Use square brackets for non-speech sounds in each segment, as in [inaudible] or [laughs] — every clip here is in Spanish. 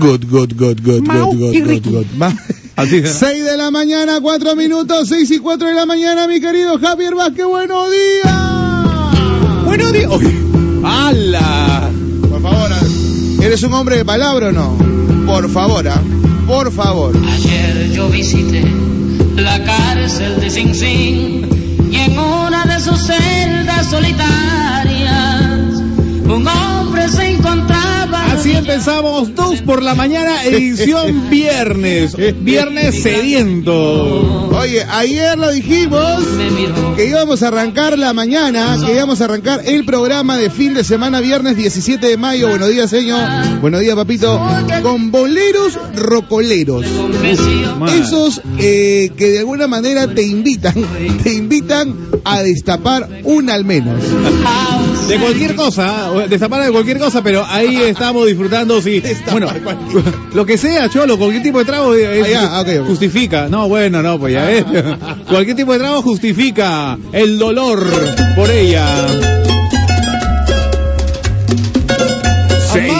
Good, good, good, good, Mau good, good, good, good. Así es. 6 de la mañana, 4 minutos, 6 y 4 de la mañana, mi querido Javier Vázquez, buenos días. Buenos días. ¡Hala! Por favor, ¿eres un hombre de palabra o no? Por favor, ¿ah? por favor. Ayer yo visité la cárcel de Sing Sing y en una de sus celdas solitarias empezamos, dos por la mañana, edición [laughs] viernes. Viernes sediento. Oye, ayer lo dijimos que íbamos a arrancar la mañana, que íbamos a arrancar el programa de fin de semana, viernes 17 de mayo. Buenos días, señor. Buenos días, papito. Con boleros rocoleros. Esos eh, que de alguna manera te invitan, te invitan a destapar una al menos. [laughs] De cualquier cosa, destapar de cualquier cosa, pero ahí estamos disfrutando, sí. Bueno, [laughs] lo que sea, cholo, cualquier tipo de trago eh, Ah, justifica. No, bueno, no, pues ya [laughs] ves. cualquier tipo de trago justifica el dolor por ella. Seis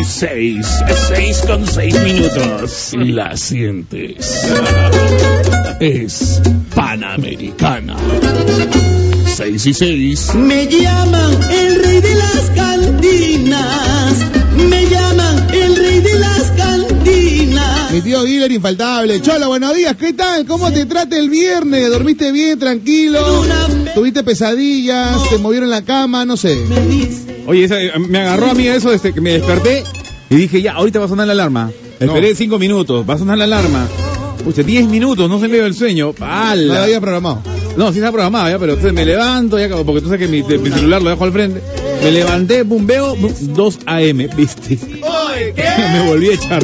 y seis. Seis con seis minutos. La sientes. Es Panamericana. Seis y seis. Me llaman el rey de las cantinas. Me llaman el rey de las cantinas. Mi tío Guiller infaltable. Cholo, buenos días, ¿qué tal? ¿Cómo te trata el viernes? ¿Dormiste bien, tranquilo? ¿Tuviste pesadillas? ¿Te movieron la cama? No sé. Oye, esa- eh, me agarró a mí eso desde que me desperté y dije, ya, ahorita va a sonar la alarma. Esperé cinco minutos, va a sonar la alarma. Pucha, 10 minutos, no se me dio el sueño. No lo había programado. No, sí está programado ya, pero entonces me levanto, ya, porque tú sabes que mi, mi celular lo dejo al frente. Me levanté, bombeo, 2 AM, ¿viste? [laughs] me volví a echar,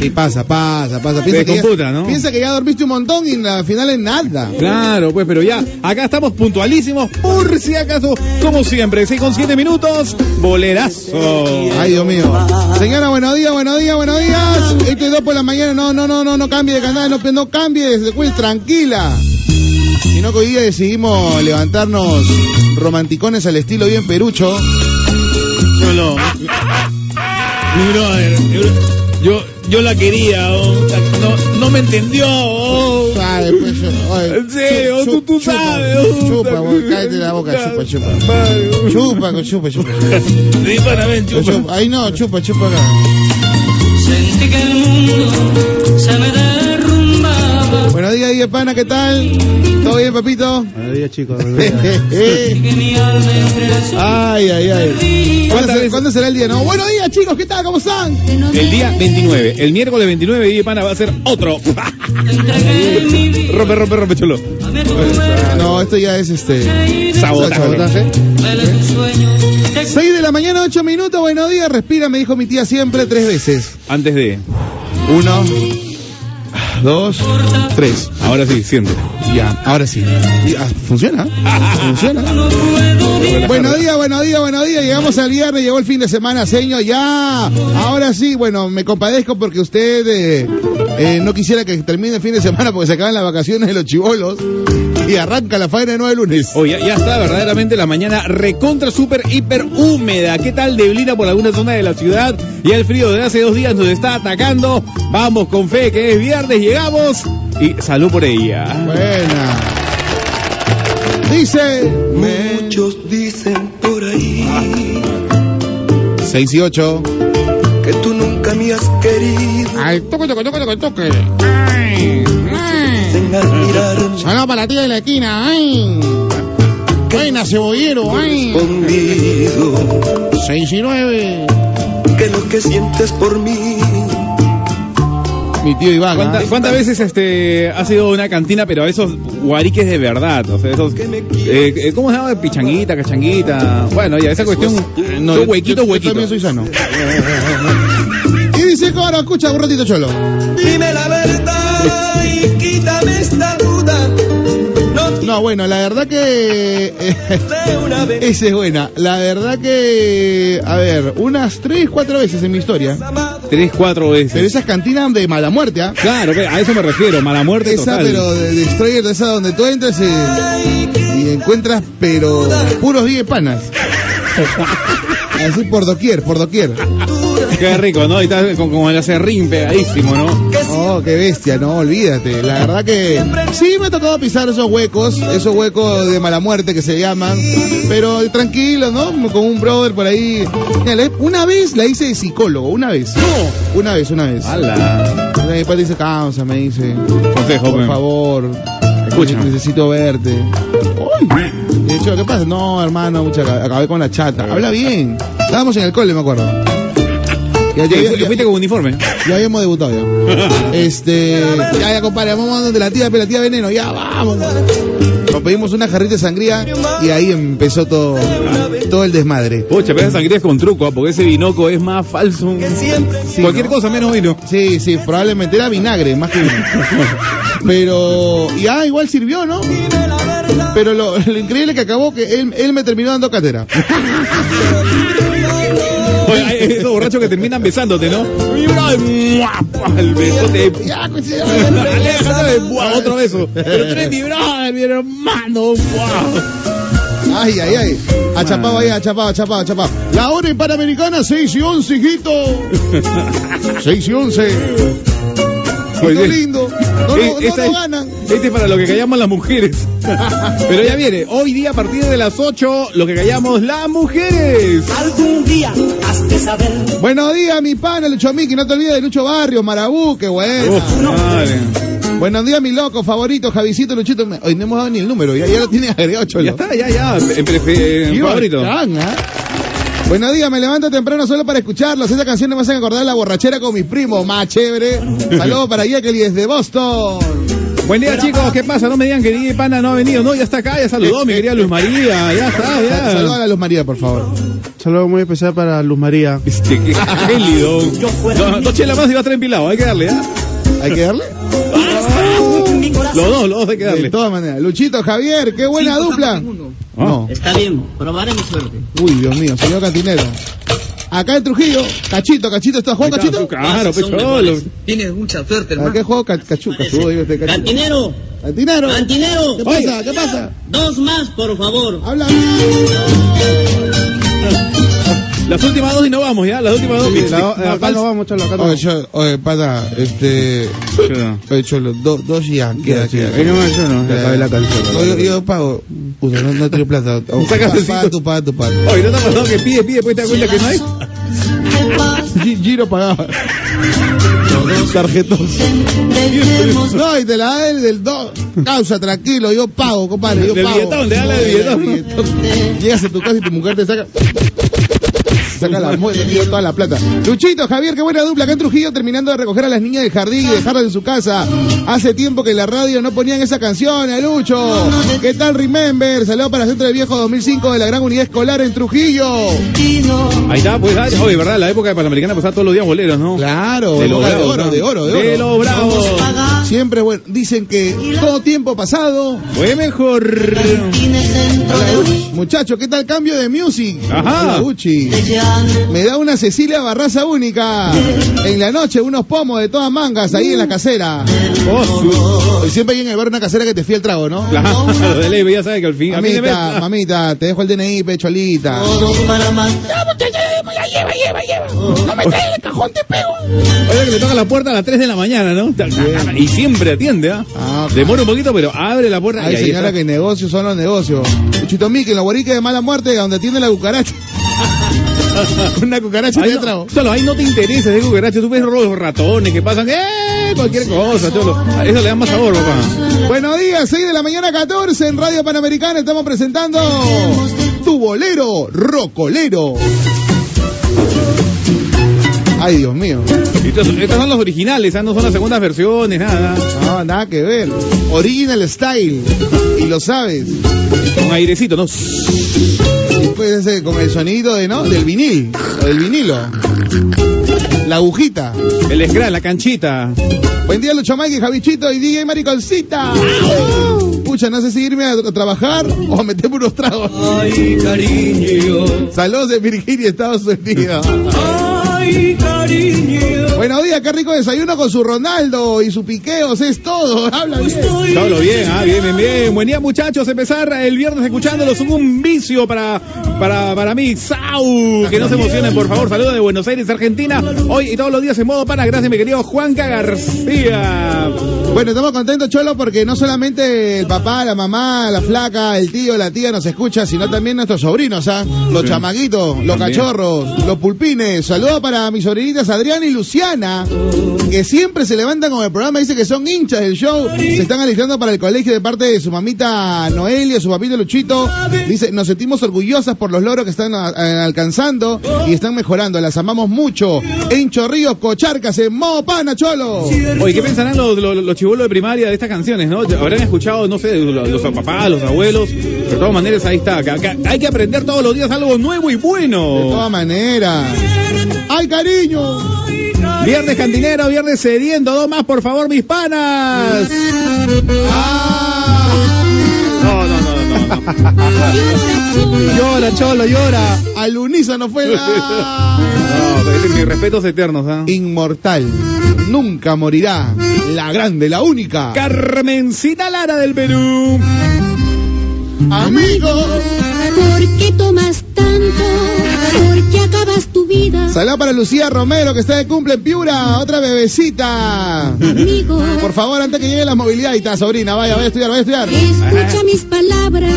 Sí, pasa, pasa, pasa. Se que ya, computa, ¿no? piensa que ya dormiste un montón y al final es nada. Claro, pues, pero ya, acá estamos puntualísimos, por si acaso, como siempre, 6 con 7 minutos, bolerazo. Ay, Dios mío. Señora, buenos días, buenos días, buenos días. Esto es dos por la mañana. No, no, no, no, no cambie de canal, no, no cambie, después tranquila. Sino que hoy día decidimos levantarnos romanticones al estilo bien perucho. Cholo. Mi brother, Yo, yo la quería, oh. no, no me entendió. oh. Sabe, pues, oye, tú- tú chupa, sabes, oh. Chupa, vos, cállate la boca, chupa, chupa. Chupa, chupa, chupa. Sí, chupa. Chupa. Ahí no, chupa, chupa acá. Sentí que el mundo se me derrumbaba. Buenos días, Pana, ¿qué tal? ¿Todo bien, papito? Buenos días, chicos. [laughs] Ay, ay, ay. ¿Cuándo, ¿Cuántas será- veces? cuándo será el día? No, buenos días, chicos, ¿qué tal? ¿Cómo están? El día 29, el miércoles 29, DJ Pana va a ser otro. [laughs] rompe, rompe, rompe, cuerpo. No, esto ya es este. Sabotaje. sabotaje. Vele tu sueño. Te 6 de la mañana, 8 minutos, buenos días, respira, me dijo mi tía siempre tres veces. Antes de. Uno, dos, tres. Ahora sí, siente. Ya, ahora sí. Y, ah, ¿Funciona? ¿Funciona? Buenos días, buenos días, buenos días. Llegamos al viernes, llegó el fin de semana, señor. Ya, ahora sí, bueno, me compadezco porque usted eh, eh, no quisiera que termine el fin de semana porque se acaban las vacaciones de los chivolos y arranca la faena de nueve lunes. Hoy ya, ya está verdaderamente la mañana recontra super hiper húmeda. ¿Qué tal neblina por alguna zona de la ciudad? Y el frío de hace dos días nos está atacando. Vamos con fe que es viernes, llegamos. Y salud por ella. Buena. Dice. Muchos dicen por ahí 6 y 8. que tú nunca me has querido. Al toque, toque, toque, toque, toque. Ay, ay. Saludos para la tía de la esquina. Ay. Buena, cebollero. Ay. conmigo 6 y 9. que lo que sientes por mí Mi tío Iván. ¿Cuánta- ¿ah? ¿Cuántas veces este ha sido una cantina, pero a esos guariques de verdad? O sea, esos. eh, eh, ¿Cómo se llama? Pichanguita, cachanguita. Bueno, ya esa cuestión. No, yo- huequitos, yo- yo huequitos. también soy sano. [laughs] escucha un ratito, cholo. dime la verdad y quítame esta duda no No, bueno, la verdad que... eh, esa es buena. La verdad que... A ver, unas tres, cuatro veces en mi historia. Tres, cuatro veces. Pero esas cantinas de mala muerte, ¿ah? Claro, que a eso me refiero, mala muerte Esa, total. pero de Destroyer, de esa donde tú entras y, y encuentras, pero puros 10 panas. [laughs] Así por doquier, por doquier. Qué [laughs] rico, ¿no? Y está con, con el acerrín pegadísimo, ¿no? Oh, qué bestia, no, olvídate. La verdad que sí me ha tocado pisar esos huecos, esos huecos de mala muerte que se llaman, pero tranquilo, ¿no? Con un brother por ahí. Una vez la hice de psicólogo, una vez. No, una vez, una vez. ¡Hala! Después dice, causa, me dice, Consejo, por favor, Escucha. necesito verte. Uy, de hecho, ¿qué pasa? No, hermano, mucha, acabé con la chata. Habla bien. Estábamos en el cole, me acuerdo. Ya, ya, ¿Qué, ya, fu- fuiste con uniforme? ya habíamos debutado ya. Este, ya, ya, compadre, vamos donde la tía, la tía Veneno, ya vamos. Nos pedimos una jarrita de sangría y ahí empezó todo, todo el desmadre. Pucha, pero esa sangría es con truco, ¿ah? porque ese vinoco es más falso. Cualquier ¿no? cosa menos vino. Sí, sí, probablemente era vinagre, más que vino. Pero, y ah, igual sirvió, ¿no? Pero lo, lo increíble que acabó que él, él me terminó dando cátedra. Oye, esos borrachos que terminan besándote, ¿no? El besote. Otro beso. Pero tú eres mi brother, mi hermano. Ay, ay, ay. Achapado ahí, achapado, achapado, achapado. La hora en Panamericana, 6 y 11, hijito. [laughs] 6 y 11. Bien. lindo. No, Eh, no, no, esta no es- ganan. Este es para lo que callamos las mujeres. [laughs] Pero ya viene, hoy día a partir de las 8, lo que callamos las mujeres. Algún día has de saber Buenos días, mi pana, Lucho Miki. No te olvides de Lucho Barrio, Marabú, qué bueno. Buenos días, mi loco, favorito, Javicito, Luchito. Hoy no hemos dado ni el número, ya, ya lo tienes agregado, cholo. Ya está, ya, ya. En, favorito. bacán, ¿ah? Buenos días, me levanto temprano solo para escucharlos. Esa canción me hace acordar la borrachera con mis primos, más chévere. Saludos para Jackie desde Boston. Buen día, chicos. ¿Qué pasa? No me digan que DJ Pana no ha venido. No, ya está acá, ya saludó, mi querida Luz María. Ya está, Saludos a ya. la Luz María, por favor. Saludo muy especial para Luz María. Este, [laughs] qué. Dos dos chelas más y va a estar empilado. Hay que darle, ¿ah? ¿Hay que darle? Los dos, los dos hay que De darle. todas maneras. Luchito, Javier, qué buena dupla. No. Está bien, probaré mi suerte. Uy, Dios mío, señor cantinero. Acá en Trujillo, Cachito, Cachito, ¿estás jugando Cachito? Claro, pecholo. Tienes mucha suerte, ¿A hermano. qué juego Ca- Cachu? Cachu, digo este. Cantinero, Cantinero. cantinero. ¿Qué pasa? ¿Qué pasa? Dos más, por favor. Habla. Las últimas dos y no vamos, ¿ya? Las últimas dos. Sí, la- no, acá falso. no vamos, cholo, acá no Oye, yo, oye, pata, este. Oye, cholo, do- dos ya, queda, queda. Ahí nomás yo no, Ya, ya acabé la canción. No, yo, yo pago. Puta, no, no tengo plata. [laughs] Oh, Saca pa- besito. paga tu, paga tu, paga. Oye, ¿no te ha pasado que pide, pide, después te das cuenta que no hay? [laughs] Gi- Giro pagaba. Tarjetos. No, y te la da el del dos. Causa, tranquilo, yo pago, compadre, yo pago. billetón, te da la del billetón. Llegas a tu casa y tu mujer te saca. Saca la dio toda la plata. Luchito, Javier, qué buena dupla. Acá en Trujillo terminando de recoger a las niñas del jardín y dejarlas en su casa. Hace tiempo que en la radio no ponían esa canción, a Lucho. ¿Qué tal, Remember? Saludos para Centro de Viejo 2005 de la Gran Unidad Escolar en Trujillo. Ahí está, pues, ah, oye, ¿verdad? La época de Panamericana pasaba todos los días boleros, ¿no? Claro, De los de oro, ¿no? de oro, de oro. De los bravos. Siempre, bueno, dicen que todo tiempo pasado. Fue mejor. Hola, Uchi. Muchacho, ¿qué tal cambio de music? Ajá. Hola, Uchi. Me da una Cecilia Barraza única. En la noche, unos pomos de todas mangas ahí en la casera. Oh, Hoy siempre hay en el bar una casera que te fía el trago, ¿no? Claro, [laughs] de ley, ya sabes que al fin. a fin de mes- Mamita, mamita, te dejo el DNI, pecholita. Oye, que le toca la puerta a las 3 de la mañana, ¿no? Y siempre atiende, ¿ah? Ah, Demora un poquito, pero abre la puerta y Ay, ahí señora, está. que negocios son los negocios. Luchito Miki, en la guarica de mala muerte, donde tiene la cucaracha. [laughs] [laughs] una cucaracha Ahí te no, trago. Cholo, ahí no te interesa ese cucaracho, tú ves los ratones que pasan, ¡eh! Cualquier cosa, cholo. A Eso le da más sabor, papá. Buenos días, 6 de la mañana 14 en Radio Panamericana estamos presentando Tu Bolero Rocolero. Ay, Dios mío. Estos, estas son los originales, ¿ah? no son las segundas versiones, nada. No, nada que ver. Original Style. Y lo sabes. Con airecito, ¿no? Después ese con el sonido de, ¿no? Del vinil. O del vinilo. La agujita. El scratch, la canchita. Buen día, Lucho Mike, Javichito y DJ Mariconcita. Pucha, no sé si irme a, trabajar o a meter unos tragos. Ay, cariño. Saludos de Virginia, Estados Unidos. Ay, cariño. Buenos días, qué rico desayuno con su Ronaldo y su piqueos, es todo. [laughs] Habla bien. Todo bien, ah, bien, bien, bien. Buen día, muchachos. Empezar el viernes escuchándolos. Un vicio para, para, para mí. ¡Sau! Que no se emocionen, por favor. Saludos de Buenos Aires, Argentina. Hoy y todos los días en modo pana. Gracias, mi querido Juanca García. Bueno, estamos contentos, Cholo, porque no solamente el papá, la mamá, la flaca, el tío, la tía nos escucha, sino también nuestros sobrinos, ¿ah? Los Sí. chamaguitos, los También. cachorros, los pulpines. Saludos para mis sobrinitas Adriana y Luciana, que siempre se levantan con el programa, dice que son hinchas del show, se están alistando para el colegio de parte de su mamita Noelia, su papito Luchito. Dice, nos sentimos orgullosas por los logros que están a- a- alcanzando y están mejorando, las amamos mucho. En Chorrillos, Cocharcas, en modo pana, Cholo. Oye, ¿qué pensarán los, los, los chibolos de primaria de estas canciones, no? Habrán escuchado, no sé, los, los papás, los abuelos. De todas maneras, ahí está. Hay que aprender todos los días algo nuevo y De bueno. todas maneras. ¡Ay, cariño! Viernes cantinero, viernes sediento. Dos más, por favor, mis panas. ¡Ah! No, no, no, no. no. Llora, cholo, llora. Al unísono fue la... [laughs] No, mis respetos eternos, ¿ah? Inmortal. Nunca morirá. La grande, la única. Carmencita Lara del Perú. Amigo. ¿Por qué tomas tanto? ¿Por qué acabas tu vida? Saludos para Lucía Romero, que está de cumple en Piura. Otra bebecita. Amigo, Por favor, antes que llegue la movilidad. Está, sobrina. Vaya, vaya a estudiar, vaya a estudiar. escucha mis palabras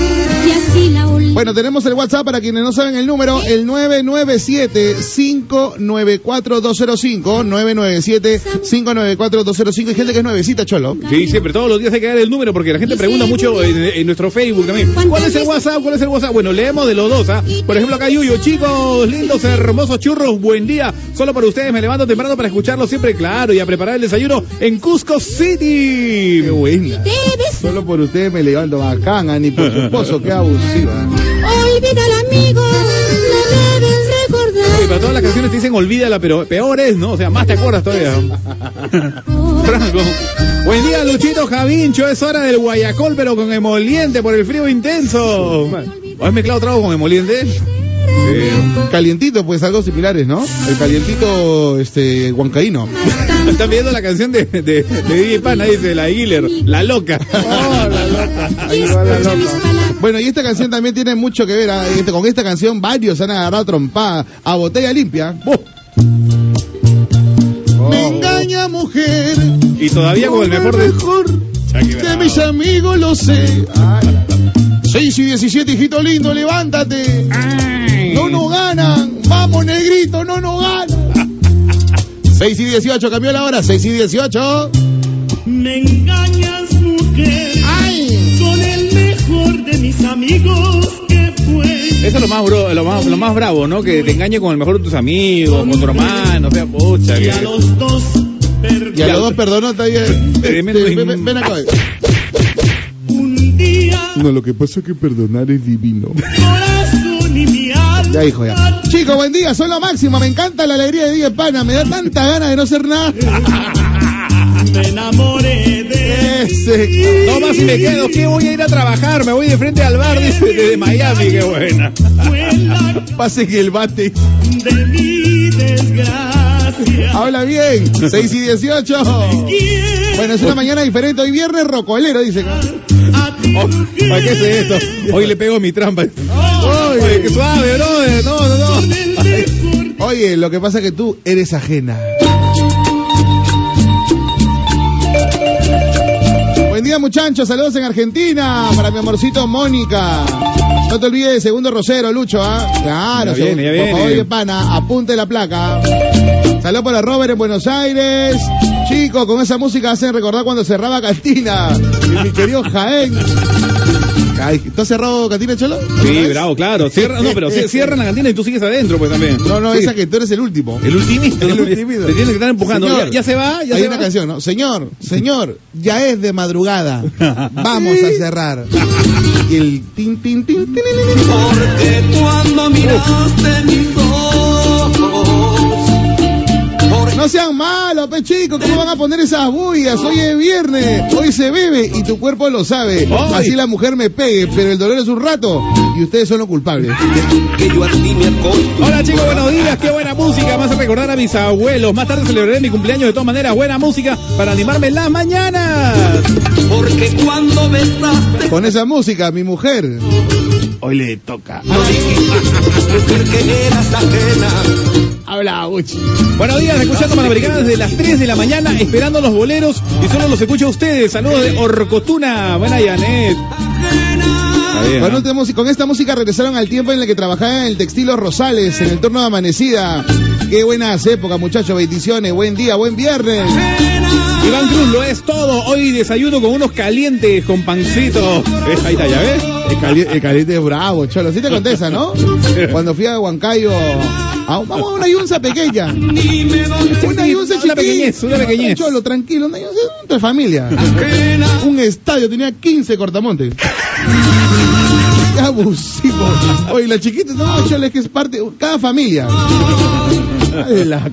y así la olvidas. Bueno, tenemos el WhatsApp para quienes no saben el número, el 997-594-205, 997-594-205. Hay gente que es nuevecita, cholo. Sí, siempre, todos los días hay que dar el número porque la gente pregunta mucho en, en nuestro Facebook también. ¿Cuál es el WhatsApp? ¿Cuál es el WhatsApp? Bueno, leemos de los dos, ¿ah? Por ejemplo, acá Yuyo, chicos, lindos, hermosos churros, buen día. Solo para ustedes me levanto temprano para escucharlo siempre, claro, y a preparar el desayuno en Cusco City. Qué buena. Solo por ustedes me levanto bacana, ni por su esposo, qué abusiva. olvidar, amigo, no debes Oye, recordar. para todas las canciones te dicen olvídala, pero peor es, ¿no? O sea, más te acuerdas todavía. [laughs] Franco. Buen día, Luchito Javincho. Es hora del guayacol, pero con emoliente por el frío intenso. ¿O has mezclado trago con emoliente? Calientito, pues algo similares, ¿no? El calientito, este, huancaíno. [laughs] Están viendo la canción de, de, de DJ Pana, dice la Aguiler, la loca. Oh, la loca. Ahí va la Escucha mis loca. palabras. Bueno, y esta canción también tiene mucho que ver. ah, este- con esta canción varios han agarrado trompada a botella limpia. Me engaña, mujer. Y todavía con el mejor de... mejor de mis amigos, lo sé. 6 y 17, hijito lindo, levántate. No nos ganan. Vamos, negrito, no nos ganan. 6 y 18, cambió la hora. 6 y 18. Me engañas, mujer, ¡Ay! con el mejor de mis amigos que fue. Eso es lo más, bro, lo, más, lo más bravo, ¿no? Que te engañe con el mejor de tus amigos, con tu hermano, o sea, pucha. Y que- a los dos perdí. Y a los dos perdonó, está bien. Este, ven- ven acá. No, lo que pasa es que perdonar es divino. Ya, hijo, ya. Chicos, buen día, son lo máximo. Me encanta la alegría de Día Pana. Me da tanta ganas de no ser nada. [laughs] Me enamoré de Ese. No más si me quedo, que voy a ir a trabajar, me voy de frente al bar, dice, desde Miami, qué buena. [laughs] Pase que el bate. de mi desgracia. Habla bien. 6 y 18. Quiero Bueno, es una mañana diferente. Hoy viernes rocolero, dice. Oh, ¿Para qué es esto? Hoy le pego mi trampa. Oye. Qué suave, brother, no, no, no. [laughs] Oye, lo que pasa es que tú eres ajena. Buen día, muchachos. Saludos en Argentina. Para mi amorcito Mónica. No te olvides de segundo Rosero, Lucho, ¿ah? Claro, Ya viene, ya Por viene. favor, pana, apunte la placa. Saludos para Robert en Buenos Aires. Chicos, con esa música hacen recordar cuando cerraba Cantina. Y mi querido Jaén. Ay, ¿Tú has cerrado Cantina, Cholo? Sí, bravo, claro. Cierra, no, pero ci- cierran la cantina y tú sigues adentro, pues también. No, no, Sí. esa que tú eres el último. El ultimito. El ¿no? ultimito. Te tienen que estar empujando. Señor, ¿Ya, ya se va? ¿Ya Hay se una va? canción, ¿no? Señor, señor, ya es de madrugada. [laughs] Vamos a cerrar. [laughs] Y el tin, tin, tin, tin, tin, tin. Porque cuando miraste mis No sean malos, pe chicos, ¿cómo van a poner esas bullas? Hoy es viernes, hoy se bebe y tu cuerpo lo sabe. Así la mujer me pegue, pero el dolor es un rato y ustedes son los culpables. a. Hola chicos, buenos días, qué buena música, me hace recordar a mis abuelos. Más tarde celebraré mi cumpleaños de todas maneras, buena música para animarme en las mañanas. Porque cuando besaste Con esa música, mi mujer. Hoy le toca. no que eras ajena. Habla, Uchi. Buenos días, escuchando Panamericanas desde las 3 de la mañana, esperando los boleros y solo los escucho a ustedes. Saludos de Orcotuna. Buena Janet. Está bien, Con, ¿no? esta música- con esta música regresaron al tiempo en el que trabajaba en el textil Los Rosales, en el turno de amanecida. Qué buenas épocas, muchachos. Bendiciones, buen día, buen viernes. Iván Cruz lo es todo. Hoy desayuno con unos calientes con pancito. Eh, Ahí está, ¿ya ves? El, cali- el caliente es bravo, cholo. Sí te contesta, ¿no? Cuando fui a Huancayo, a- vamos a una yunza pequeña. Una yunza Una chiquita. pequeñez, una pequeñez. Cholo, tranquilo, una yunza entre familia. Un estadio, tenía 15 cortamontes. Abusivo. Oye, la chiquita, no, cholo, es que es parte, cada familia. La-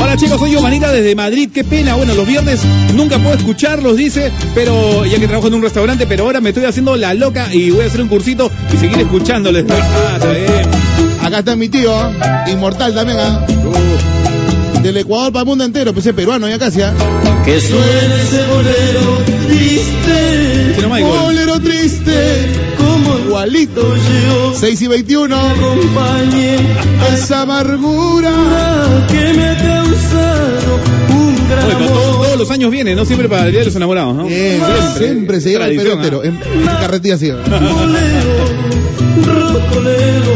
Hola chicos, soy Yomanita desde Madrid. Qué pena. Bueno, los viernes nunca puedo escucharlos, dice, pero ya que trabajo en un restaurante, pero ahora me estoy haciendo la loca y voy a hacer un cursito y seguir escuchándoles. Ah, está bien. Acá está mi tío, inmortal también, ¿ah? Del Ecuador para el mundo entero, pues es peruano ya casi, ¿ah? Que suene ese bolero triste. Sí. Bolero triste, Como igualito. yo 6 y 21, acompañé esa amargura. que me ha causado un gran Oye, todos, amor. todos los años viene, ¿no? Siempre para el Día de los Enamorados, ¿no? Bien, siempre, se lleva el Perú entero. ¿ah? En, en carretilla así. ¿ah? Bolero, rocolero,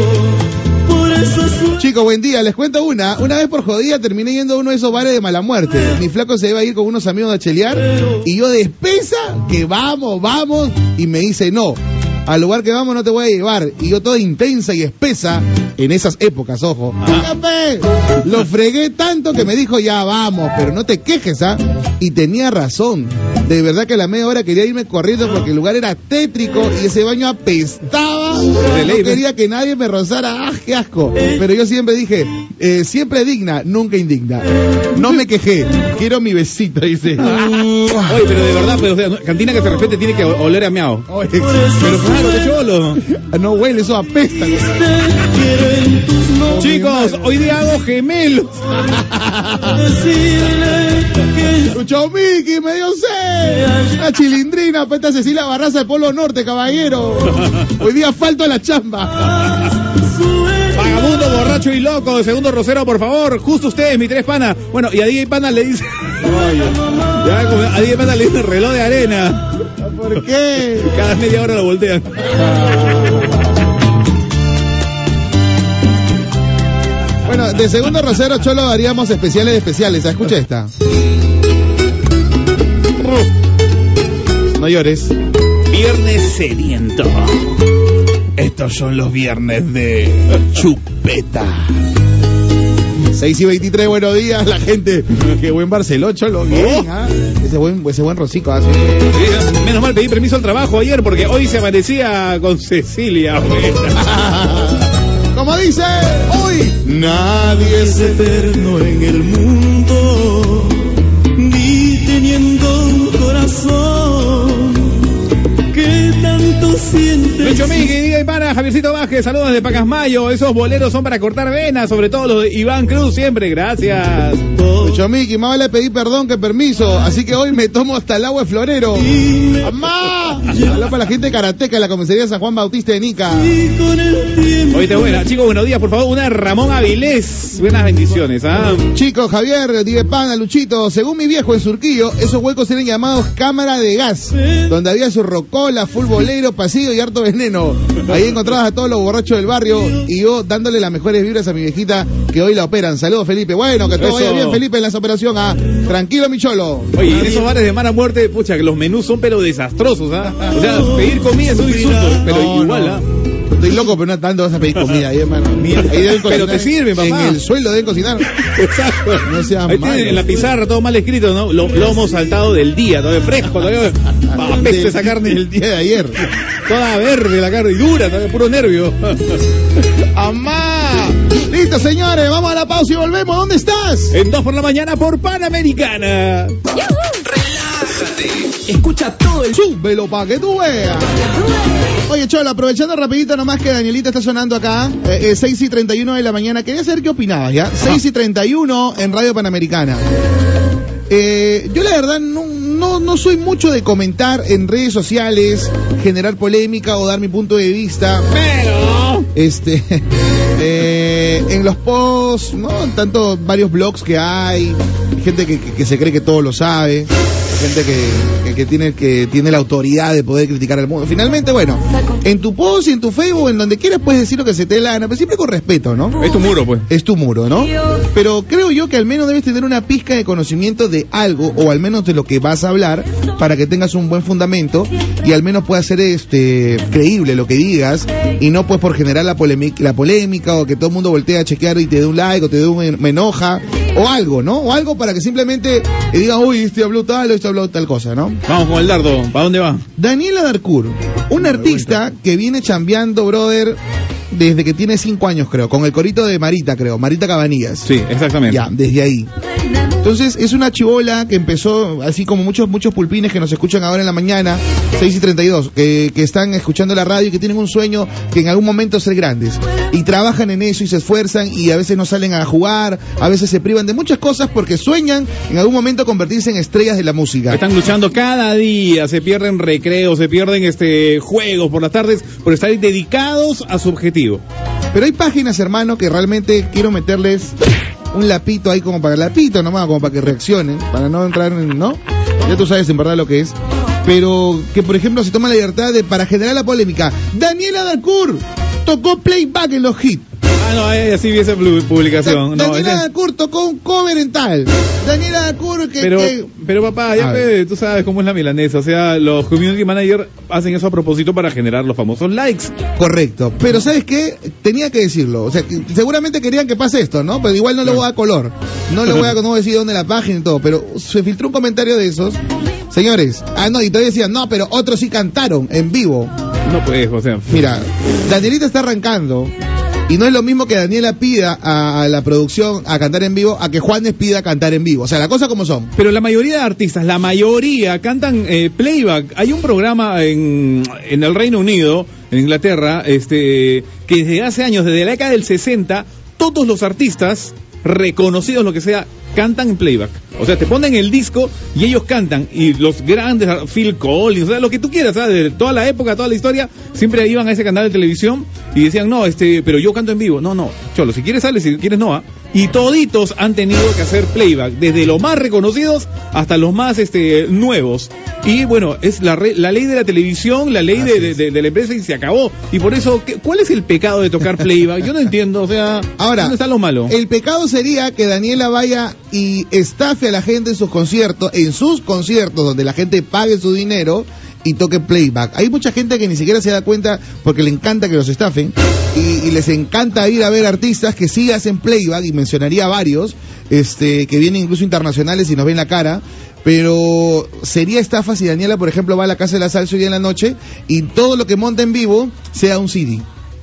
Chicos, buen día. Les cuento una. Una vez por jodida terminé yendo a uno de esos bares de mala muerte. Mi flaco se iba a ir con unos amigos a chelear y yo despesa que vamos, vamos y me dice no. Al lugar que vamos no te voy a llevar. Y yo toda intensa y espesa en esas épocas, ojo. Escape. Lo fregué tanto que me dijo ya vamos, pero no te quejes, ¿ah? Y tenía razón. De verdad que a la media hora quería irme corriendo porque el lugar era tétrico y ese baño apestaba. No quería que nadie me rozara. ¡Ah, qué asco! Pero yo siempre dije, eh, siempre digna, nunca indigna. No me quejé. Quiero mi besito, dice. [laughs] Oye, pero de verdad, pero, o sea, cantina que se respete tiene que oler a miau. Oye, Pero claro, qué cholo. no huele, eso apesta. Chicos, hoy día hago gemelos. Lucho Miki, me dio sed. La chilindrina, peta Cecilia Barraza del Polo Norte, caballero. Hoy día falto a la chamba. Vagabundo, borracho y loco, de segundo rosero, por favor. Justo ustedes, mi tres panas. Bueno, y a DJ Pana le dice. Ya, a DJ Pana le dice reloj de arena. ¿Por qué? Cada media hora lo voltean. Bueno, de segundo rosero, Cholo, haríamos especiales de especiales. Escucha esta. No llores. Viernes sediento. Estos son los viernes de chupeta. 6 y 23, buenos días, la gente. Qué buen Barceló, Cholo. Bien, Oh. ¿ah? Ese buen, ese buen rosico. ¿ah? Sí. Sí, menos mal pedí permiso al trabajo ayer porque hoy se amanecía con Cecilia. [laughs] Como dice hoy, nadie es eterno en el mundo, ni teniendo un corazón que tanto siente. Pana, Javiercito Vázquez, saludos de Pacasmayo. Esos boleros son para cortar venas, sobre todo los de Iván Cruz, siempre. Gracias. Lucho Miki, más vale pedir perdón que permiso, así que hoy me tomo hasta el agua de florero. ¡Amá! Habla para la gente de Karateca, la comisaría San Juan Bautista de Nica. Oíste, buena. Chicos, buenos días, por favor. Una Ramón Avilés. Buenas bendiciones, ¿ah? Chicos, Javier, Dive Pana, Luchito, según mi viejo en Surquillo, esos huecos eran llamados cámara de gas, donde había su rocola, full bolero, pasillo y harto veneno. Ahí encontrabas a todos los borrachos del barrio y yo dándole las mejores vibras a mi viejita que hoy la operan. Saludos, Felipe. Bueno, que todo Eso. vaya bien, Felipe, en la operación. Ah. Tranquilo, mi cholo. Oye, en esos bares de mala muerte, pucha, que los menús son pero desastrosos, ¿ah? O sea, pedir comida es un insulto, pero No, igual, no. ¿ah? Estoy loco, pero no tanto vas a pedir comida [laughs] ahí, hermano. Ahí deben Pero cocinar. te sirve, papá. En el suelo deben cocinar. Exacto. No sean Ahí tienen en la pizarra todo mal escrito, ¿no? Lo, lomo saltado del día, todavía fresco, todavía esa carne. El día de ayer. Toda verde la carne y dura, todavía puro nervio. [laughs] ¡Amá! Listo, señores, vamos a la pausa y volvemos. ¿Dónde estás? En dos por la mañana por Panamericana. Escucha todo el Súbelo pa' que tú veas. Oye, Cholo, aprovechando rapidito nomás que Danielita está sonando acá, eh, eh, 6 y 31 de la mañana, quería saber qué opinabas, ¿ya? 6 y 31 en Radio Panamericana. Eh, yo la verdad no, no, no soy mucho de comentar en redes sociales, generar polémica o dar mi punto de vista. Pero. Este, [laughs] eh, en los posts, ¿no? Tanto varios blogs que hay, gente que, que- que se cree que todo lo sabe, gente que, que- que tiene, que tiene la autoridad de poder criticar al mundo. Finalmente, bueno, en tu post y en tu Facebook, en donde quieras, puedes decir lo que se te dé la gana, pero siempre con respeto, ¿no? Es tu muro, pues. Es tu muro, ¿no? Pero creo yo que al menos debes tener una pizca de conocimiento de algo, o al menos de lo que vas a hablar, para que tengas un buen fundamento y al menos pueda ser este creíble lo que digas, y no pues por generar la, polemi- la polémica, o que todo el mundo voltee a chequear y te dé un like, o te dé un me enoja, o algo, ¿no? O algo para que simplemente digan, uy, este habló tal, o este tal cosa, ¿no? Vamos con el dardo. ¿Para dónde va? Daniela Darcourt, un artista que viene chambeando, brother, desde que tiene cinco años, creo, con el corito de Marita, creo, Marita Cabanillas. Sí, exactamente. Ya, desde ahí. Entonces, es una chivola que empezó, así como muchos muchos pulpines que nos escuchan ahora en la mañana, 6 y 32, que, que están escuchando la radio y que tienen un sueño que en algún momento ser grandes. Y trabajan en eso y se esfuerzan y a veces no salen a jugar, a veces se privan de muchas cosas porque sueñan en algún momento convertirse en estrellas de la música. Están luchando cada día, se pierden recreos, se pierden este juegos por las tardes por estar dedicados a su objetivo. Pero hay páginas, hermano, que realmente quiero meterles un lapito ahí como para lapito nomás, como para que reaccionen, para no entrar en, ¿no? Ya tú sabes en verdad lo que es. Pero que, por ejemplo, se toma la libertad de, para generar la polémica, Daniela Darcourt tocó playback en los hits. Ah, no, así vi esa pu- publicación. Da- No, Daniela Darcourt tocó un cover en tal. Daniela Darcourt que... pero, que- pero papá, ya tú sabes cómo es la milanesa. O sea, los community managers hacen eso a propósito para generar los famosos likes. Correcto. Pero ¿sabes qué? Tenía que decirlo. O sea, que seguramente querían que pase esto, ¿no? Pero igual no le voy a dar color. No le voy a, no voy a decir dónde la página y todo. Pero se filtró un comentario de esos. Señores, ah, no, y todavía decían, no, pero otros sí cantaron en vivo. No pues, o sea. Mira, Danielita está arrancando. Y no es lo mismo que Daniela pida a, la producción a cantar en vivo a que Juanes pida cantar en vivo. O sea, la cosa como son. Pero la mayoría de artistas, la mayoría cantan eh, playback. Hay un programa en, en el Reino Unido, en Inglaterra, este, que desde hace años, desde la década del 60, todos los artistas reconocidos, lo que sea, cantan en playback. O sea, te ponen el disco y ellos cantan. Y los grandes, Phil Collins, o sea, lo que tú quieras, ¿sabes? De toda la época, toda la historia, siempre iban a ese canal de televisión y decían, no, este, pero yo canto en vivo. No, no, cholo, si quieres sale, si quieres no. ¿ah? Y toditos han tenido que hacer playback, desde los más reconocidos hasta los más este, nuevos. Y bueno, es la, re- la ley de la televisión, la ley de, de- de- de la empresa y se acabó. Y por eso, ¿qué- ¿cuál es el pecado de tocar playback? Yo no entiendo, o sea, Ahora, ¿dónde está lo malo? El pecado sería que Daniela vaya y estafe a la gente en sus conciertos, en sus conciertos donde la gente pague su dinero y toque playback. Hay mucha gente que ni siquiera se da cuenta porque le encanta que los estafen y, les encanta ir a ver artistas que sí hacen playback y mencionaría varios, este, que vienen incluso internacionales y nos ven la cara. Pero sería estafa si Daniela, por ejemplo, va a la casa de la salsa hoy en la noche y todo lo que monta en vivo sea un CD.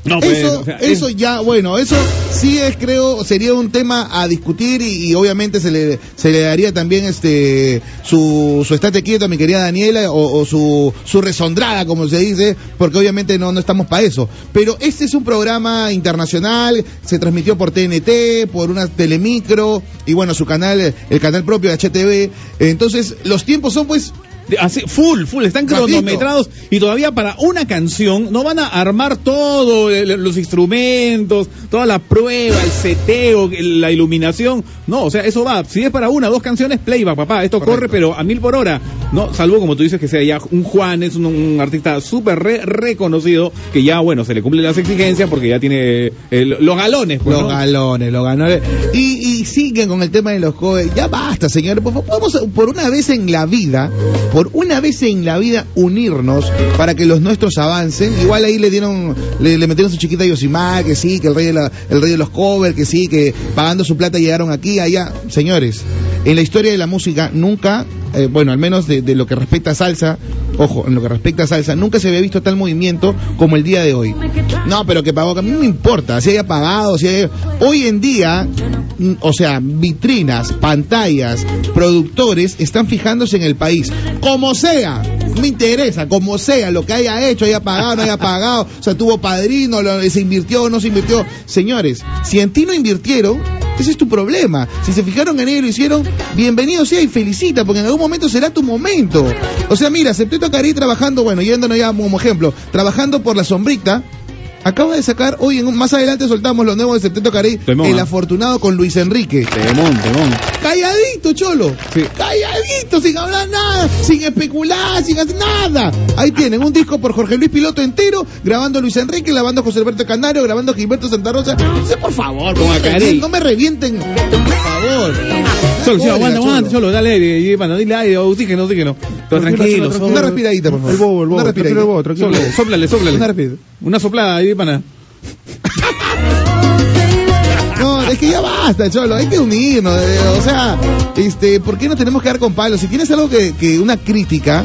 No, pues, eso, o sea, eso es- ya, bueno, eso sí es, creo, sería un tema a discutir y, y obviamente se le, se le daría también este su, su estate quieto a mi querida Daniela o, o su, su resondrada, como se dice, porque obviamente no, no estamos para eso. Pero este es un programa internacional, se transmitió por TNT, por una telemicro y bueno, su canal, el canal propio de HTV. Entonces, los tiempos son pues Así, full, full, están cronometrados y todavía para una canción no van a armar todo, el- los instrumentos, toda la prueba, el seteo, la iluminación. No, o sea, eso va. Si es para una, dos canciones, playback, papá. Esto Correcto. corre, pero a mil por hora. No, salvo como tú dices que sea ya un Juan, es un, un artista súper re- reconocido, que ya, bueno, se le cumplen las exigencias porque ya tiene eh, los galones. pues, Los ¿no? galones, los galones. Y, y siguen con el tema de los jóvenes. Ya basta, señores. Por, por una vez en la vida, por una vez en la vida, unirnos para que los nuestros avancen. Igual ahí le dieron, le, metieron su chiquita Yosimar, que sí, que el rey, de el rey de los covers, que sí, que pagando su plata llegaron aquí, allá. Señores, en la historia de la música nunca, eh, bueno, al menos de, de lo que respecta a salsa, ojo, en lo que respecta a salsa, nunca se había visto tal movimiento como el día de hoy. No, pero que pagó, que a mí no me importa, si haya pagado, si haya... Hoy en día, mm, o sea, vitrinas, pantallas, productores están fijándose en el país. Como sea, me interesa, como sea, lo que haya hecho, haya pagado, no haya pagado, o sea, tuvo padrino, se invirtió, no se invirtió. Señores, si en ti no invirtieron, ese es tu problema. Si se fijaron en él y lo hicieron, bienvenido sea y felicita, porque en algún momento será tu momento. O sea, mira, Septeto Cari trabajando, bueno, yéndonos ya como ejemplo, trabajando por la sombrita, acaba de sacar, hoy en más adelante soltamos los nuevos de Septeto Temón, el ¿ah? afortunado con Luis Enrique. Temón, temón. Calladito, cholo. Sí. Calladito, sin hablar nada, sin especular, sin hacer nada. Ahí tienen un disco por Jorge Luis Piloto entero, grabando Luis Enrique, grabando José Alberto Canario, grabando Gilberto Santa Rosa. Entonces, por favor, no me, revienten, no me revienten. Por favor. Solo, sí, aguanta, aguanta, Cholo, dale aire, bueno, dile aire, oxígeno, oxígeno. Pero tranquilo, Una respiradita, por favor. El bobo, el bobo, Una tranquilo, respiradita. el bobo, tranquilo. Sóplale, sóplale. Una. Una soplada ahí, [laughs] No, es que ya basta, Cholo, hay que unirnos, eh, o sea, este, ¿por qué no tenemos que dar con palos? Si tienes algo que, que una crítica,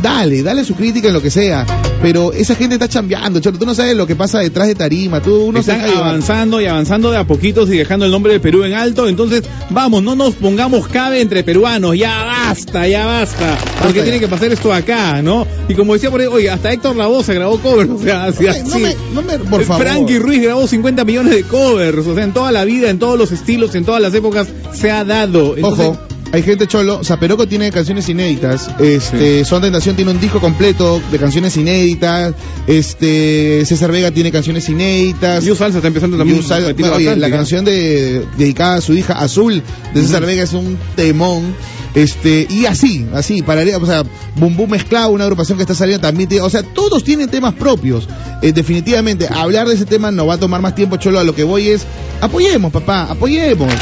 dale, dale su crítica en lo que sea, pero esa gente está chambeando, Cholo, tú no sabes lo que pasa detrás de tarima, tú uno se Están llevar. avanzando y avanzando de a poquitos y dejando el nombre de Perú en alto. Entonces, vamos, no nos pongamos cabe entre peruanos. Ya basta, ya basta. Porque ya. tiene que pasar esto acá, ¿no? Y como decía por ahí, oye, hasta Héctor Lavoe se grabó covers. O sea, así, No me- así. no me, no me, por favor. Frankie Ruiz grabó 50 millones de covers. O sea, en toda la vida, en todos los estilos, en todas las épocas, se ha dado. Entonces, Ojo, hay gente cholo, Zaperoco tiene canciones inéditas, este, Son Tentación tiene un disco completo de canciones inéditas, este, César Vega tiene canciones inéditas. Yu Salsa está empezando también. Yu Sal- a meter oye, bastante, la ¿no? canción de, dedicada a su hija Azul de César Vega es un temón. Este, y así, así, paralela, o sea, Boom Boom Mezclado, una agrupación que está saliendo también, tiene- o sea, todos tienen temas propios. Eh, definitivamente, hablar de ese tema no va a tomar más tiempo, Cholo, a lo que voy es, apoyemos, papá, apoyemos.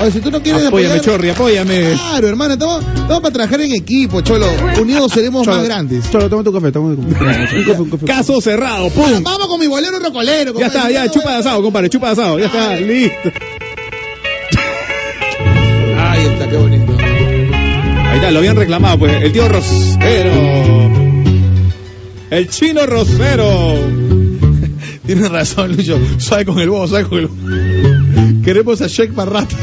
Oye, si tú no quieres Apóyame, apoyar, Chorri, apóyame. Claro, hermano, estamos, estamos para trabajar en equipo, Cholo. Unidos seremos Cholo, más grandes. Cholo, toma tu café, toma tu café. [laughs] Un café, un café. Caso cerrado, ¡pum! Vamos con mi bolero rocolero. Ya está, ya, chupa de asado, compadre, chupa de asado, ya está, listo. Ay, está, qué bonito. Ahí está, lo habían reclamado, pues, el tío Rosero. El chino Rosero. [laughs] Tienes razón, Lucho. Suave con el bobo, suave con el bobo. Queremos a Sheikh Barrat. [laughs]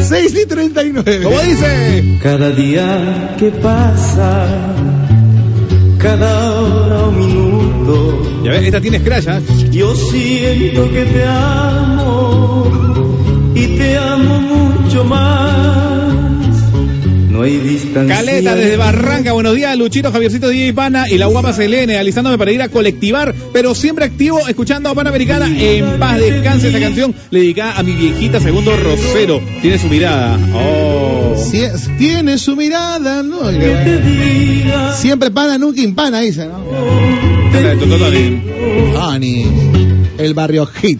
Seis y treinta y nueve. ¿Cómo dice? Cada día que pasa, cada hora o minuto, Ya ves, esta tiene scratch, ¿ah? yo siento que te amo No hay distancia. Caleta desde Barranca, buenos días, Luchito, Javiercito, DJ Pana y la guapa Selene, alistándome para ir a colectivar, pero siempre activo, escuchando a Panamericana. En paz descanse esta canción, dedicada a mi viejita segundo Rosero. Tiene su mirada. Oh. Si es- tiene su mirada, ¿no? Siempre pana, nunca impana, dice, ¿no? Honey, el barrio hit.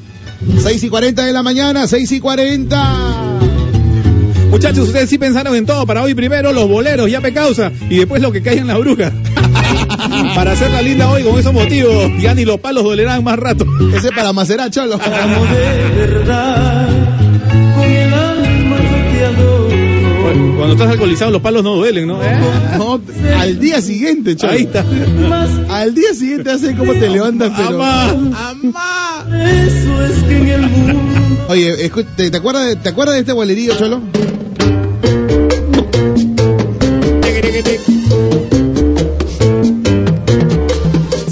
6 y 40 de la mañana, 6 y 40. Muchachos, ustedes sí pensaron en todo. Para hoy primero los boleros, ya causa y después lo que caigan las brujas. [laughs] para hacerla linda hoy con esos motivos, ya ni los palos dolerán más rato. Ese es para Macerá, cholo. amo de verdad, con el alma yo te adoro. Cuando estás alcoholizado los palos no duelen, ¿no? ¿Eh? No, al día siguiente, cholo. Ahí está. Al día siguiente hace como te levantas, pero. Amá. Amá. eso es que en el mundo Oye, ¿te, te acuerdas de, ¿te acuerdas de este bolerillo, Cholo?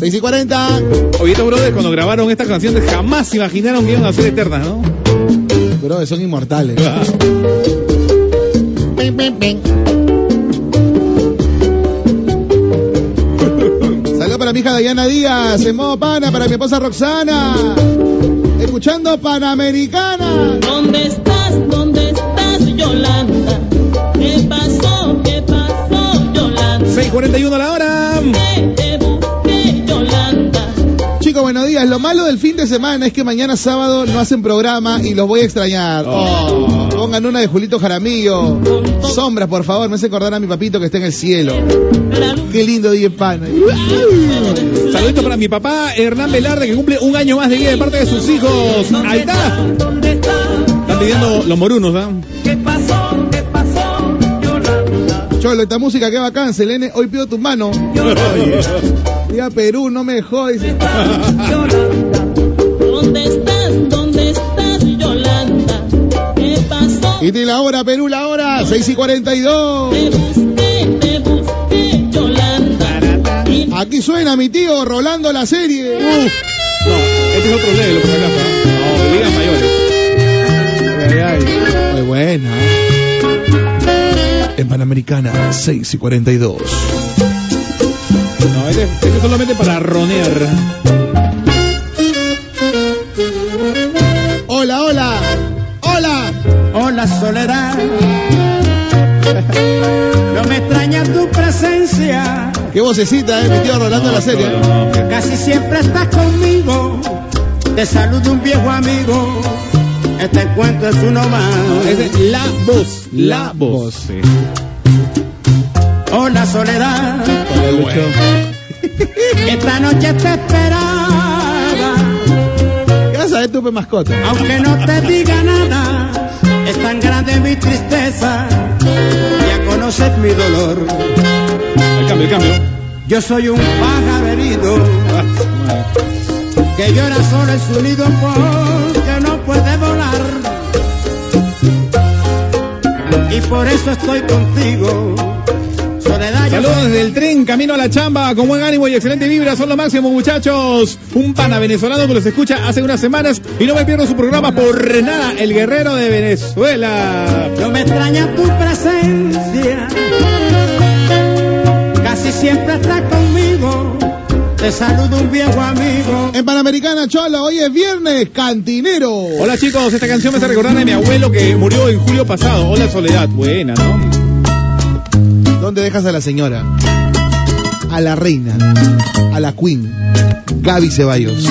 Seis y 40. Oye, estos brothers cuando grabaron estas canciones jamás se imaginaron que iban a ser eternas, ¿no? Bro, son inmortales. Saludos para mi hija Diana Díaz, en modo pana, para mi esposa Roxana. Escuchando Panamericana. ¿Dónde estás? ¿Dónde estás, Yolanda? ¿Qué pasó? ¿Qué pasó, Yolanda? 6.41 la hora. Días. Lo malo del fin de semana es que mañana sábado no hacen programa y los voy a extrañar. Oh, pongan una de Julito Jaramillo. Sombras, por favor. Me hace acordar a mi papito que está en el cielo. Qué lindo día pana. Saludito para mi papá Hernán Velarde que cumple un año más de vida de parte de sus hijos. Ahí está. Están pidiendo los morunos, ¿ah? ¿Qué pasó? ¿Qué pasó? Cholo, esta música que bacán, Selene. Hoy pido tu mano. Día Perú, no me jodes. ¿Dónde estás? ¿Dónde estás, Yolanda? ¿Qué pasó? Y la hora, Perú, la hora. 6 y 42. Te busqué, te busqué, Yolanda. Aquí suena mi tío Rolando la serie. No, este es otro level, por acaso. ¿ah? No, ligas mayores. Ay, ay. Muy buena. En Panamericana, 6 y 42. No, este, este es solamente para ronear. Hola, hola. Hola. Hola soledad, no me extraña tu presencia, Qué vocecita, eh, mi tío Rolando la serie. casi siempre estás conmigo, te saludo un viejo amigo, este encuentro es uno más. Es de la voz. La voz. Sí. Hola soledad, [laughs] esta noche te esperaba, ¿Qué vas a ver tú, pe mascota? aunque no te diga nada, es tan grande mi tristeza, ya conoces mi dolor. El cambio, el cambio. Yo soy un pájaro herido que llora solo en su nido porque no puede volar. Y por eso estoy contigo. Saludos desde el tren, camino a la chamba, con buen ánimo y excelente vibra, son lo máximo muchachos. Un pana venezolano que los escucha hace unas semanas y no me pierdo su programa por nada, El Guerrero de Venezuela. no me extraña tu presencia. Casi siempre estás conmigo. Te saludo un viejo amigo. En Panamericana, Cholo, hoy es viernes, cantinero. Hola chicos, esta canción me hace recordar a mi abuelo que murió en julio pasado. Hola Soledad, buena, ¿no? ¿Dónde dejas a la señora? A la reina, a la queen, Gaby Ceballos.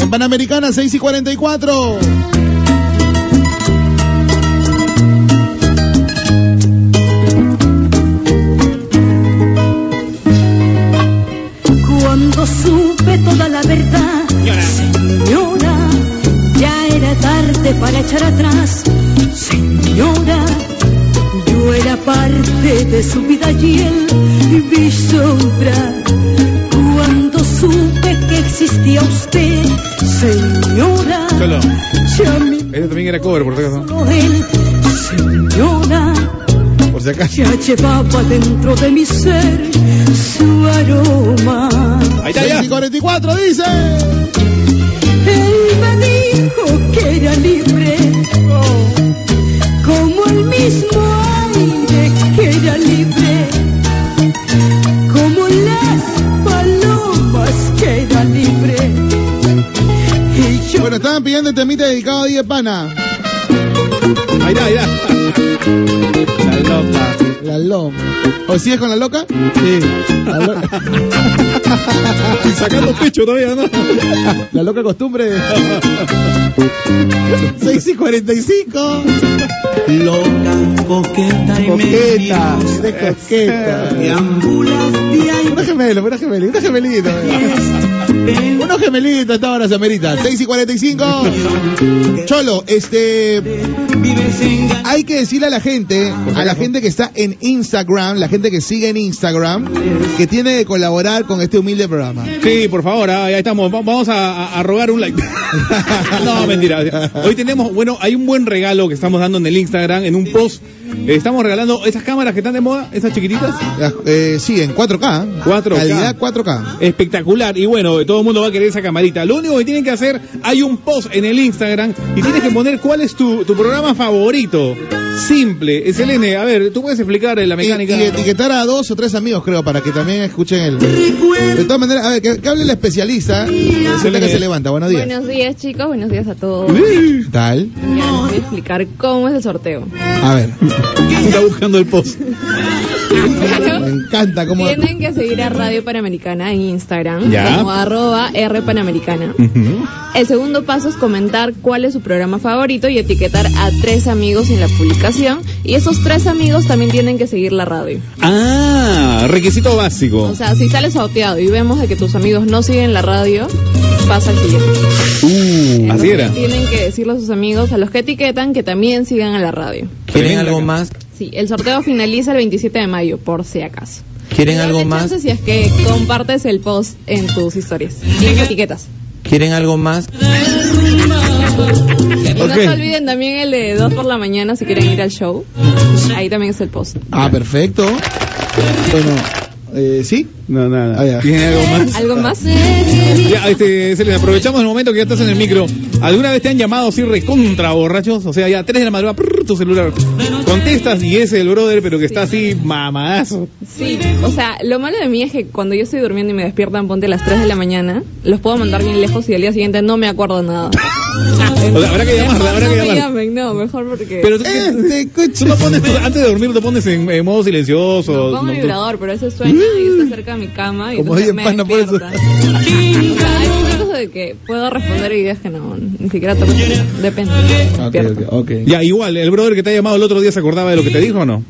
En Panamericana, 6 y 44. Cuando supe toda la verdad, señora, ya era tarde para echar atrás. Señora, yo era parte de su vida y él mi sombra. Cuando supe que existía usted, señora, mi Este también era cover, por si acaso. solo él, señora. Por si acaso. Ya llevaba dentro de mi ser su aroma. Ahí está 6 ya. y 44 dice. Él me dijo que era libre, como el mismo Estaban pidiendo el temita dedicado a Díaz Pana. Ahí está, ahí está. La loca. La loma. ¿O sigues con la loca? Sí. La, lo- [laughs] Y sacando pecho todavía, ¿no? la loca costumbre. 6 y 45. Loca, coqueta y Coqueta. De coqueta. Deambulas de ahí Una gemelo, una gemelita, una gemelita. Unos gemelitos, esta hora se amerita. 6 y 45. Cholo, este. Hay que decirle a la gente, a la gente que está en Instagram, la gente que sigue en Instagram, que tiene que colaborar con este humilde programa. Sí, por favor, ah, ahí estamos. Va- Vamos a, a- a rogar un like. [laughs] no, mentira. Hoy tenemos, bueno, hay un buen regalo que estamos dando en el Instagram, en un post. Estamos regalando esas cámaras que están de moda, esas chiquititas. Las- eh, sí, en 4K. 4K. Calidad 4K. Espectacular. Y bueno, todo el mundo va a querer esa camarita. Lo único que tienen que hacer, hay un post en el Instagram y tienes que poner cuál es tu, tu programa favorito. Simple. Selene, a ver, tú puedes explicar eh, la mecánica. y etiquetar a dos o tres amigos, creo, para que también escuchen el. De todas maneras, a ver, que, que hable el especialista. Resulta que se levanta. Buenos días. Buenos días chicos, buenos días a todos. Tal. Ya les voy a explicar cómo es el sorteo. A ver. Está buscando el post. Me encanta cómo... Tienen que seguir a Radio Panamericana en Instagram Ya. como arroba R Panamericana. El segundo paso es comentar cuál es su programa favorito y etiquetar a tres amigos en la publicación. Y esos tres amigos también tienen que seguir la radio. Ah, requisito básico. O sea, si sales sorteado y vemos de que tus amigos no siguen la radio, pasa al siguiente. Uh, así era. Tienen que decirle a sus amigos, a los que etiquetan, que también sigan a la radio. ¿Quieren algo más? Sí, el sorteo finaliza el 27 de mayo, por si acaso. ¿Quieren algo más? chance si es que compartes el post en tus historias y etiquetas. ¿Quieren algo más? Y no se olviden también el de 2 por la mañana si quieren ir al show. Ahí también es el post. Ah, perfecto. Bueno, eh, ¿sí? No, nada. Ah. ¿Tiene algo más? [laughs] ¿Algo más? Ya, este, Selena, aprovechamos el momento que ya estás en el micro. ¿Alguna vez te han llamado así recontra borrachos? O sea, ya 3 de la madrugada, prrr, tu celular. Contestas y es el brother, pero que está así mamadazo. Sí, o sea, lo malo de mí es que cuando yo estoy durmiendo y me despiertan, ponte a las 3 de la mañana, los puedo mandar bien lejos y al día siguiente no me acuerdo nada. O sea, habrá que llamarla, habrá que no me llamar. llamen, no, mejor porque... Pero tú, Este tú no pones, tú- antes de dormir, te pones en, en modo silencioso. No, pongo no, el tú- vibrador, pero ese suena y está cerca de mi cama y Como entonces oye, me pana, por eso. hay momentos de que puedo responder y días que no, ni siquiera. Depende. Ok, despierto. ok, ok. Ya, igual, el brother que te ha llamado el otro día se acordaba de lo que te dijo o no?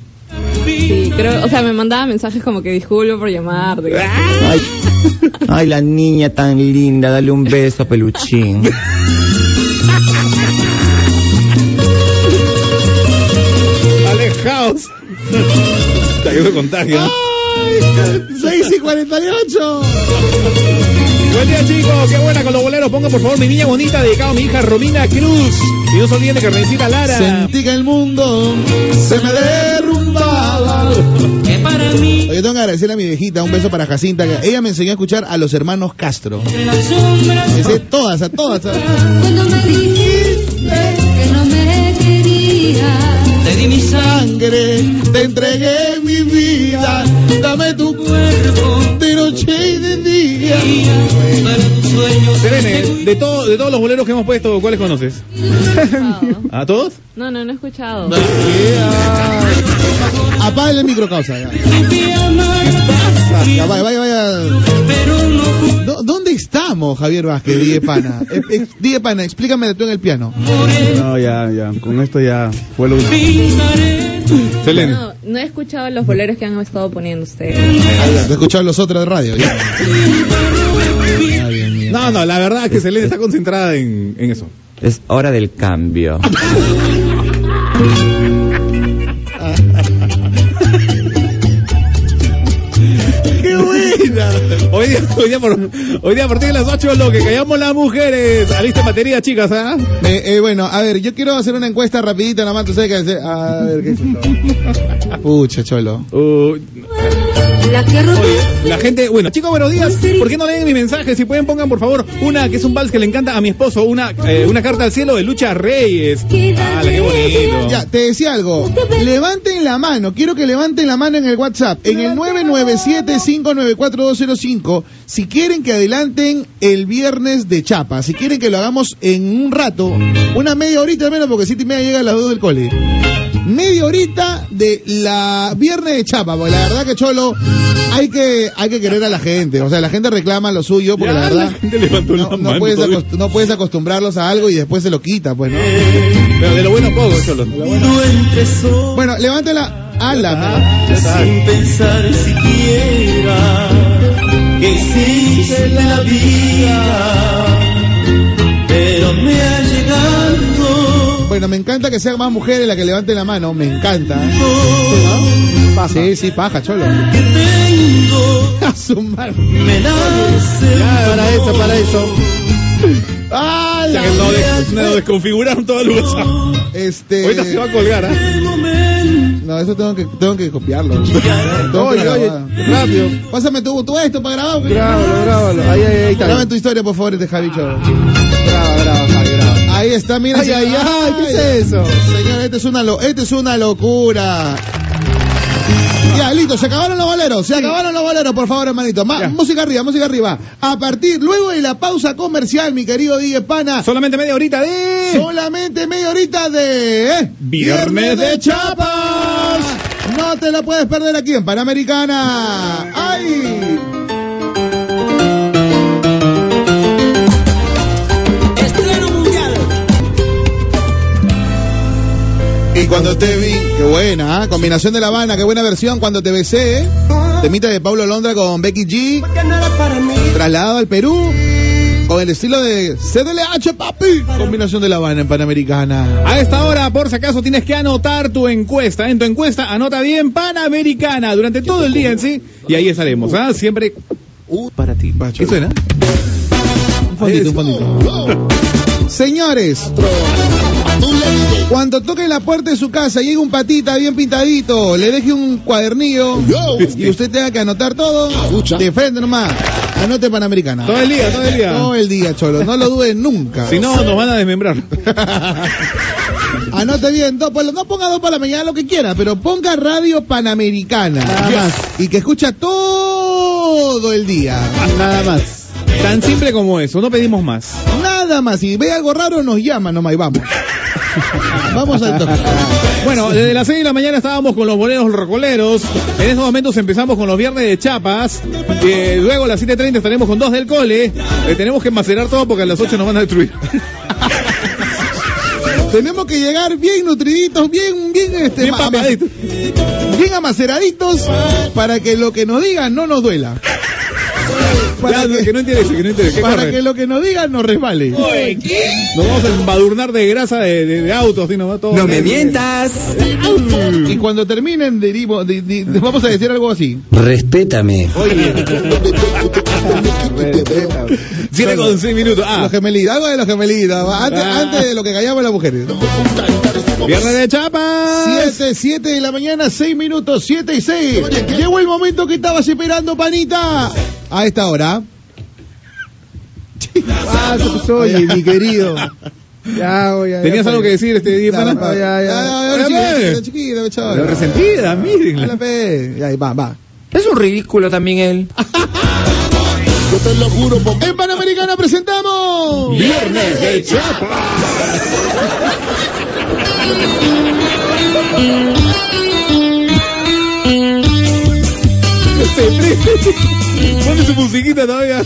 Sí, creo, o sea, me mandaba mensajes como que disculpo por llamar. Ay, ay, la niña tan linda, dale un beso a Peluchín. Alejaos. Yo me contagio. ¿No? 6 y 48. Buen día chicos, qué buena con los boleros. Ponga por favor mi niña bonita dedicado a mi hija Romina Cruz. Y no se olviden de Carmencita Lara. Sentí que el mundo se me derrumbaba. Que para mí Oye, tengo que agradecerle a mi viejita, un beso para Jacinta, que ella me enseñó a escuchar a los hermanos Castro. Me sé todas, a todas. Cuando me dijiste que no me querías, te di mi sangre, te entregué mi vida, dame tu cuerpo de noche y de día. Selene, de, todo, de todos los boleros que hemos puesto, ¿cuáles conoces? ¿A todos? No, no, no he escuchado. Apaga el micro, causa. Ya, vaya, vaya, vaya. pero no pude ¿Dó- ¿Dónde estamos, Javier Vázquez, DJ Pana? DJ Pana, explícame tú en el piano. No, ya, ya. Con esto ya fue lo Selene. No, no he escuchado los boleros que han estado poniendo ustedes. Te he escuchado los otros de radio. Ya. Ay, Dios mío. No, no, la verdad es que Selene está concentrada en, en eso. Es hora del cambio. [laughs] Hoy día, hoy día, por- hoy día a partir de las 8 lo que callamos las mujeres. Alista batería, chicas, ¿ah? Eh, eh, bueno, a ver, yo quiero hacer una encuesta rapidita, nada más, tú sabes que A ver, ¿qué es esto? Pucha, cholo. Uh, la Oye, gente, bueno, chicos, buenos días. ¿Por qué no leen mi mensaje? Si pueden, pongan por favor una que es un vals que le encanta a mi esposo, una, eh, una carta al cielo de Lucha Reyes. Ah, qué bonito. Ya, te decía algo. Levanten la mano. Quiero que levanten la mano en el WhatsApp. En el 997-594-205. Si quieren que adelanten el viernes de Chapa. Si quieren que lo hagamos en un rato. Una media horita al menos, porque siete y media llega a las dos del cole. Media horita de la viernes de Chapa. Porque la verdad que Cholo, hay que, hay que querer a la gente. O sea, la gente reclama lo suyo. Porque Ya, la verdad. la gente levantó la No, no mano puedes todavía. acost- no puedes acostumbrarlos a algo y después se lo quita, pues, ¿no? Pero de lo bueno poco, cholo. Bueno, levántela. Ala, sin pensar siquiera que de la vida, pero me ha llegado. Bueno, me encanta que sean más mujeres las que levanten la mano, me encanta. Sí, sí, paja, cholo. Que tengo, [laughs] A su madre. me nace Ya, para eso, para eso. Ya que no, des- no desconfiguraron todo el WhatsApp. Este. Ahorita se va a colgar, ¿ah? momento. [laughs] No, eso tengo que, tengo que copiarlo. Tengo que Oye, oye, rápido. Pásame tú esto para grabar. Grábalo, grábalo. Ahí, ahí, ahí está. Dame tu historia, por favor, este Javi Cholo. Graba, graba, Javi. Ahí está, mira. Ay, ay, ay, ¿qué es eso? Señor, esto es una, lo, esto es una locura. Ya, listo, se acabaron los boleros, se acabaron los boleros, por favor, hermanito. Ma- Ya. música arriba, música arriba. A partir, luego de la pausa comercial, mi querido Digue Pana, Solamente media horita de... solamente media horita de... ¿eh? Viernes de Chapas. No te la puedes perder aquí en Panamericana. ¡Ay! Y cuando te vi, qué buena, ¿ah? combinación de La Habana, qué buena versión, cuando te besé, ¿eh? temita de Pablo Londra con Becky G, trasladado al Perú, con el estilo de CDLH, papi, combinación de La Habana en Panamericana. A esta hora, por si acaso, tienes que anotar tu encuesta. En tu encuesta, anota bien Panamericana durante todo el día en sí. Y ahí estaremos, ¿ah? Siempre para ti. ¿Qué suena? Un fondito, un fondito. [laughs] Señores, cuando toque la puerta de su casa, llega un patita bien pintadito, le deje un cuadernillo y usted tenga que anotar todo, de frente nomás. Anote Panamericana. Todo el día, todo el día. Todo el día, cholo. No lo dude nunca. Si no, nos van a desmembrar. [laughs] Anote bien, dos, no ponga dos para la mañana lo que quiera, pero ponga Radio Panamericana. Nada más. Y que escucha todo el día. Nada más. Tan simple como eso, no pedimos más. Nada más. Si ve algo raro, nos llama nomás y vamos. [laughs] vamos al toque. Bueno, desde las 6 de la mañana estábamos con los boleros rocoleros. En estos momentos empezamos con los viernes de chapas. Eh, luego a las 7.30 estaremos con dos del cole. Eh, tenemos que macerar todo porque a las 8 nos van a destruir. [laughs] Tenemos que llegar bien nutriditos, bien, bien, este, Bien bien amaceraditos para que lo que nos digan no nos duela. Para Ya, que, que no interese, que no interese. ¿Qué para corre? que lo que nos digan nos resbale. Nos vamos a embadurnar de grasa de, de- de autos, nomás todo. No me mientas. Y cuando terminen, derivo, di- di- vamos a decir algo así. Respétame. [laughs] Siete con 6 minutos. Ah, Los gemelitos, algo de los gemelitos, antes, Ah. antes de lo que callamos las mujeres. Viernes de chapas. 7, 7 de la mañana, 6 minutos, 7 y 6. Llegó el momento que estabas esperando, panita. A esta hora. [laughs] Ah. Oye, mi querido. Ya, voy a. ¿Tenías ya, algo que decir este día, pana? Ya, ya, ya. chiquita, Pero chaval. resentida, mírenla. Ya, ahí va, va. Es un ridículo también él. En Panamericana presentamos. Viernes de [laughs] Ponte su musiquita todavía.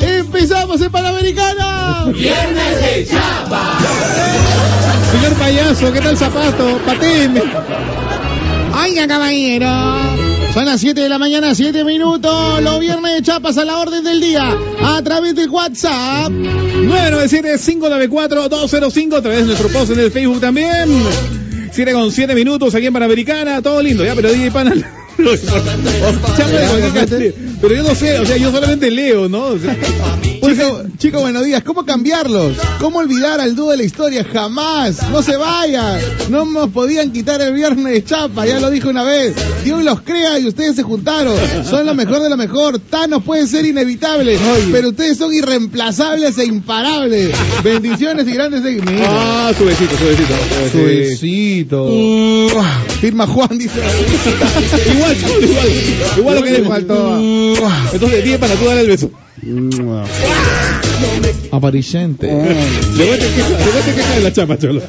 Empezamos en Panamericana. Señor payaso, ¿qué tal zapato? Pateme. Oiga, caballero. Son las 7 de la mañana, 7 minutos. Los viernes de chapas a la orden del día. A través de WhatsApp. 997-594-205 a través de nuestro post en el Facebook también. 7 con 7 minutos aquí en Panamericana, todo lindo, ya, pero DJ Pana. Pero yo no sé, o sea, yo solamente leo, ¿no? O sea, Chico, chico, buenos días. ¿Cómo cambiarlos? ¿Cómo olvidar al dúo de la historia? Jamás. No se vayan. No nos podían quitar el viernes de chapa. Ya lo dije una vez. Dios los crea y ustedes se juntaron. Son lo mejor de lo mejor. Thanos puede ser inevitable. Pero ustedes son irreemplazables e imparables. Bendiciones y grandes seguimientos. ah, su besito, su besito. Su besito. Firma Juan, dice. Igual, [laughs] igual. Igual lo que Igual todo. Entonces, DJ Pana, tú dale el beso. Aparicente. Luego te quejas de la chapa, cholo.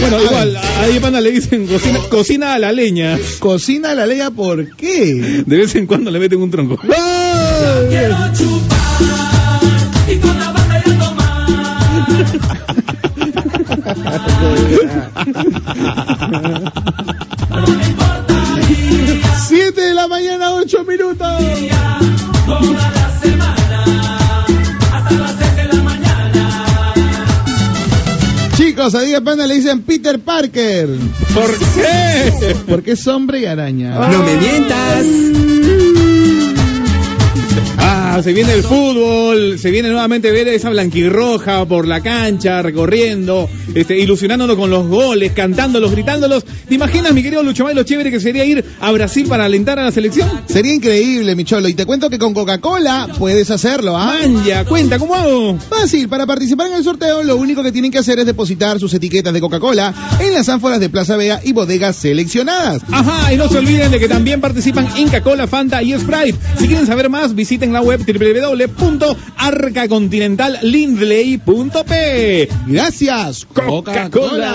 Bueno, igual, a DJ Pana le dicen cocina, cocina a la leña. Cocina la leña, ¿por qué? De vez en cuando le meten un tronco. [laughs] Siete de la mañana, ocho minutos. Chicos, a Diego Panda le dicen Peter Parker. ¿Por qué? Porque es hombre y araña. No me mientas. Ah, se viene el fútbol, se viene nuevamente ver esa blanquirroja por la cancha, recorriendo, este, ilusionándonos con los goles, cantándolos, gritándolos. ¿Te imaginas, mi querido Lucho May, lo chévere que sería ir a Brasil para alentar a la selección? Sería increíble, mi cholo. Y te cuento que con Coca-Cola puedes hacerlo, ¿ah? Manja, cuenta, ¿cómo hago? Fácil, para participar en el sorteo lo único que tienen que hacer es depositar sus etiquetas de Coca-Cola en las ánforas de Plaza Vega y bodegas seleccionadas. Ajá, y no se olviden de que también participan Inca Cola, Fanta y Sprite. Si quieren saber más, visiten la web www.arcacontinentallindley.p. Gracias, Coca-Cola.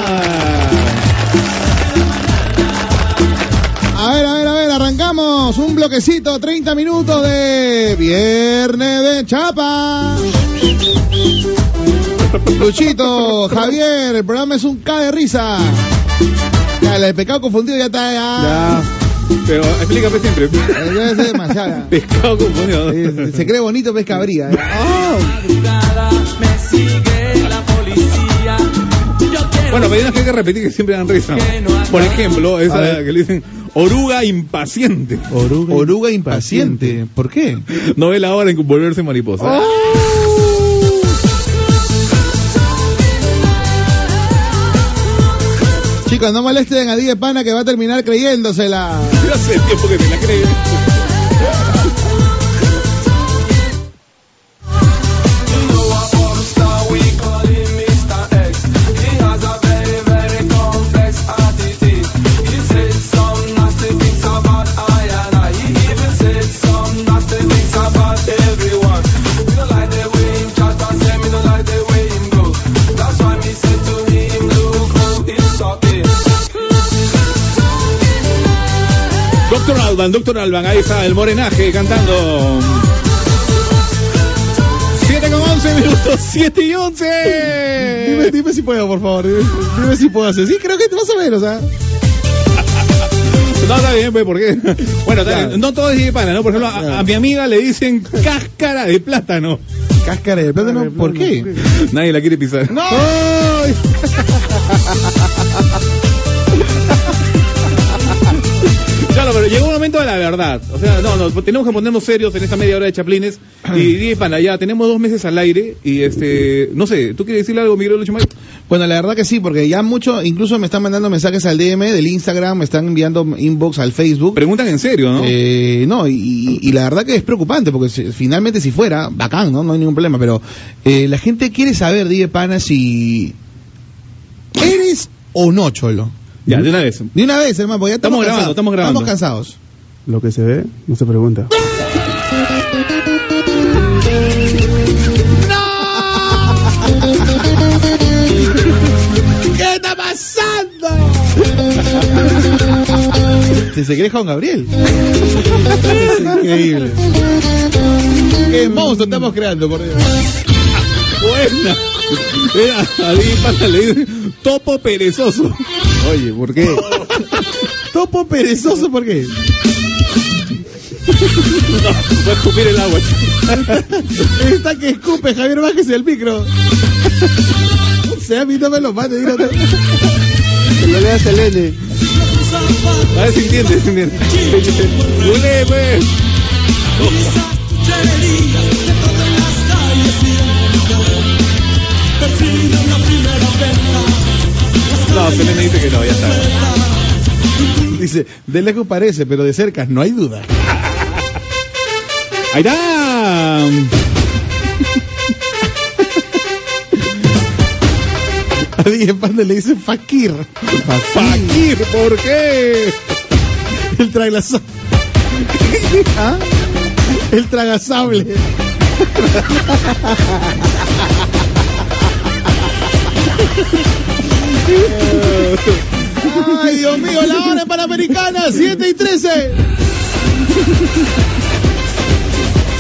A ver, a ver, a ver, arrancamos un bloquecito, 30 minutos de Viernes de Chapa. Luchito, Javier, el programa es un K de risa. Ya, el pecado confundido ya está ya. Ya. Pero explícame siempre. Debe ser demasiado. [laughs] Pescado confundido. Eh, Se cree bonito pescabría. eh. Bueno, pero hay unas que hay que repetir que siempre dan risa. Por ejemplo, esa que le dicen oruga impaciente. Oruga, Oruga impaciente. ¿Por qué? [laughs] No ve la hora en volverse mariposa. Chicos, no molesten a Die Pana que va a terminar creyéndosela. Hace tiempo que te la crees. Alban, Doctor Alban, ahí está el morenaje cantando. 7 con 11 minutos, [laughs] 7 y 11. Dime, dime si puedo, por favor. Dime, dime si puedo hacer. Sí, creo que más o menos, ¿ah? No, está bien, pues, ¿por qué? Bueno, bien, no todo es de pana, ¿no? Por ejemplo, a, a mi amiga le dicen cáscara de plátano. Cáscara de plátano, ¿por qué? Nadie la quiere pisar. ¡No! [laughs] llegó un momento de la verdad. O sea, no, no, tenemos que ponernos serios en esta media hora de chaplines. Y dije, pana, ya tenemos dos meses al aire. Y este, no sé, ¿tú quieres decirle algo, Miguel Lucho? Bueno, la verdad que sí, porque ya mucho, incluso me están mandando mensajes al DM del Instagram, me están enviando inbox al Facebook. Preguntan en serio, ¿no? Eh, no, y, y la verdad que es preocupante, porque si- finalmente si fuera, bacán, ¿no? No hay ningún problema, pero eh, la gente quiere saber, Die Pana, si eres o no cholo. Ya, de una vez. De una vez, hermano, porque ya estamos, Estamos grabando, estamos grabando. Estamos cansados. Lo que se ve, no se pregunta. ¿Qué está pasando? Se se cree Juan Gabriel. Es increíble. Qué monstruo estamos creando, por Dios. Buena. Era, a Di Pana le dicen topo perezoso. Oye, ¿por qué? [laughs] Topo perezoso, ¿por qué? [laughs] No, va a escupir el agua. [laughs] Está que escupe, Javier, bájese el micro. O sea, a mí no me lo mande, dilo. Que lo leas el N. A ver si entiendes. entiendes. Ule, pues. No, Selena dice que no, ya está. Dice, de lejos parece, pero de cerca no hay duda. Ahí está. A Dije Panda le dice Fakir. Fakir, ¿por qué? El traglasa- [laughs] ¿Ah? El tragasable. [laughs] [laughs] Ay, Dios mío, la hora Panamericana, 7 y 13.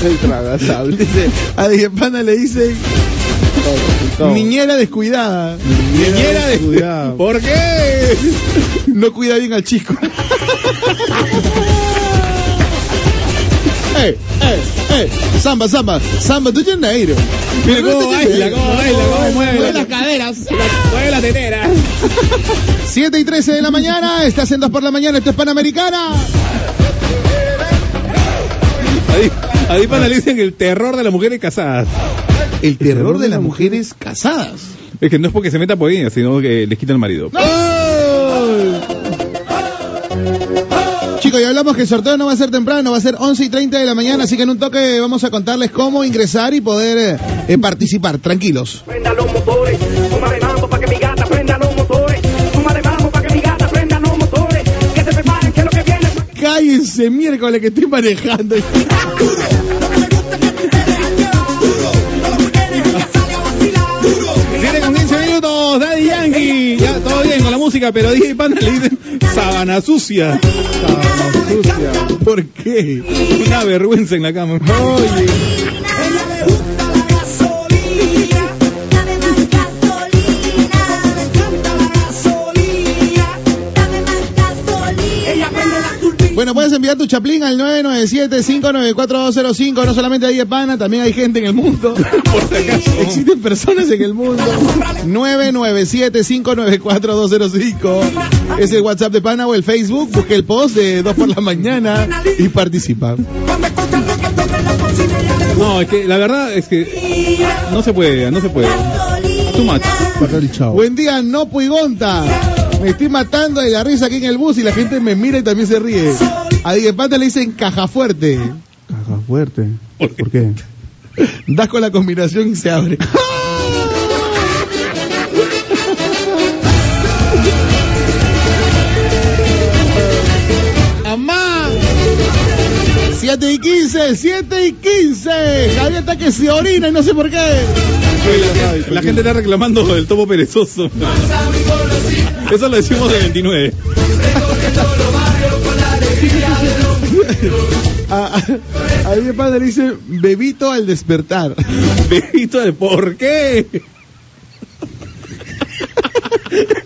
El tragasable. Dice, a Dije Panda le dice niñera descuidada. Niñera de Cuidado. [laughs] ¿Por qué? No cuida bien al chico. [laughs] ¡Eh, eh, eh! [laughs] Samba, samba, samba, tú tienes aire. Mira cómo baila, cómo baila, cómo mueve Mueve la- las caderas. Mueve la tetera. 7 y 13 de la mañana, estás en 2 por la mañana, esto es Panamericana. A Di Pana le dicen el terror de las mujeres casadas. El terror de las mujeres casadas. Es que no es porque se meta por ella, sino que les quita el marido. Chicos, ya hablamos que el sorteo no va a ser temprano, va a ser 11 y 30 de la mañana, así que en un toque vamos a contarles cómo ingresar y poder eh, eh, participar. Tranquilos. Prenda los motores, súmale mambo pa' que mi gata prenda los motores, súmale mambo pa' que mi gata prenda los motores, que se preparen que lo que viene Cállense miércoles que estoy manejando. 7 con 15 minutos, Daddy Yankee. Ya, todo bien con la música, pero DJ Panda le dicen sabana sucia. ¿Por qué? Una vergüenza en la cama. Oye. Bueno, puedes enviar tu chaplín al 997-594-205. No solamente hay de pana, también hay gente en el mundo. [laughs] Por si acaso. Existen personas en el mundo. 997-594-205. Es el WhatsApp de pana o el Facebook. Busque el post de 2 por la mañana y participa. No, es que la verdad es que no se puede, no se puede. Too much. Buen día, no Puigonta. Me estoy matando de la risa aquí en el bus y la gente me mira y también se ríe. A Diego Pata le dicen caja fuerte. Caja fuerte. ¿Por qué? Das con la combinación y se abre. ¡Amá! 7 y 15, 7 y 15. Javier está que se orina y no sé por qué. La, la gente está reclamando el topo perezoso. Eso lo decimos de 29. A, a, a mi padre le dice bebito al despertar. [laughs] Bebito de por qué.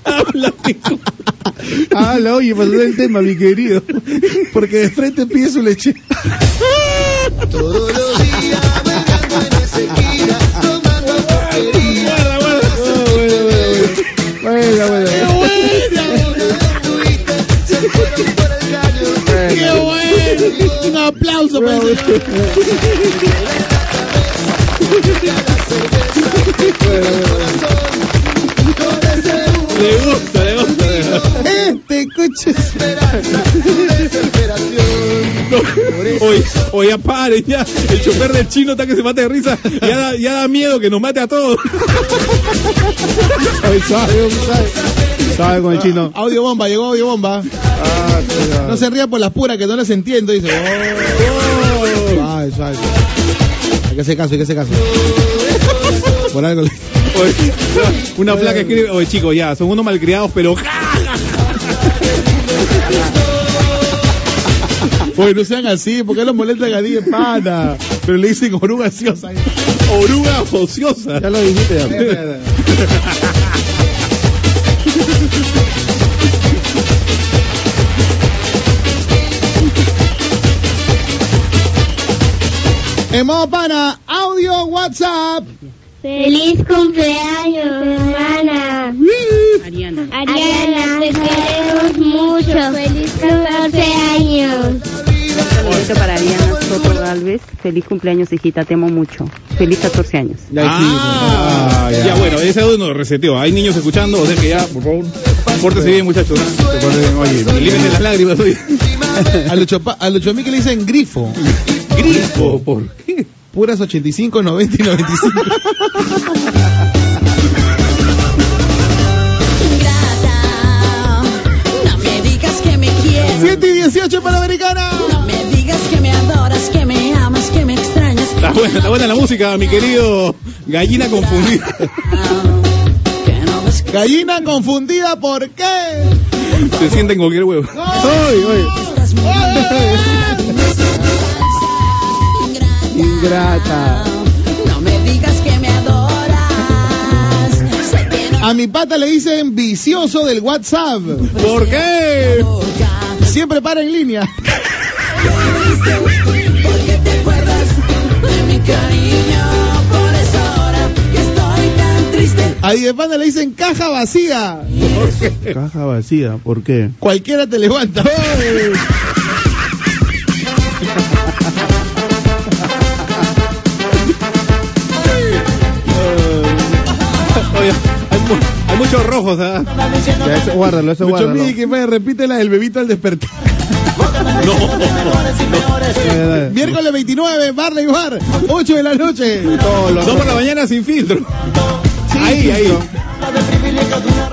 Habla. Habla, oye, pasó el tema, mi querido. Porque de frente pide su leche. Todos los días Un aplauso para gusta, le gusta. le gusta. Este coche. Oye, ya paren, ya. El chofer del chino está que se mata de risa. Ya da, ya da miedo que nos mate a todos. Ay, sabe, sabe. Sabe con el chino. Audio bomba, llegó audio bomba. Ah. No se ría por las puras que no las entiendo. Dice, oh, suave, suave. Hay que hacer caso, hay que hacer caso. Por algo. Oye, una flaca escribe, oye chicos, ya, son unos malcriados, pero Oye, no sean así, porque los molestan a de pana. Pero le dicen oruga ansiosa. oruga ociosa. Ya lo dijiste, ya. [laughs] En modo pana, audio WhatsApp. Feliz cumpleaños, hermana. Ariana. Ariana, te queremos mucho. Feliz 14 años. Saludito para Ariana Soto Galvez. Feliz cumpleaños, hijita, te amo mucho. Feliz 14 años. Ah, ya. bueno, ese audio nos reseteó. Hay niños escuchando, o sea que ya, por favor, pórtese bien, muchachos. ¿no? Eliminen las lágrimas hoy. A Pa- a Mí que le dicen grifo. Grifo, ¿por qué? Puras 85, 90 y 95. No me digas que me quieres. 7 y 18 Panamericana. No me digas que me adoras, que me amas, que me extrañas. Está buena, está buena la música, mi querido gallina confundida. Gallina confundida, ¿por qué? Se siente en cualquier huevo. Ay, ay. Ingrata. No me digas que me adoras. A mi pata le dicen vicioso del WhatsApp. ¿Por qué? Siempre para en línea. Porque te acuerdas de mi cariño. Por eso ahora que estoy tan triste. A de pana le dicen caja vacía. Caja vacía, ¿por qué? Cualquiera te levanta. Oye, hay, mu- hay muchos rojos, ¿ah? Ya, eso guárdalo, eso guárdalo. Que me repite la del bebito al despertar. [laughs] No, Dale, [laughs] dale. Miércoles 29, Barley Bar, 8 de la noche. Todos los- Dos por la mañana sin filtro. Ahí, ahí.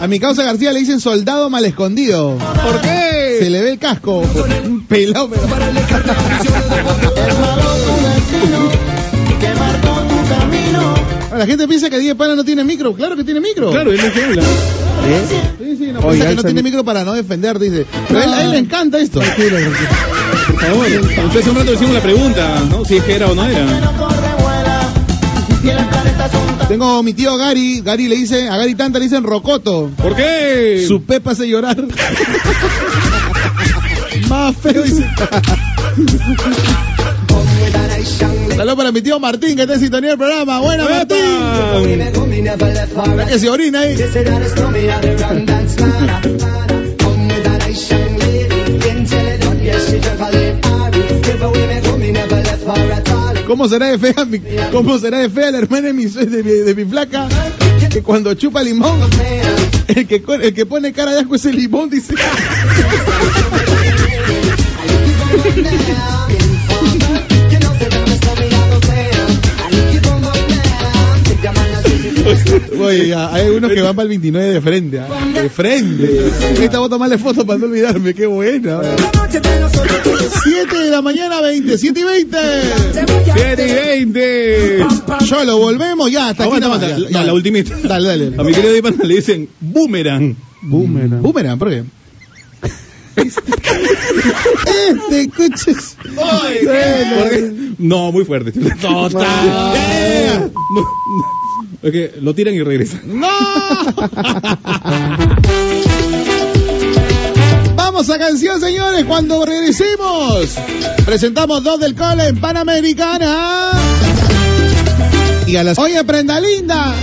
A mi causa García le dicen soldado mal escondido. ¿Por qué? Se le ve el casco. Un [laughs] pelado, La gente piensa que Diez Pana no tiene micro. Claro que tiene micro. Claro, él es que habla. Sí, sí, no, Oye, piensa que no tiene micro para no defender, dice. Pero a él, a él le encanta esto. Por favor, ustedes hace un rato le hicimos la pregunta, ¿no? Si es que era o no era. Tengo mi tío Gary, Gary le dice, a Gary Tanta le dicen Rocoto. ¿Por qué? Su pepa hace llorar. [laughs] Más feo dice. [laughs] Saludos para mi tío Martín, que está en sintonía del programa. Buena, Martín. Que se orina ahí. ¿Cómo será de fea mi, cómo será de fea la hermana de mi, de mi, de mi flaca? Que cuando chupa limón, el que, el que pone cara de asco es el limón, dice. Oye, hay unos que van para el 29 de frente, ¿ah? de frente. Esta voy a tomarle foto para no olvidarme, qué buena. 7 de la mañana, 20, 7 y 20. 7 y 20. Yo lo volvemos ya, hasta aquí Aguanta, nomás, aguanta. No, la ultimita. Dale, dale. A mi querido Iván le dicen boomerang. Boomerang. Boomerang, ¿por qué? Este, coches. No, muy fuerte. Total. Ah. Es que lo tiran y regresan. ¡No! [laughs] Vamos a canción, señores, cuando regresemos. Presentamos dos del cole en Panamericana. Y a las... Oye, prenda linda.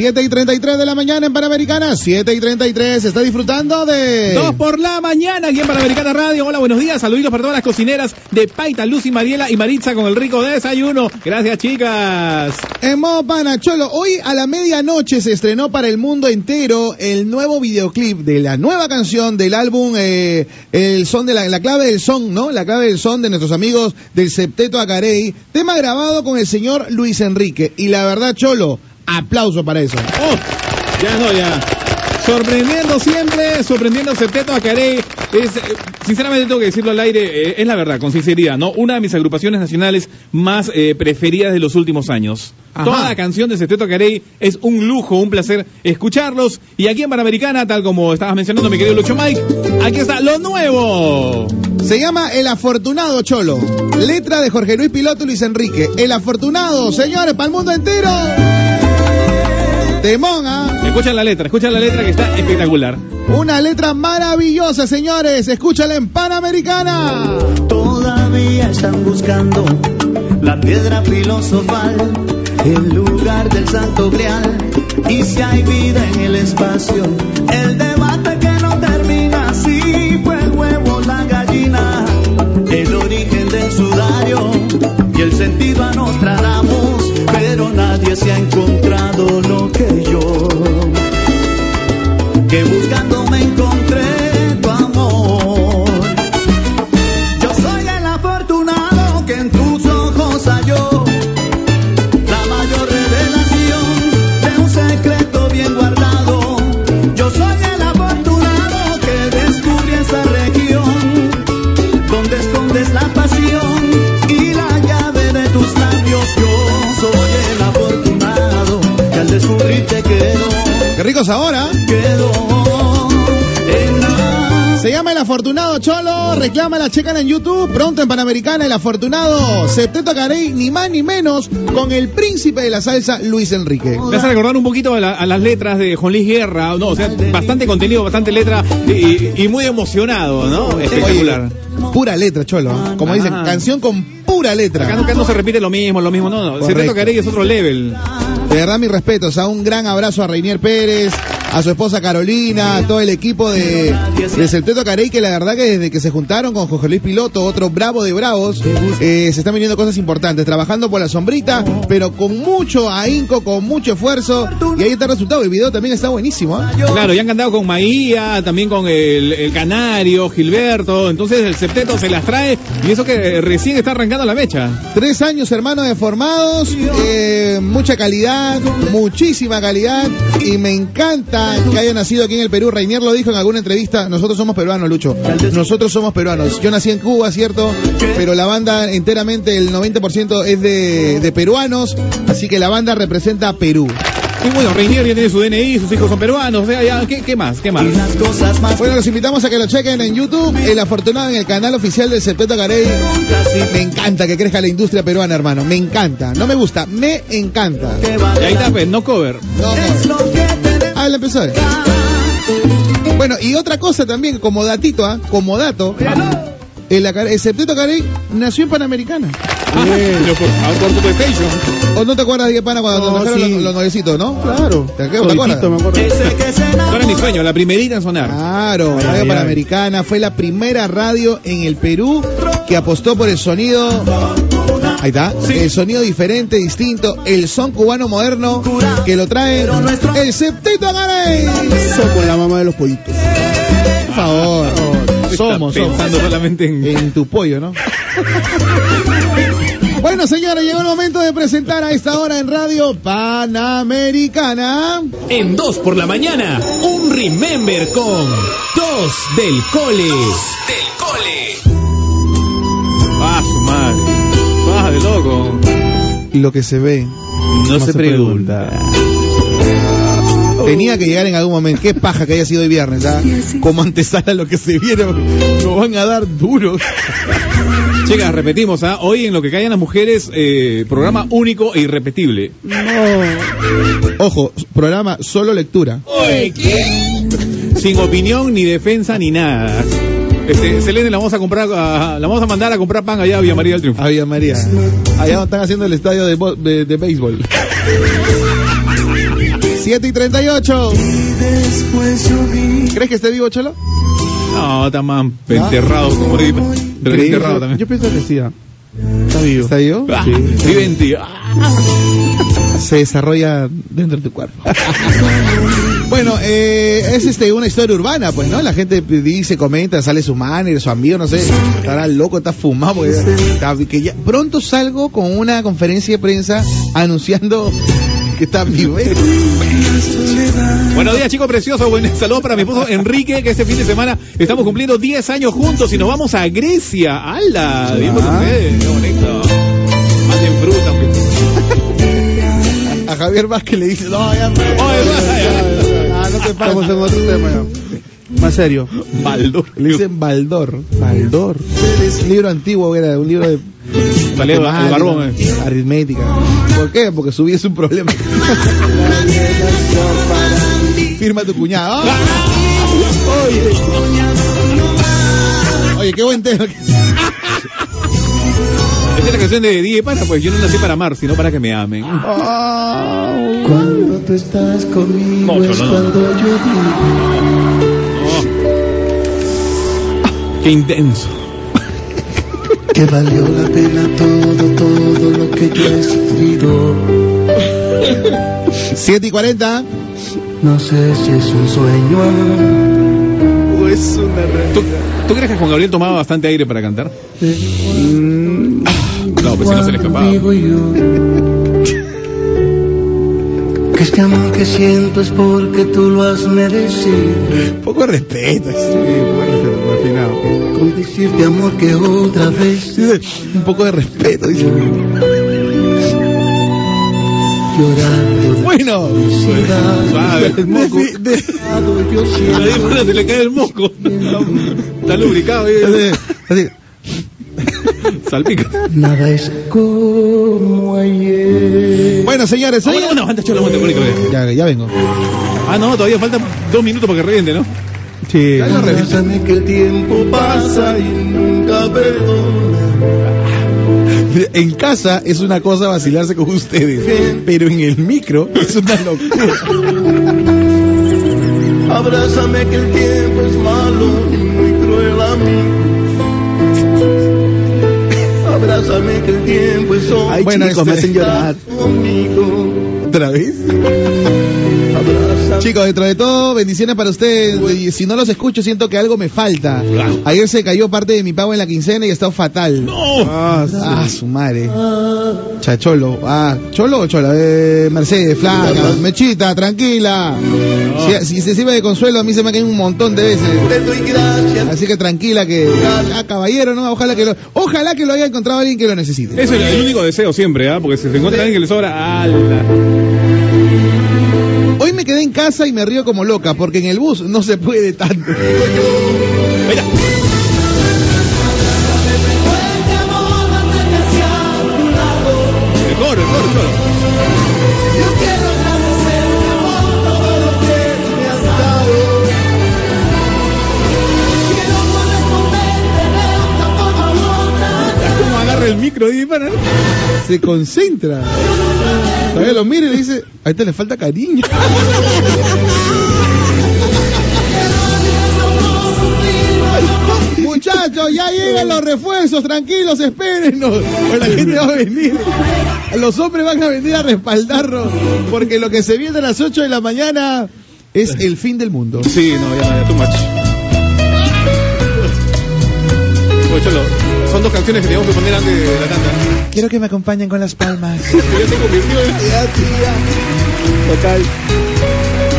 7 y 33 de la mañana en Panamericana. 7 y 33. Está disfrutando de... Dos por la mañana aquí en Panamericana Radio. Hola, buenos días. Saluditos para todas las cocineras de Paita, Lucy, Mariela y Maritza con el rico desayuno. Gracias, chicas. En modo Panacholo, hoy a la medianoche se estrenó para el mundo entero el nuevo videoclip de la nueva canción del álbum eh, El Son de la, la clave del son, ¿no? La clave del son de nuestros amigos del Septeto Acarey, tema grabado con el señor Luis Enrique. Y la verdad, Cholo, aplauso para eso. Oh, ya no, ya. Sorprendiendo siempre, sorprendiendo Septeto a Carey. Es, eh, sinceramente tengo que decirlo al aire, eh, es la verdad, con sinceridad, ¿no? Una de mis agrupaciones nacionales más eh, preferidas de los últimos años. Ajá. Toda la canción de Septeto a Carey es un lujo, un placer escucharlos. Y aquí en Panamericana, tal como estabas mencionando, mi querido Lucho Mike, aquí está lo nuevo. Se llama El Afortunado Cholo. Letra de Jorge Luis Piloto y Luis Enrique. El Afortunado, señores, para el mundo entero. Temón, ¿ah? Escucha la letra, escucha la letra que está espectacular. Una letra maravillosa, señores. Escúchala en Panamericana. Todavía están buscando la piedra filosofal, el lugar del santo grial. Y si hay vida en el espacio, el debate Ahora. Se llama El Afortunado Cholo. Reclama la checan en YouTube. Pronto en Panamericana, El Afortunado Septeto Carey, ni más ni menos, con el príncipe de la salsa, Luis Enrique. Me hace recordar un poquito a, la- a las letras de Juan Luis Guerra, no, o sea, bastante contenido, bastante letra y, y muy emocionado, ¿no? Espectacular. Oye, pura letra, Cholo. ¿eh? Como dicen, Ah. canción con pura letra. Acá no se repite lo mismo, lo mismo, no, no. Correcto. Secreto Carey es otro level. De verdad, mis respetos. A un gran abrazo a Reinier Pérez, a su esposa Carolina, a todo el equipo de, de Septeto Carey, que la verdad que desde que se juntaron con Jorge Luis Piloto, otro bravo de bravos, eh, se están viniendo cosas importantes, trabajando por la sombrita, pero con mucho ahínco, con mucho esfuerzo, y ahí está el resultado. El video también está buenísimo. ¿ah? Claro, ya han cantado con Maía, también con el, el Canario, Gilberto, entonces el septeto se las trae y eso que recién está arrancando la mecha. Tres años, hermanos, de formados, eh, mucha calidad, muchísima calidad, y me encanta que haya nacido aquí en el Perú. Reinier lo dijo en alguna entrevista, nosotros somos peruanos, Lucho. Nosotros somos peruanos. Yo nací en Cuba, ¿cierto? Pero la banda enteramente, el 90% es de, de peruanos, así que la banda representa a Perú. Y bueno, Reinier ya tiene su DNI, sus hijos son peruanos, sea, ya, ¿qué, qué más? ¿Qué más? Bueno, los invitamos a que lo chequen en YouTube, el afortunado en el canal oficial del Septeto Carey. Me encanta que crezca la industria peruana, hermano. Me encanta. No me gusta, me encanta. Y ahí está, pues, no cover. Ah, él empezó. eh. Bueno, y otra cosa también, como datito, ¿ah? Como dato. El, el Septeto Carey nació en Panamericana. Por por PlayStation. ¿O no te acuerdas de Pana cuando No, te trajeron sí. los, los nuevecitos, no? Claro. ¿Te, acuerdas? ¿Te acuerdas? Toditito, me acuerdo. No era mi sueño, la primerita en sonar. Claro, Ay, Radio ay, Panamericana fue la primera radio en el Perú que apostó por el sonido. Ahí está, el sonido diferente, distinto, el son cubano moderno que lo trae el Septeto Garay. Somos la mamá de los pollitos. Por favor, Está somos, somos. pensando solamente en... En tu pollo, ¿no? Bueno, señores, llegó el momento de presentar a esta hora en Radio Panamericana. En 2 por la mañana, un Remember con 2 del Cole. Del Cole. Ah, su madre. Loco. Lo que se ve. No, se, pregunta. Tenía que llegar en algún momento. Qué paja que haya sido hoy viernes, ¿ah? Como antesala lo que se viene. Nos van a dar duros. Chicas, repetimos, ¿ah? hoy en lo que callan las mujeres, eh, programa único e irrepetible. Ojo, programa solo lectura. Sin opinión, ni defensa, ni nada. Este, Selene la vamos a comprar, a- la vamos a mandar a comprar pan allá a Villa María del Triunfo. A Villa María. Allá donde están haciendo el estadio de, de, de béisbol. 7 y 38. ¿Crees que esté vivo, Cholo? No, está más enterrado como ahorita. Enterrado también. Yo pienso que sí. ah. Está vivo. ¿Está vivo? Ah, vive en ti. Ah. Se desarrolla dentro de tu cuerpo. [laughs] bueno, eh, es este una historia urbana, pues, ¿no? La gente dice, comenta, sale su manager, su amigo, no sé, estará loco, está fumado, porque está- que ya- pronto salgo con una conferencia de prensa anunciando que está vivo. ¿eh? Buenos días, chicos preciosos. Buen saludo para mi esposo Enrique, que este fin de semana estamos cumpliendo 10 años juntos y nos vamos a Grecia. ¡Hala! Bien por Ah. ustedes, qué bonito. Manden fruta, A Javier Vázquez le dice, no, ya, Oye, vaya. Ah, no te Estamos en otro tema ya. Más serio. Baldur. Le dicen Baldor. Baldor. Un libro antiguo, era un libro de el barbón, eh. aritmética. ¿Por qué? Porque su vida es un problema. Firma tu cuñado. ¡Ah! Oye, qué buen tema. [laughs] Esta es la canción de DJ Pana, pues yo no nací para amar, sino para que me amen. Cuando tú estás conmigo No, es no. cuando yo digo Oh. Qué intenso. que valió la pena todo, todo lo que yo he sufrido. 7 y 40. No sé si es un sueño o es una ¿Tú, tú crees que Juan Gabriel tomaba bastante aire para cantar? No, pues si no se le escapaba. Que este amor que siento es porque tú lo has merecido. Poco respeto. Con decirte amor que otra vez Un poco de respeto. dice. llorando Bueno. Suave. Se le cae el moco. Está lubricado. eh. Salpica. nada es como ayer. Bueno, señores, hoy- bueno, bueno, eh. Ya, ya vengo. Ah, no, todavía faltan dos minutos para que reviente, ¿no? Sí. Ya lo que el tiempo pasa y nunca perdona. En casa es una cosa vacilarse con ustedes, pero en el micro es una locura. Abrázame que el tiempo es malo y muy cruel a mí. Abrázame que el tiempo es Ay, Bueno, chicos, me este- hacen llorar. conmigo. ¿Otra vez? Abrázame. Chicos, dentro de todo, bendiciones para ustedes. Y Si no los escucho, siento que algo me falta. Ayer se cayó parte de mi pago en la quincena y he estado fatal. Ah, sí. Ah, su madre. Chacholo. Ah, ¿cholo o chola? Eh, Mercedes, flaca. Mechita, tranquila. Si, si se sirve de consuelo, a mí se me caen un montón de veces. Así que tranquila que. Ah, caballero, ¿no? Ojalá que lo, ojalá que lo haya encontrado alguien que lo necesite. Eso es el único deseo siempre, ¿ah? Porque si se encuentra alguien que le sobra, ¡ala! En casa y me río como loca, porque en el bus no se puede tanto. El micro ahí para? Se concentra. Todavía lo mira y le dice, a este le falta cariño. Muchachos, ya llegan los refuerzos, tranquilos, espérennos. Pues la gente va a venir. Los hombres van a venir a respaldarnos. Porque lo que se viene a las 8 de la mañana es el fin del mundo. Sí, no, ya, ya, too much. Oye, Cholo, son dos canciones que tenemos que poner antes de la tanda. Quiero que me acompañen con las palmas. Ya se convirtió en... Total.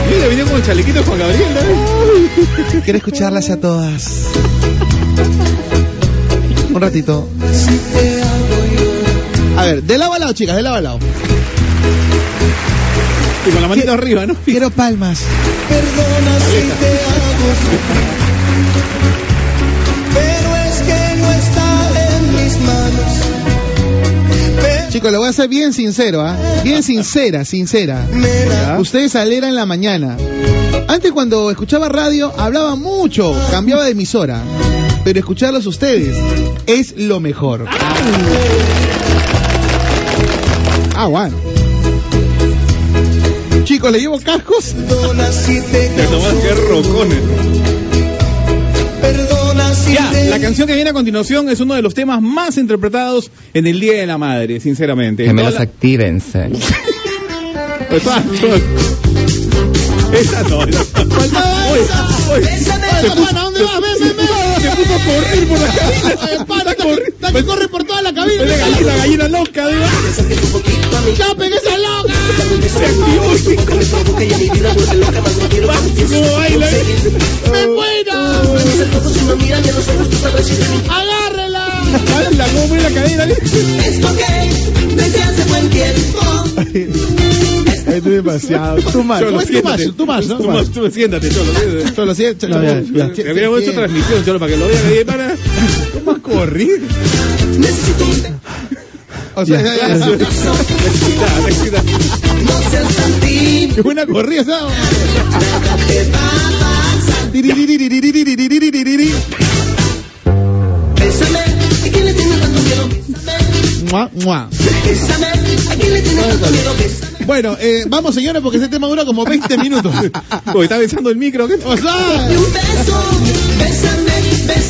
Mira, venía con el chalequito Juan Gabriel, ¿no? Quiero escucharlas a todas. Un ratito. A ver, de lado a lado, chicas, de lado a lado. Y con la manita arriba, ¿no? Quiero palmas. Perdona si te hago Chicos, le voy a ser bien sincero, ¿ah? Bien sincera, sincera. Ustedes alegran la mañana. Antes cuando escuchaba radio hablaba mucho, cambiaba de emisora. Pero escucharlos ustedes es lo mejor. Ah, bueno. Chicos, ¿le llevo cascos? Perdona si te No más que rocones. Perdona si Ya, la canción que viene a continuación es uno de los temas más interpretados en el Día de la Madre, sinceramente. Gemelas, Toda actívense. la- Exacto. Esa no, esa Oye, esa. oye, Bésame, pana, ¿dónde vas? Ven. Se puso a correr por la cabina. Está que- corre por toda la cabina. La gallina, gallina loca, digo. ¡Chapen esa loca! Se activó. ¿Cómo baila? ¡Me muero! ¡Agárrela! Baila, cómo mueve la cadera. Esto que desde hace buen tiempo. Es demasiado. Tú más. Cholo, siéntate. Tú más, tú más. Tú más, siéntate, Cholo. Cholo, siéntate. Le habíamos hecho transmisión, Cholo, para que lo vean ahí para... ¿Cómo correr? Necesito un... o sea, ya, ya. Qué buena corrida, ¿sabes? Mua, mua. Bésame, ¿a quién le tienes tanto miedo? Bésame. Bueno, eh, vamos señores porque este tema dura como 20 minutos. [laughs] Oye, está besando el micro. ¿qué? O sea, Y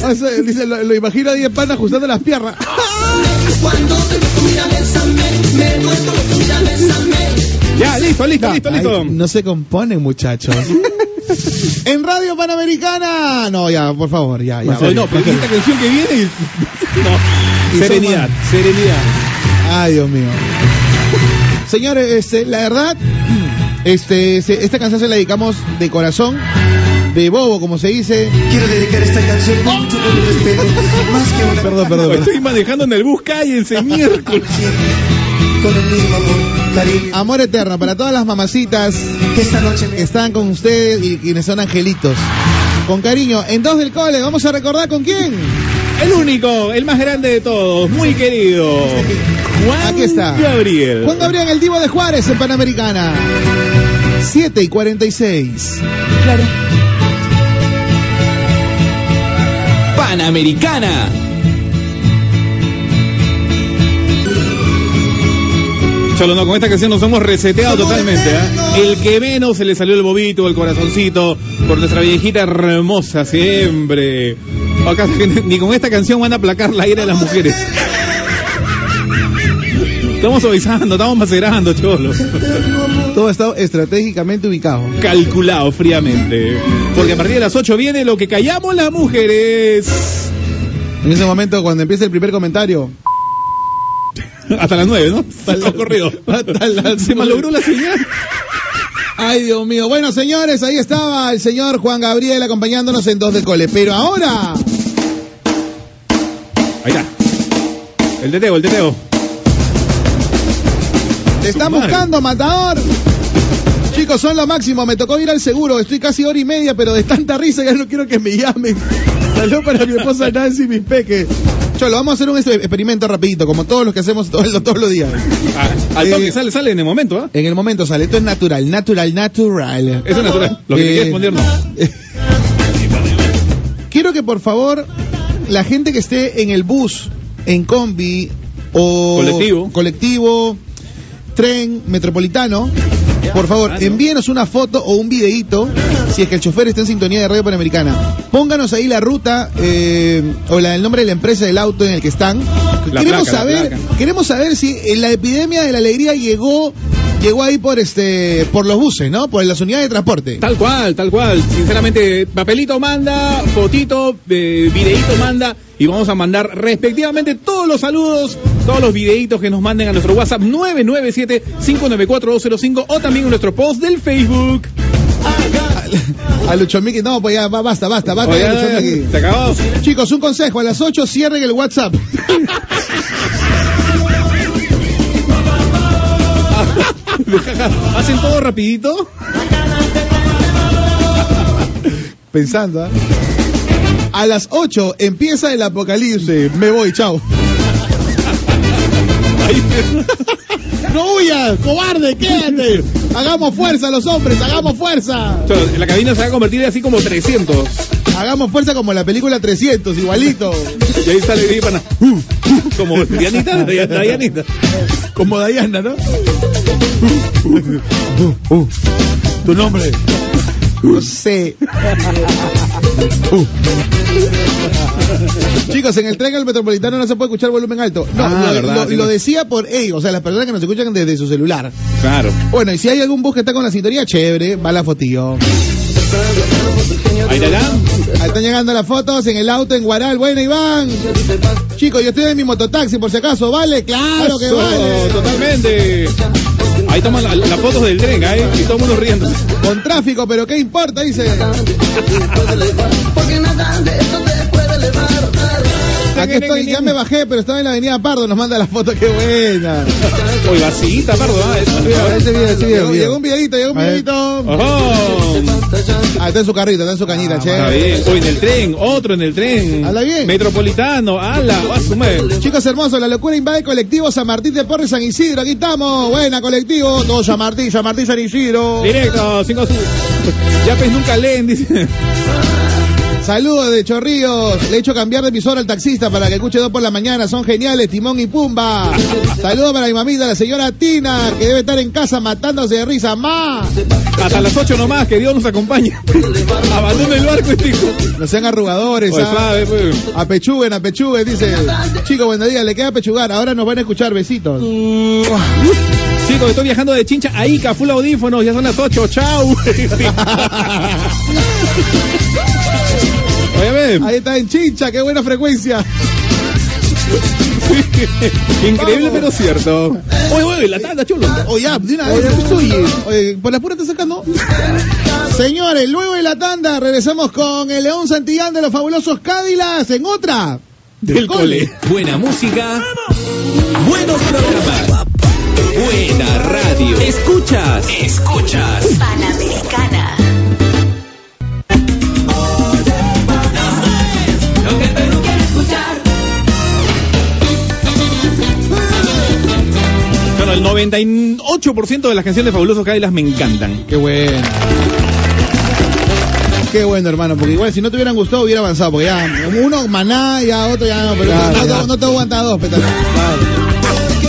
o sea, dice, lo, lo imagino a 10 panas ajustando las piernas. [laughs] Cuando te toco, mira, bésame. Me mira, bésame. Ya, listo, listo, listo, listo. Ay, no se componen, muchachos. [laughs] en Radio Panamericana. No, ya, por favor, ya, ya. Oye, no, pero esta canción que viene. y- Y No. Serenidad, serenidad. Ay, Dios mío. Señores, este, la verdad, [clears throat] este, esta canción se la dedicamos de corazón, de bobo, como se dice. Quiero dedicar esta canción con mucho respeto, más que una Perdón, perdón. perdón. Estoy manejando en el bus, cállense, miércoles. con el mismo amor, cariño, Amor eterno para todas las mamacitas que esta noche me que están con ustedes y quienes son angelitos. Con cariño, en dos del cole, vamos a recordar con quién. El único, el más grande de todos, muy querido. Juan Aquí está. Gabriel. Juan Gabriel, el divo de Juárez en Panamericana. 7 y 46. Panamericana. Cholo, no, con esta canción nos hemos reseteado totalmente. ¿ah? El que menos se le salió el bobito, el corazoncito, por nuestra viejita hermosa siempre. Acá, ni con esta canción van a aplacar la ira de las mujeres. Estamos avisando, estamos macerando, cholo. Todo está estratégicamente ubicado. Calculado fríamente. Porque a partir de las 8 viene lo que callamos las mujeres. En ese momento, cuando empieza el primer comentario, Hasta las 9, ¿no? Hasta corrido. Hasta las [laughs] Se malogró la señal. Ay, Dios mío. Bueno, señores, ahí estaba el señor Juan Gabriel acompañándonos en dos del cole. Pero ahora, Ahí está. El teteo, el teteo. Está Madre. buscando, matador. Chicos, son lo máximo. Me tocó ir al seguro. Estoy casi hora y media, pero de tanta risa ya no quiero que me llamen. Saludos para mi esposa Nancy y mis peques. Cholo, vamos a hacer un experimento rapidito, como todos los que hacemos todos, todos los días. Ah, al toque, Eh, sale, sale en el momento, ¿ah? En el momento sale. Esto es natural, natural, natural. Eso es natural. Lo que Eh, quieres poner, no. [laughs] Quiero que por favor la gente que esté en el bus, en combi o Colectivo. colectivo, tren, metropolitano, por favor, envíenos una foto o un videíto si es que el chofer está en sintonía de Radio Panamericana. Pónganos ahí la ruta eh, o la, el nombre de la empresa del auto en el que están. La queremos placa, saber, queremos saber si eh, la epidemia de la alegría llegó llegó ahí por este por los buses, ¿no? Por las unidades de transporte. Tal cual, tal cual. Sinceramente, papelito manda, fotito, eh, videíto manda y vamos a mandar respectivamente todos los saludos, todos los videitos que nos manden a nuestro WhatsApp 997-594-205 o también en nuestro post del Facebook. [laughs] A Lucho Miki, no, pues ya basta, basta, basta. Oye, ya, Lucho Miki. se acabó. Chicos, un consejo, a las 8 cierren el WhatsApp. [laughs] [laughs] ¿Hacen todo rapidito? [laughs] Pensando, ¿ah? A las 8 empieza el apocalipsis. Me voy, chao. [laughs] No huyas, cobarde, quédate. Hagamos fuerza los hombres, hagamos fuerza. La cabina se va a convertir así como 300. Hagamos fuerza como la película 300, igualito. Y ahí sale Diana Pana. Uh, uh, como Dianita, [laughs] Diana- Dianita. Como Dayana, ¿no? Tu nombre. No sé. Chicos, en el tren al metropolitano no se puede escuchar volumen alto. No, Ah, lo, verdad, lo- sí. lo decía por ellos, o sea, las personas que nos escuchan desde su celular. Claro. Bueno, y si hay algún bus que está con la sintonía, chévere, va la fotillo. Ahí. Ahí están llegando las fotos en el auto en Guaral. Bueno, Iván. Chicos, yo estoy en mi mototaxi, por si acaso, ¿vale? Claro que vale. Totalmente. Ahí toman la- las fotos del tren, ¿eh? Y todo el mundo riendo. Con tráfico, pero ¿qué importa? Dice. Aquí estoy, ya me bajé, pero estaba en la avenida Pardo, nos manda la foto, qué buena. Uy, vacita, pardo, ¿ah? Eso. Ese video, ese video, Llegó- un videito, llegó un videito. Ojo. Ah, está en su carrito, está en su cañita, che. Está bien. Uy, en el tren, otro en el tren. Habla bien. Metropolitano, ala, va a sumar. Chicos hermosos, la locura invade colectivo San Martín de Porres, San Isidro, aquí estamos. Buena colectivo, todo San Martín, San Martín, San Isidro. Directo, cinco azul. Ya pues nunca leen, dice. Saludos de Chorrillos. Le he hecho cambiar de emisora al taxista para que escuche dos por la mañana. Son geniales, Timón y Pumba. Saludos para mi mamita, la señora Tina, que debe estar en casa matándose de risa. ¡Ma! Hasta las 8 nomás, que Dios nos acompañe. [laughs] Abandona el barco este hijo. No sean arrugadores. Ah. suave, pues. Apechuguen, apechuguen, dice. Chicos, buenos días, le queda pechugar. Ahora nos van a escuchar, besitos. Chicos, estoy viajando de Chincha a Ica, full audífonos, ya son las 8, chau. [laughs] Ahí está en Chincha, qué buena frecuencia. [laughs] Increíble Vamos. pero cierto. Oye, oye, la tanda, chulo. Oye, ya, de una vez, oye, oye, por la pura te sacando. Señores, luego de la tanda regresamos con el León Santillán de los fabulosos Cádilas en otra. Del cole. Buena música, buenos programas, buena radio. Escuchas, escuchas. Panamericana. 98% de las canciones de Fabulosos Cádilas me encantan. Qué bueno. Qué bueno, hermano, porque igual si no te hubieran gustado hubiera avanzado, porque ya uno maná, ya otro ya no, pero Claro, no, ya. no, no te aguanta dos, peta.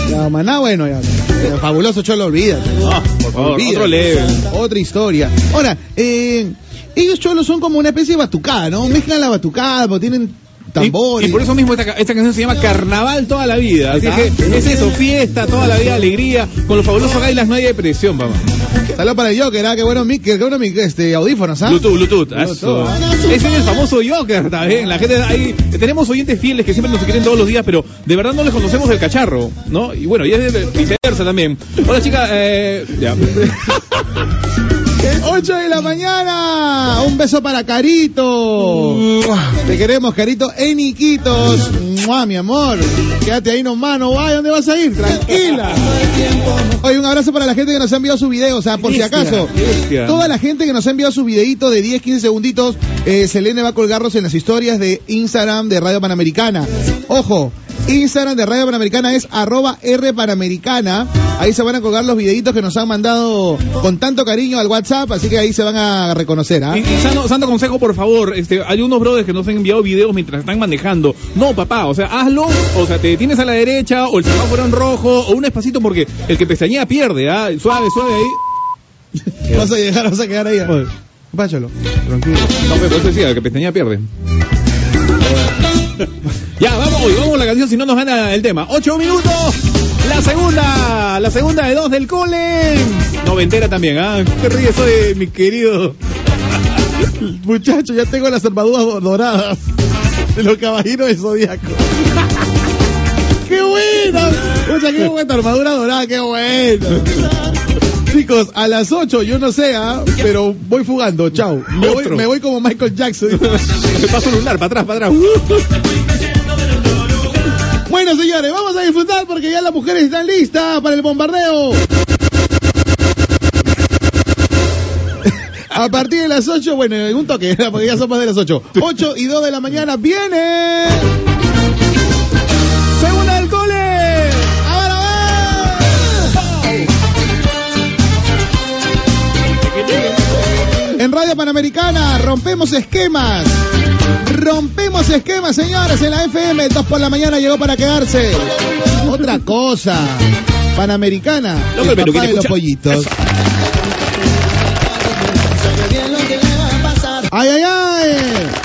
Ya, maná, bueno, ya. Eh, Fabuloso Cholo, olvídate. Ah, por favor, Olvídate. otro level. Otra historia. Ahora, eh, ellos cholos son como una especie de batucada, ¿no? Mezclan la batucada, porque tienen tambores. Y, y por eso mismo esta, esta canción se llama Carnaval toda la vida. Así que es eso, fiesta toda la vida, alegría. Con los fabulosos Cádilas no hay depresión, papá. Saludos para el Joker, ¿ah? Qué bueno, mic, qué bueno mic, este, audífonos, ¿ah? Bluetooth, Bluetooth. Bluetooth, eso. ah. Ese es el famoso Joker también. La gente ahí, tenemos oyentes fieles que siempre nos quieren todos los días, pero de verdad no les conocemos el cacharro, ¿no? Y bueno, y es de- viceversa también. Hola chica, eh, ya. [laughs] 8 de la mañana. Un beso para Carito. Te queremos, Carito, en Iquitos. Mua, mi amor. Quédate ahí nomás, no vayas. ¿Dónde vas a ir? Tranquila. Oye, un abrazo para la gente que nos ha enviado su video. O sea, por si acaso, toda la gente que nos ha enviado su videito de 10, 15 segunditos, eh, Selene va a colgarlos en las historias de Instagram de Radio Panamericana. Ojo. Instagram de Radio Panamericana es arroba R Panamericana. Ahí se van a colgar los videitos que nos han mandado con tanto cariño al WhatsApp, así que ahí se van a reconocer. ¿ah? Y, y santo, santo consejo, por favor, este, hay unos brothers que nos han enviado videos mientras están manejando. No, papá, o sea, hazlo, o sea, te detienes a la derecha, o el semáforo en rojo, o un espacito, porque el que pestañea pierde, ¿ah? Suave, suave ahí. [laughs] Vas a llegar, vas a quedar ahí. Páchalo. Tranquilo. No, pues, por eso decía, el que pestañea pierde. [laughs] ya, vamos, hoy vamos a la canción, si no nos gana el tema. Ocho minutos, la segunda, la segunda de dos del cole. Noventera también, ¿ah? Qué ríe soy, mi querido. [laughs] Muchachos, ya tengo las armaduras doradas de los caballeros de Zodíaco. [laughs] ¡Qué buena! Mucha, qué buena armadura dorada, qué buena. Chicos, a las 8, yo no sé, ¿ah? pero voy fugando, chao. Me voy, Otro. me voy como Michael Jackson. [laughs] Me paso lunar, para atrás, para atrás. Bueno, señores, vamos a disfrutar porque ya las mujeres están listas para el bombardeo. [laughs] A partir de las 8, bueno, en un toque, [laughs] porque ya son más de las 8. 8 y 2 de la mañana viene. Radio Panamericana rompemos esquemas. Rompemos esquemas, señores, en la FM. 2 por la mañana llegó para quedarse. Otra cosa. Panamericana. El papá de los pollitos. ¡Ay, ay, ay!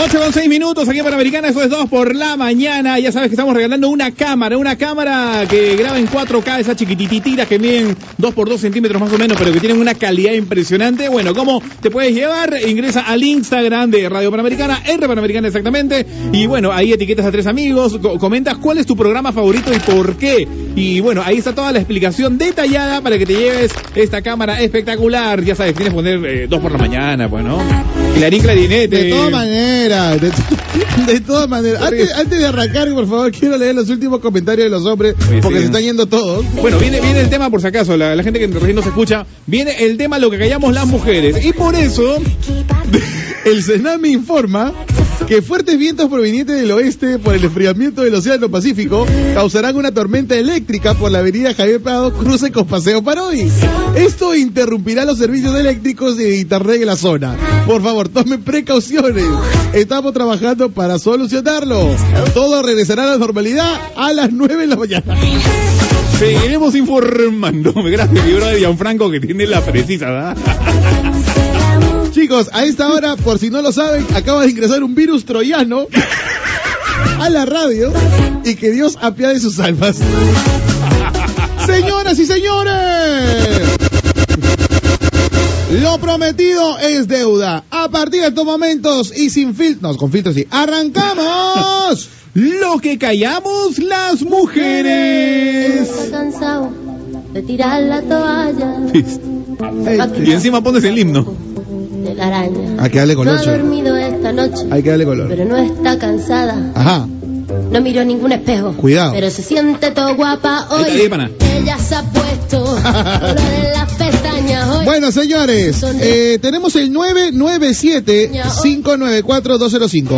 8 con 6 minutos aquí en Panamericana, eso es 2 por la mañana. Ya sabes que estamos regalando una cámara, una cámara que graba en 4K, esas chiquitititas que miden 2 por 2 centímetros más o menos, pero que tienen una calidad impresionante. Bueno, ¿cómo te puedes llevar? Ingresa al Instagram de Radio Panamericana, R Panamericana exactamente. Y bueno, ahí etiquetas a tres amigos, co- comentas cuál es tu programa favorito y por qué. Y bueno, ahí está toda la explicación detallada para que te lleves esta cámara espectacular. Ya sabes, tienes que poner 2 por la mañana, pues, ¿no? Clarín, clarinete. De todas maneras, de, [laughs] de todas maneras. Antes, antes de arrancar, por favor, quiero leer los últimos comentarios de los hombres, Oye, porque sí. se están yendo todos. Bueno, viene, viene el tema por si acaso, la, la gente que recién nos escucha, viene el tema lo que callamos las mujeres. Y por eso, [laughs] El Sename informa que fuertes vientos provenientes del oeste por el enfriamiento del Océano Pacífico causarán una tormenta eléctrica por la avenida Javier Prado, cruce con Paseo Parodi. Esto interrumpirá los servicios eléctricos y de internet en la zona. Por favor, tomen precauciones. Estamos trabajando para solucionarlo. Todo regresará a la normalidad a las 9 de la mañana. seguiremos informando. Gracias, mi brother Gianfranco, que tiene la precisa, ¿verdad? Chicos, a esta hora, por si no lo saben, acaba de ingresar un virus troyano a la radio y que Dios apiade sus almas. Señoras y señores, lo prometido es deuda. A partir de estos momentos y sin filtros, con filtros sí, arrancamos. Lo que callamos las mujeres. Está cansado de tirar la toalla Y encima pones el himno. de la araña. Hay que darle No color, ha che. dormido esta noche, Hay que darle color. pero no está cansada. Ajá. No miró ningún espejo. Cuidado. Pero se siente todo guapa hoy. ahí. Ella se ha puesto color en pestañas hoy. Bueno, señores, eh, tenemos el 997-594-205.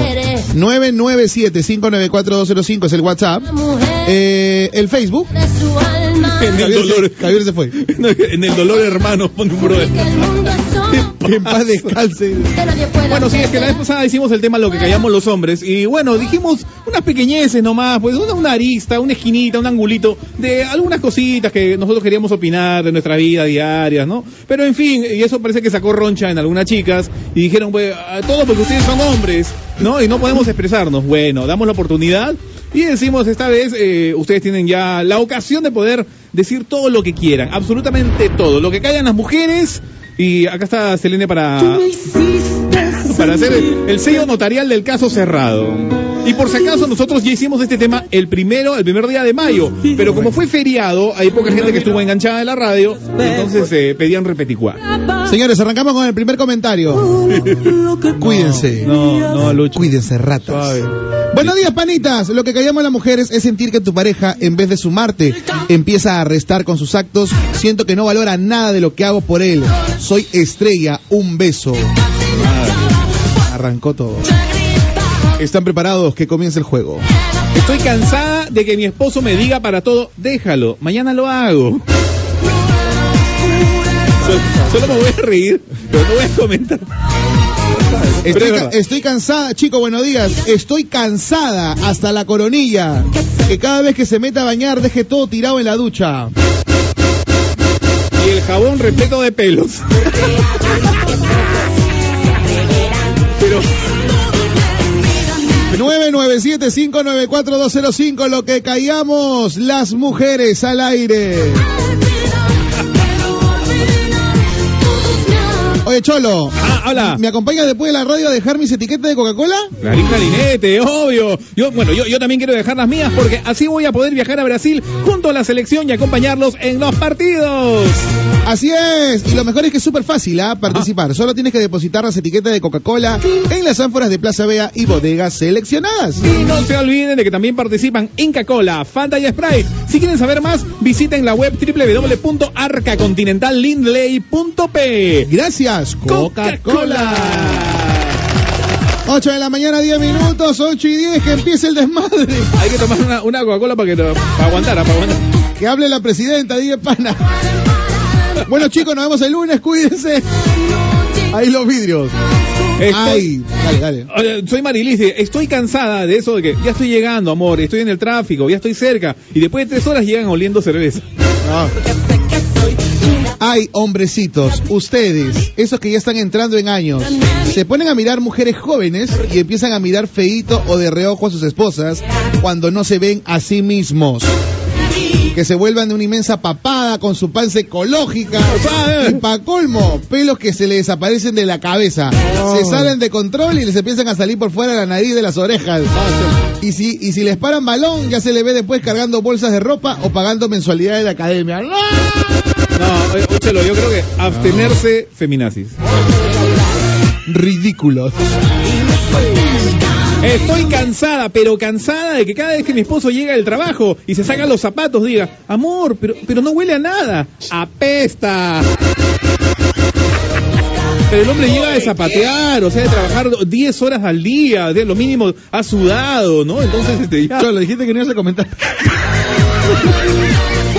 997-594-205 es el WhatsApp. Eh, el Facebook. [laughs] En el dolor. Javier se fue. [laughs] En el dolor, hermano, pone un brother. [laughs] Que descanse. Bueno, sí, es que la vez pasada hicimos el tema lo que callamos los hombres y bueno, dijimos unas pequeñeces nomás, pues una, una arista, una esquinita, un angulito de algunas cositas que nosotros queríamos opinar de nuestra vida diaria, ¿no? Pero en fin, y eso parece que sacó roncha en algunas chicas y dijeron, pues, a todo porque ustedes son hombres, ¿no? Y no podemos expresarnos. Bueno, damos la oportunidad y decimos esta vez, eh, ustedes tienen ya la ocasión de poder decir todo lo que quieran, absolutamente todo, lo que callan las mujeres. Y acá está Selene para, [laughs] para hacer el, el sello notarial del caso cerrado. Y por si acaso nosotros ya hicimos este tema el primero, el primer día de mayo. Pero como fue feriado, hay poca gente que estuvo enganchada de la radio, entonces eh, pedían repeticuá. Señores, arrancamos con el primer comentario. [laughs] Cuídense. No, no, Lucho. Cuídense, ratas. Buenos días, panitas. Lo que callamos las mujeres es sentir que tu pareja, en vez de sumarte, empieza a restar con sus actos. Siento que no valora nada de lo que hago por él. Soy estrella. Un beso. Arrancó todo. ¿Están preparados? Que comience el juego. Estoy cansada de que mi esposo me diga para todo, déjalo, mañana lo hago. Solo, solo me voy a reír, pero no voy a comentar. Estoy, estoy cansada, chico, buenos días. Estoy cansada hasta la coronilla. Que cada vez que se meta a bañar deje todo tirado en la ducha. Y el jabón repleto de pelos. 997-594-205, lo que callamos las mujeres al aire. Oye, Cholo. Ah, hola. ¿Me acompañas después de la radio a dejar mis etiquetas de Coca-Cola? Clarín Clarinete, obvio. Yo, bueno, yo, yo también quiero dejar las mías porque así voy a poder viajar a Brasil junto a la selección y acompañarlos en los partidos. Así es, y lo mejor es que es súper fácil ¿ah? participar. Solo tienes que depositar las etiquetas de Coca-Cola en las ánforas de Plaza Vea y bodegas seleccionadas. Y no se olviden de que también participan Inca Cola, Fanta y Sprite. Si quieren saber más, visiten la web www.arcacontinentallindley.p. Gracias, Coca-Cola. 8 de la mañana, 10 minutos, 8 y 10, que empiece el desmadre. Hay que tomar una, una Coca-Cola para, que, para aguantar, ah, para aguantar. Que hable la presidenta, dije pana. Bueno, chicos, nos vemos el lunes, cuídense. Ahí los vidrios. Estoy- Ay, dale, dale. Soy Marilis, estoy cansada de eso de que ya estoy llegando, amor, estoy en el tráfico, ya estoy cerca. Y después de tres horas llegan oliendo cerveza. Ay, hombrecitos, ustedes, esos que ya están entrando en años, se ponen a mirar mujeres jóvenes y empiezan a mirar feíto o de reojo a sus esposas cuando no se ven a sí mismos. Que se vuelvan de una inmensa papada con su panza ecológica. Y pa' colmo, pelos que se le desaparecen de la cabeza. Se salen de control y les empiezan a salir por fuera la nariz de las orejas. Y si, y si les paran balón, ya se le ve después cargando bolsas de ropa o pagando mensualidades de academia. ¡No! No, oye, Chelo, yo creo que abstenerse feminazis. Ridículos. Estoy cansada, pero cansada de que cada vez que mi esposo llega del trabajo y se saca los zapatos diga, amor, pero, pero no huele a nada, apesta. Pero el hombre llega de zapatear, o sea, de trabajar 10 horas al día, de lo mínimo ha sudado, ¿no? Entonces, este, ya. Cholo, dijiste que no ibas a comentar. [laughs]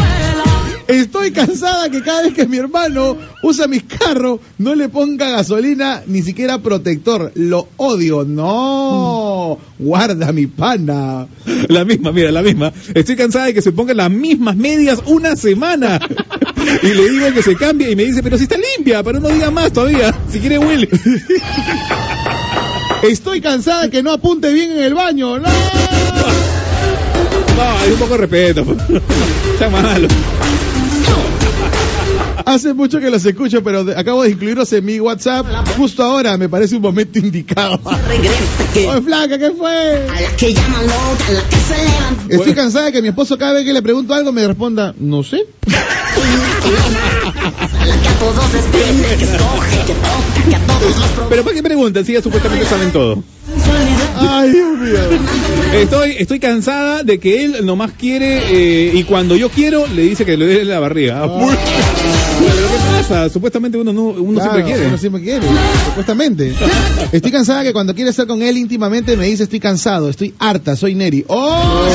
Estoy cansada que cada vez que mi hermano usa mis carros no le ponga gasolina ni siquiera protector. Lo odio. No, guarda mi pana. La misma, mira, la misma. Estoy cansada de que se pongan las mismas medias una semana. Y le digo que se cambie y me dice, pero si está limpia, para unos días más todavía. Si quiere huele. Estoy cansada que no apunte bien en el baño. No. No, hay un poco de respeto. Está malo. Hace mucho que los escucho, pero de- acabo de incluirlos en mi WhatsApp. Justo ahora me parece un momento indicado. Oye, flaca, ¿qué fue? Estoy cansada de que mi esposo cada vez que le pregunto algo me responda, no sé. Pero ¿para qué preguntan si ya supuestamente saben todo? Ay, Dios mío. Estoy, estoy cansada de que él nomás quiere eh, y cuando yo quiero le dice que le dé la barriga. Pero ¿qué pasa? Supuestamente uno, no, uno Claro, siempre quiere. Uno siempre quiere, supuestamente. Estoy cansada que cuando quiere estar con él íntimamente me dice estoy cansado, estoy harta, soy Neri. ¡Oh!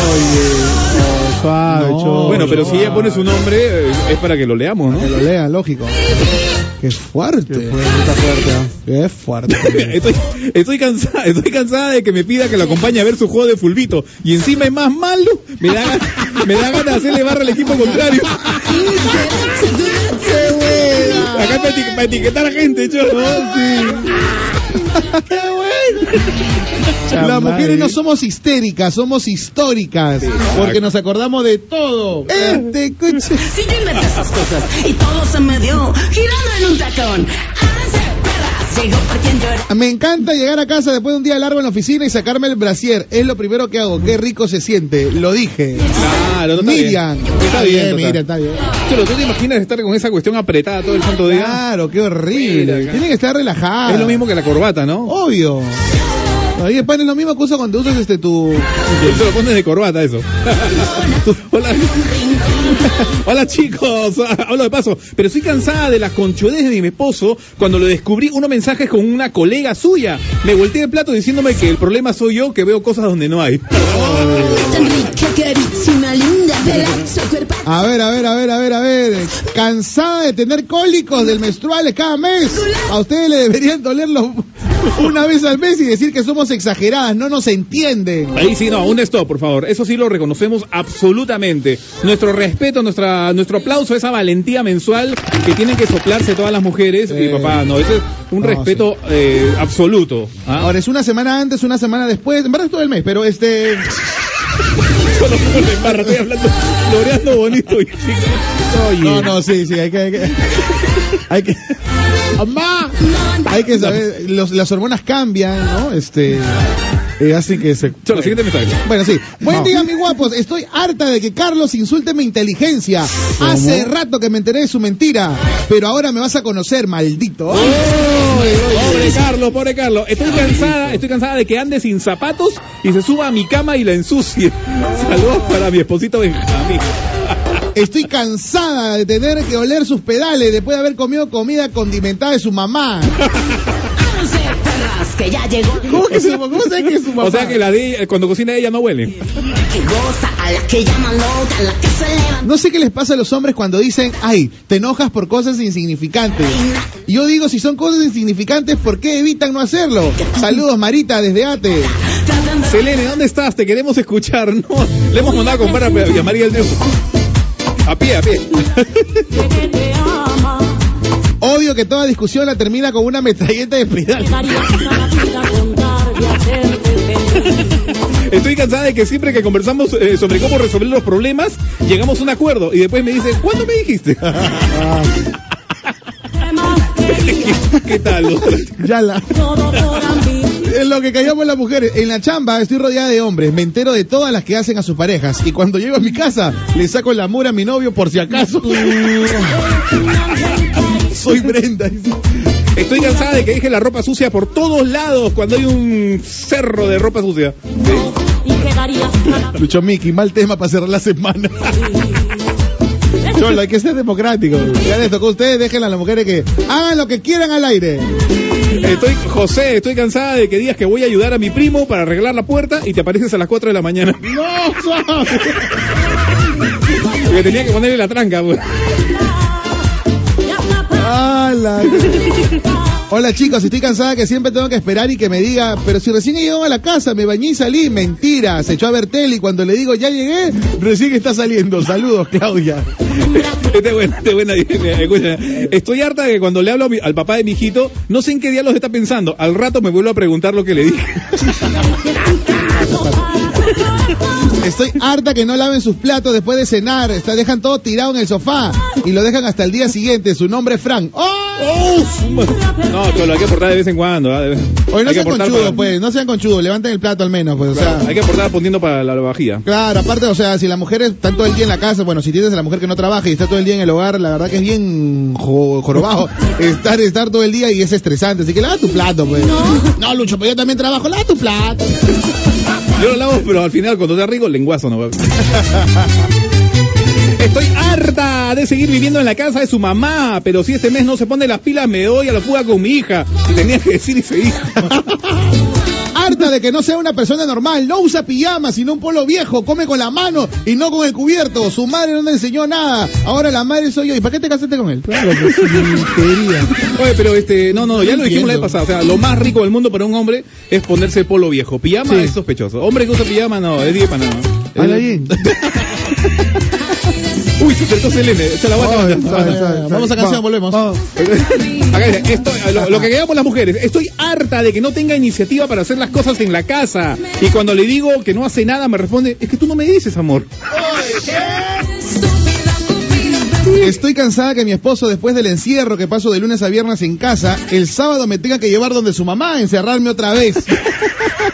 suave, No, bueno, pero si ella pone su nombre eh, es para que lo leamos, ¿no? Que lo lea, lógico. Qué fuerte. Qué fuerte. Qué fuerte. [laughs] Estoy, estoy cansada, estoy cansada de que me pida que lo acompañe a ver su juego de fulbito y encima es más malo, me da, me da ganas de hacerle barra al equipo contrario. [laughs] Acá para, eti- para etiquetar a gente. [laughs] ¡Qué bueno! Las mujeres no somos histéricas, somos históricas. porque nos acordamos de todo. Este coche. Si yo inventé esas cosas y todo se me dio girando en un tacón. Llegó por quien era. Me encanta llegar a casa después de un día largo en la oficina y sacarme el brasier. Es lo primero que hago. Qué rico se siente. Lo dije. Claro, Miriam. bien. Está bien, total. Miriam, está bien. ¿tú te imaginas estar con esa cuestión apretada todo el santo día? Claro, qué horrible. Tiene que estar relajada. Es lo mismo que la corbata, ¿no? Obvio. Ahí pan es lo mismo que usa cuando usas este tu. Te lo pones de corbata eso. [laughs] Hola. [laughs] Hola chicos, [laughs] hablo de paso, pero estoy cansada de las conchudeces de mi esposo cuando lo descubrí unos mensajes con una colega suya. Me volteé el plato diciéndome que el problema soy yo que veo cosas donde no hay. A ver, a ver, a ver, a ver, a ver. Cansada de tener cólicos del menstruales cada mes. A ustedes le deberían dolerlo una vez al mes y decir que somos exageradas. No nos entienden. Ahí sí, no, un stop, por favor. Eso sí lo reconocemos absolutamente. Nuestro respeto, nuestra, nuestro aplauso a esa valentía mensual que tienen que soplarse todas las mujeres. Y papá, no, ese es un No, respeto eh, absoluto. ¿ah? Ahora es una semana antes, una semana después. En verdad es todo el mes, pero este. Solo como le embarra, estoy hablando, floreando bonito. y- No, no, sí, sí, hay que. Hay que, hay que- ¡Mamá! Hay que saber, los- las hormonas cambian, ¿no? Este. Eh, hacen que se. Cholo, siguiente mensaje. Bueno, sí. Buen día, mis guapos. Estoy harta de que Carlos insulte mi inteligencia. Hace rato que me enteré de su mentira, pero ahora me vas a conocer, maldito. Pobre Carlos, pobre Carlos. Estoy cansada, estoy cansada de que ande sin zapatos y se suba a mi cama y la ensucie. Saludos para mi esposito Benjamín. Estoy cansada de tener que oler sus pedales después de haber comido comida condimentada de su mamá. [laughs] que ya llegó. ¿Cómo que su, cómo sabe que es su mamá? O sea que la de cuando cocina ella no huele. Que goza, a la que llaman loca, a la que se levanta. No sé qué les pasa a los hombres cuando dicen, ay, te enojas por cosas insignificantes. Y yo digo, si son cosas insignificantes, ¿por qué evitan no hacerlo? Saludos, Marita, desde Ate. Selene, ¿dónde estás? Te queremos escuchar. No, le hemos mandado a comprar a Villa María el Dios. A pie, a pie. Odio que toda discusión la termina con una metralleta de Pridal. [laughs] Estoy cansada de que siempre que conversamos eh, sobre cómo resolver los problemas, llegamos a un acuerdo y después me dicen, ¿cuándo me dijiste? [laughs] ¿Qué tal? Ya la. Es lo que callamos las mujeres. En la chamba estoy rodeada de hombres. Me entero de todas las que hacen a sus parejas. Y cuando llego a mi casa, le saco el amor a mi novio por si acaso. [laughs] Soy Brenda. Estoy cansada de que deje la ropa sucia por todos lados cuando hay un cerro de ropa sucia. Lucho Miki, mal tema para cerrar la semana. Cholo, hay que ser democrático. Ya les tocó a ustedes, déjenle a las mujeres que hagan lo que quieran al aire. Estoy, José, estoy cansada de que digas que voy a ayudar a mi primo para arreglar la puerta y te apareces a las 4 de la mañana. [laughs] ¡No! Porque tenía que ponerle la tranca. pues. [laughs] Hola chicos, estoy cansada que siempre tengo que esperar y que me diga, pero si recién llegó a la casa, me bañé y salí, mentira, se echó a ver tele y cuando le digo ya llegué, recién está saliendo. Saludos, Claudia. [laughs] Esta es buena, esta es buena. Escucha, Estoy harta de que cuando le hablo al papá de mi hijito, no sé en qué diablos está pensando. Al rato me vuelvo a preguntar lo que le dije. [laughs] Estoy harta que no laven sus platos después de cenar, está, dejan todo tirado en el sofá y lo dejan hasta el día siguiente. Su nombre es Frank. ¡Oh! No, pero lo hay que aportar de vez en cuando. De- Hoy no hay sean conchudos, para- pues, no sean conchudos, levanten el plato al menos, pues, o sea. Hay que aportar poniendo para la vajilla. Claro, aparte, o sea, si la mujer está todo el día en la casa, bueno, si tienes a la mujer que no trabaja y está todo el día en el hogar, la verdad que es bien jo- jorobado [laughs] estar, estar todo el día y es estresante. Así que lava tu plato, pues. No, Lucho, pero yo también trabajo, lava tu plato. Yo lo lavo, pero al final cuando te rico, lenguazo no. Estoy harta de seguir viviendo en la casa de su mamá, pero si este mes no se pone las pilas, me doy a la fuga con mi hija. Tenía que decir y se. Harta de que no sea una persona normal, no usa pijama, sino un polo viejo, come con la mano y no con el cubierto. Su madre no le enseñó nada. Ahora la madre soy yo. ¿Y para qué te casaste con él? Claro, pues, Oye, pero este, no, no, ya No lo dijimos la vez pasada. O sea, lo más rico del mundo para un hombre es ponerse el polo viejo. Pijama Sí. es sospechoso. Hombre que usa pijama, no, es 10 para nada. Habla bien. Uy, se acercó Selene. La ay. Vamos a canción, volvemos. Acá dice, estoy- lo, lo que quedamos las mujeres, estoy harta de que no tenga iniciativa para hacer las cosas en la casa. Y cuando le digo que no hace nada, me responde, es que tú no me dices, amor. Estoy cansada que mi esposo, después del encierro que paso de lunes a viernes en casa, el sábado me tenga que llevar donde su mamá a encerrarme otra vez.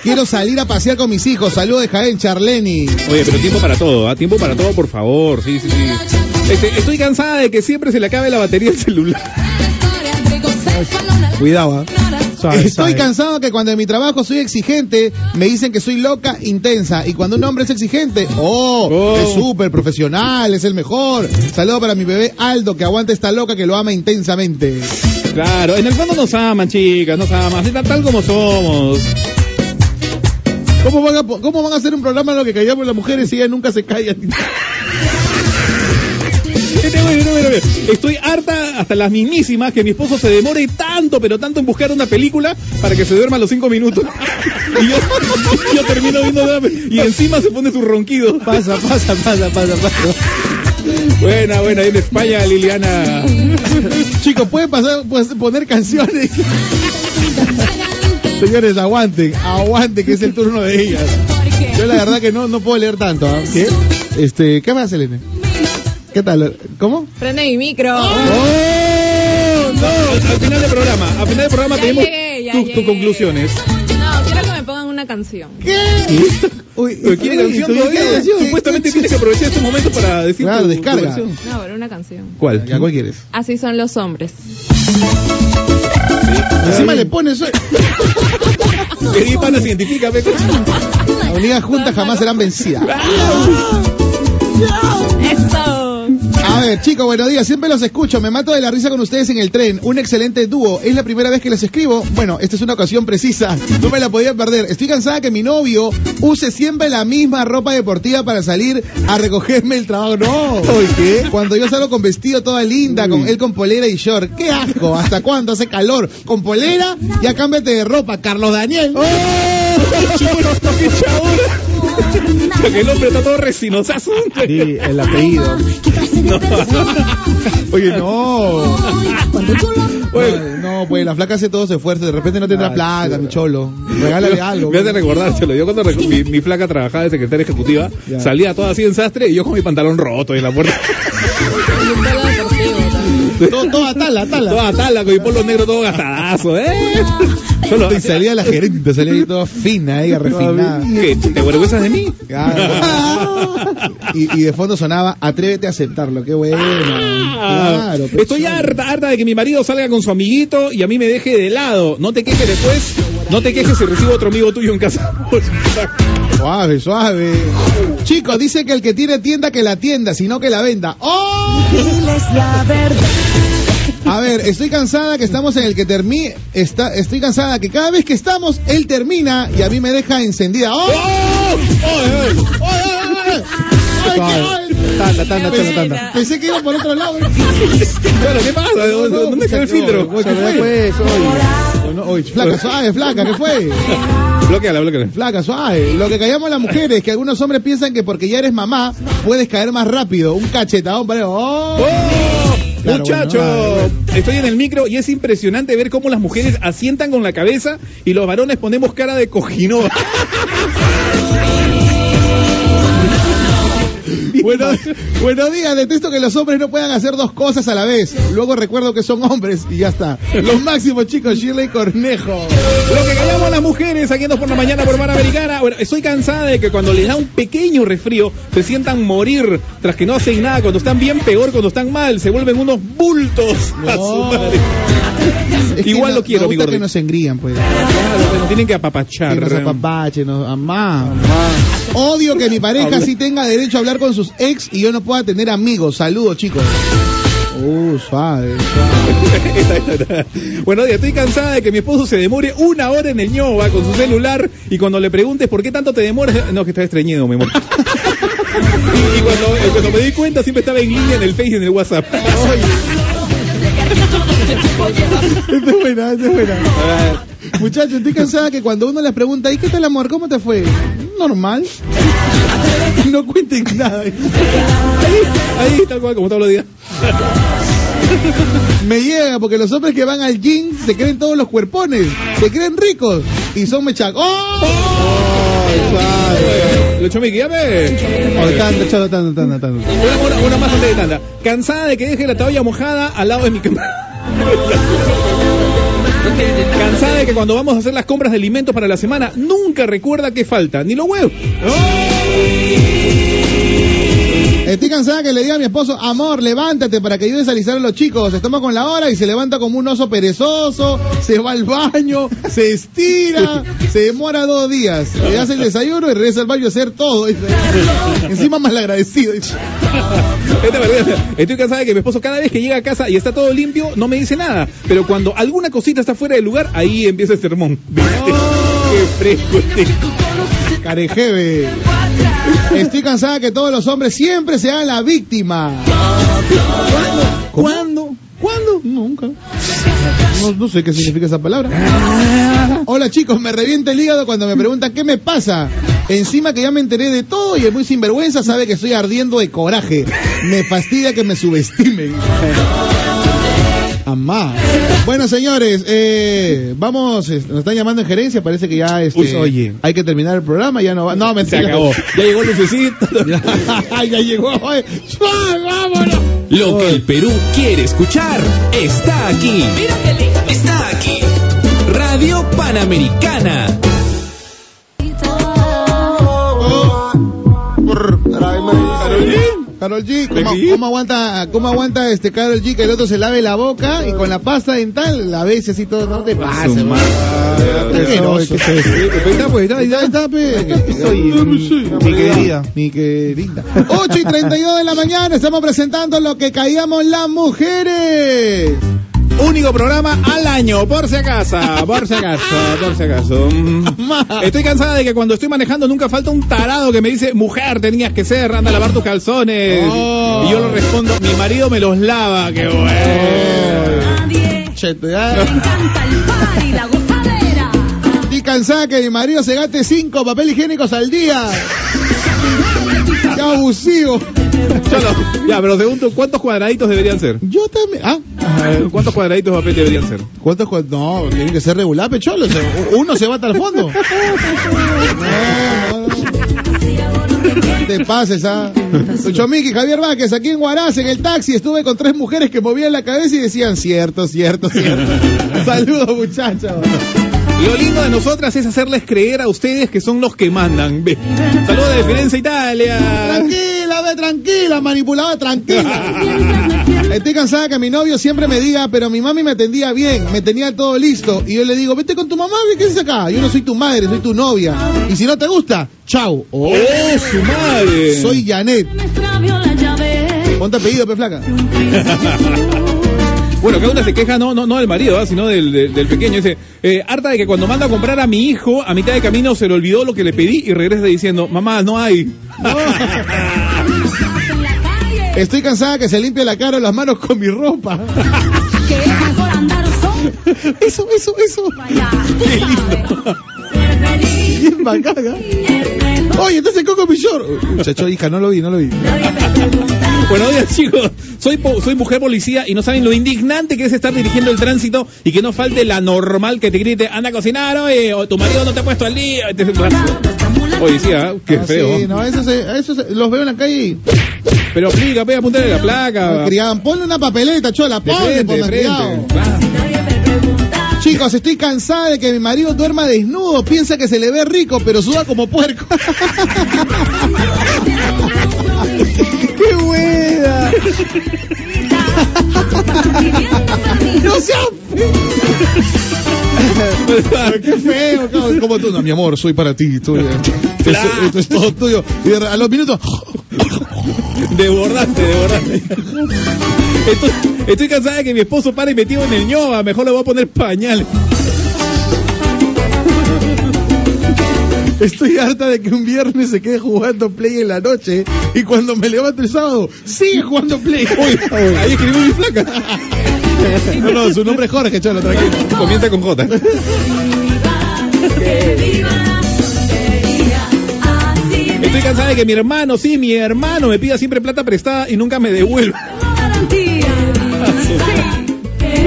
Quiero salir a pasear con mis hijos. Saludos de Jaén, Charleni. Oye, pero tiempo para todo, ¿ah? Tiempo para todo, por favor. Sí, sí, sí. Este, estoy cansada de que siempre se le acabe la batería del celular. Cuidado. Suave, Estoy cansado que cuando en mi trabajo soy exigente, me dicen que soy loca, intensa. Y cuando un hombre es exigente, oh, Oh. es súper profesional, es el mejor. Saludo para mi bebé Aldo, que aguanta esta loca que lo ama intensamente. Claro, en el fondo nos aman, chicas, nos aman, tal, tal como somos. ¿Cómo van, a, ¿Cómo van a hacer un programa en lo que callamos las mujeres y ellas nunca se callan? [laughs] Estoy harta hasta las mismísimas que mi esposo se demore tanto, pero tanto en buscar una película para que se duerma a los cinco minutos. [laughs] Y yo, yo termino viendo y encima se pone su ronquido. Pasa, pasa, pasa, pasa, pasa. Buena, buena, ahí en España, Liliana. Chicos, pueden pasar, pues, poner canciones. Señores, aguanten, aguanten, que es el turno de ellas. Yo la verdad que no, no puedo leer tanto. ¿ah? ¿Qué? Este, ¿qué más, Selene? ¿Qué tal? ¿Cómo? Prende mi micro. ¡Oh! No, al final del programa, al final del programa Ya tenemos tus, conclusiones. No, quiero que me pongan una canción. Uy, Pero ¿quiere uy, canción ¿tú todavía? qué canción? Supuestamente ¿Qué- tienes que aprovechar este momento para decir Claro, tu- descarga. No, pero una canción. ¿Cuál? ¿Ya cuál quieres? Así son los hombres. Encima le pones... [laughs] eso. Pedí pana, identifícame. Unidas juntas jamás serán vencidas. Eso. Ver, chicos, buenos días. Siempre los escucho. Me mato de la risa con ustedes en el tren. Un excelente dúo. Es la primera vez que les escribo. Bueno, esta es una ocasión precisa. No me la podía perder. Estoy cansada que mi novio use siempre la misma ropa deportiva para salir a recogerme el trabajo. No. ¿Qué? Cuando yo salgo con vestido toda linda, con él con polera y short. ¡Qué asco! ¿Hasta cuándo hace calor? Con polera, ya cámbiate de ropa. Carlos Daniel. ¡Oh! Porque el hombre está todo resinosazo. Sí, el apellido. [laughs] Oye, no. Oye, no, pues la flaca hace todo su esfuerzo. De repente no tendrá plata, mi cholo. Regálale algo. Me hace recordárselo. Yo cuando mi, mi flaca trabajaba de secretaria ejecutiva, Ya. salía toda así en sastre y yo con mi pantalón roto en la puerta. [laughs] [laughs] Todo, todo atala, atala. Toda tala, con mi polo negro todo gastadazo, ¿eh? [laughs] Solo, Y salía la gerente, salía ahí toda fina, ahí refinada. ¿Qué? ¿Te avergüenzas de mí? Claro. [laughs] Y, y de fondo sonaba, atrévete a aceptarlo, qué bueno. Ah, Claro, Estoy harta, harta de que mi marido salga con su amiguito y a mí me deje de lado. No te quejes después, no te quejes si recibo otro amigo tuyo en casa. Suave, suave. Chicos, dice que el que tiene tienda que la tienda, sino que la venda. ¡Oh! A ver, estoy cansada que estamos en el que termine. Está, estoy cansada que cada vez que estamos, él termina y a mí me deja encendida. ¡Oh! ¡Oye, oye! ¡Oye, oye! ¡Ay, qué- Tanda, tanda, Pensé, tanda, tanda. pensé que iba por otro lado. Claro, ¿qué pasa? ¿Dónde quedó el filtro? Oye. No, oye, flaca, suave, flaca, ¿qué fue? Bloqueala, bloqueala. Flaca, suave. Lo que callamos las mujeres es que algunos hombres piensan que porque ya eres mamá, puedes caer más rápido. Un cachetadón para... ¡Oh! ¡Oh! Claro, Muchacho, bueno, estoy en el micro y es impresionante ver cómo las mujeres asientan con la cabeza y los varones ponemos cara de cojinoa. [laughs] [laughs] Bueno, buenos días, detesto que los hombres no puedan hacer dos cosas a la vez. Luego recuerdo que son hombres y ya está. Los máximos chicos, Shirley Cornejo. Lo que callamos las mujeres aquí en Dos por la mañana por Mar Americana. Bueno, estoy cansada de que cuando les da un pequeño resfrío se sientan morir tras que no hacen nada. Cuando están bien, peor. Cuando están mal, se vuelven unos bultos. a su madre. Es que Igual no- lo quiero, mi gusta gordito. que nos engrían, pues. Claro, tienen que apapachar. Que nos apapachen, nos amá. Odio que mi pareja sí tenga derecho a hablar con sus ex y yo no pueda tener amigos. Saludos, chicos. Uh, suave. [laughs] Bueno, ya estoy cansada de que mi esposo se demore una hora en el ñoba con su celular y cuando le preguntes por qué tanto te demoras, no, que está estreñido, mi amor. y, [laughs] y cuando, eh, cuando me di cuenta siempre estaba en línea en el Face y en el WhatsApp. [laughs] Esta es buena, esta es buena. Muchachos, estoy cansada que cuando uno les pregunta, ¿y qué tal amor? ¿Cómo te fue? Normal. [laughs] No cuenten nada. Ahí, ahí, tal cual, como todos los días. [laughs] Me llega porque los hombres que van al gym se creen todos los cuerpones, se creen ricos y son mechacos. ¡Oh! Lucho Miki, ya ve. Oh, tanda, cholo, tanda, tanda, tanda. Una, una- una más antes de tanda. Cansada de que deje la toalla mojada al lado de mi cama. [laughs] Cansada de que cuando vamos a hacer las compras de alimentos para la semana nunca recuerda que falta, ni los huevos. Estoy cansada que le diga a mi esposo, amor, levántate para que ayudes a alisar a los chicos. Estamos con la hora y se levanta como un oso perezoso, se va al baño, [laughs] se estira, se demora dos días. Le hace el desayuno y regresa al baño a hacer todo. [laughs] Encima mal agradecido. verdad, Estoy cansada de que mi esposo cada vez que llega a casa y está todo limpio no me dice nada. Pero cuando alguna cosita está fuera del lugar, ahí empieza el sermón. ¿Viste? [laughs] Qué fresco este. Carejeve. Estoy cansada que todos los hombres siempre sean la víctima. ¿Cuándo? ¿Cuándo? Nunca. No, no sé qué significa esa palabra. Hola chicos, me revienta el hígado cuando me preguntan qué me pasa. Encima que ya me enteré de todo y el muy sinvergüenza sabe que estoy ardiendo de coraje. Me fastidia que me subestimen. Amá. Bueno, señores, eh, vamos, eh, nos están llamando en gerencia, parece que ya este, Uy, oye. hay que terminar el programa, ya no va. No, Se acabó. [laughs] Ya llegó Lucecito. [laughs] ya, [laughs] ya llegó. ¡Suave, vámonos! Lo que el Perú quiere escuchar está aquí. Está aquí. Radio Panamericana. Carol G, ¿cómo, cómo aguanta, cómo aguanta este Carol G que el otro se lave la boca y con la pasta dental la ves así todo, no te pasa, Su madre. Asqueroso. Está, pues, está, Ahí está, pe. Mi querida. Mi querida. 8 y 32 de la mañana estamos presentando lo que caíamos las mujeres. Único programa al año, por si acaso, por si acaso, por si acaso. [laughs] Estoy cansada de que cuando estoy manejando nunca falta un tarado que me dice, mujer, tenías que ser, anda a lavar tus calzones. Oh. Y yo le respondo, mi marido me los lava, qué bueno. Cheto, ya. Estoy cansada que mi marido se gaste cinco papel higiénicos al día. [laughs] Qué abusivo. Cholo, ya, pero pregunto, ¿cuántos cuadraditos deberían ser? Yo también. Ah, ¿Cuántos cuadraditos papel deberían ser? ¿cuántos? No, tiene que ser regular, pecholo. Uno se va hasta el fondo. No, no, no. No te pases, ¿ah? Chomiki, Javier Vázquez, aquí en Huaraz, en el taxi, estuve con tres mujeres que movían la cabeza y decían, cierto, cierto, cierto. [laughs] Saludos, muchachos. Lo lindo de nosotras es hacerles creer a ustedes que son los que mandan. Ve. Saludos de Firenze, Italia. Tranquila, ve, tranquila, manipuladora, tranquila. Estoy cansada que mi novio siempre me diga, pero mi mami me atendía bien, me tenía todo listo. Y yo le digo, vete con tu mamá, ¿qué haces acá? Yo no soy tu madre, soy tu novia. Y si no te gusta, chau. Oh, su madre! Soy Janet. Ponte apellido, pe flaca. Bueno, que una se queja no, no, no del marido, ¿ah? sino del, del, del pequeño. Dice, eh, harta de que cuando manda a comprar a mi hijo, a mitad de camino se le olvidó lo que le pedí y regresa diciendo, mamá, no hay. [laughs] Estoy cansada que se limpie la cara o las manos con mi ropa. [laughs] Eso, eso, eso. Qué lindo. [laughs] Oye, estás en Coco Pillor. Muchacho, hija, no lo vi, no lo vi. Buenos días, chicos. Soy, po- soy mujer policía y no saben lo indignante que es estar dirigiendo el tránsito y que no falte la normal que te grite, anda a cocinar, oye, o tu marido no te ha puesto al día. Oye, sí, ¿ah? qué Ah, feo. Sí, no, eso, se, eso se- los veo en la calle y Pero aplica, ve, apuntarle la placa. criaban. Ponle una papeleta, chola, ponle por Chicos, estoy cansada de que mi marido duerma desnudo. Piensa que se le ve rico, pero suda como puerco. [laughs] ¡Qué buena! [laughs] ¡No seas ¡Qué feo! Como tú, no, mi amor, soy para ti. Esto, es todo tuyo. Y a los minutos, Desbordante, desbordante. Estoy, estoy cansada de que mi esposo pare metido en el ñoba. Mejor le voy a poner pañales. Estoy harta de que un viernes se quede jugando play en la noche y cuando me levanto el sábado sigue jugando play. Uy, ahí escribió mi flaca. No, no, su nombre es Jorge, cholo, tranquilo. Comienza con J. Estoy cansada de que mi hermano, sí, mi hermano me pida siempre plata prestada y nunca me devuelva. [laughs]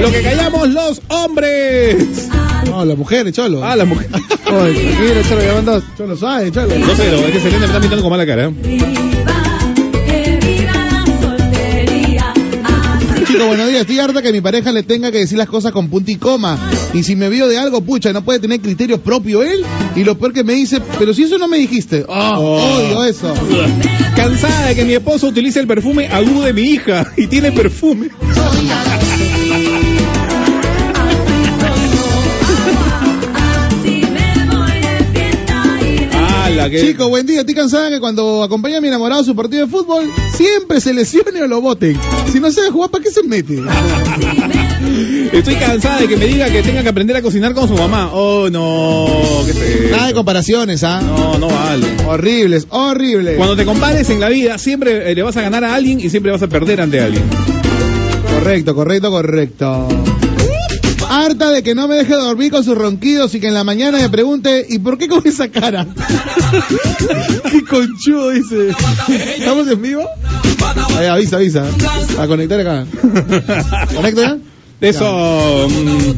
Lo que callamos los hombres. No, las mujeres, cholo. Ah, la mujer. Oye, tranquilo, Cholo, ya van dos. Cholo sabe, Cholo. No sé, es que Selena me está pintando con mala cara. ¿eh? Chico, buenos días. Estoy harta que mi pareja le tenga que decir las cosas con punto y coma. Y si me vio de algo, pucha, no puede tener criterio propio él. Y lo peor que me dice, pero si eso no me dijiste. Oh, odio eso. Cansada de que mi esposo utilice el perfume agudo de mi hija y tiene perfume. ¡Hala, qué- Chico, buen día. Estoy cansada que cuando acompaña a mi enamorado a su partido de fútbol, siempre se lesione o lo boten. Si no sabe jugar, ¿para qué se mete? [laughs] Estoy cansada de que me diga que tenga que aprender a cocinar con su mamá. Oh, no. ¿Qué es esto? Nada de comparaciones, ¿ah? No, no vale. Horribles, horribles. Cuando te compares en la vida, siempre eh, le vas a ganar a alguien y siempre vas a perder ante alguien. Correcto, correcto, correcto. Harta de que no me deje dormir con sus ronquidos y que en la mañana me pregunte, ¿y por qué con esa cara? Qué conchudo dice. ¿Estamos en vivo? Ahí, avisa, avisa. A conectar acá. ¿Conecto ya? Eso. mm,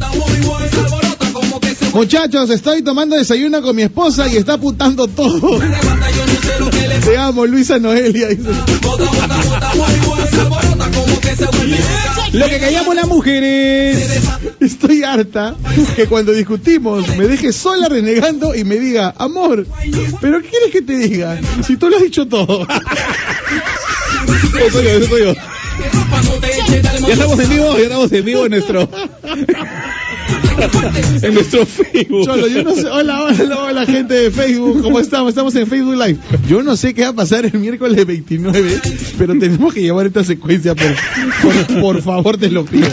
Muchachos, estoy tomando desayuno con mi esposa y está putando todo. Te amo, Luisa Noelia. dice. Lo que callamos las mujeres. Estoy harta que cuando discutimos me deje sola renegando y me diga, amor, ¿pero qué quieres que te diga? Si tú lo has dicho todo. Eso soy yo, eso soy yo. Ya estamos en vivo, ya estamos en vivo en nuestro. [laughs] en nuestro Facebook. Cholo, yo no sé. Hola, hola, hola, gente de Facebook. ¿Cómo estamos? Estamos en Facebook Live. Yo no sé qué va a pasar el miércoles 29, pero tenemos que llevar esta secuencia. Por, por, por favor, te lo pido.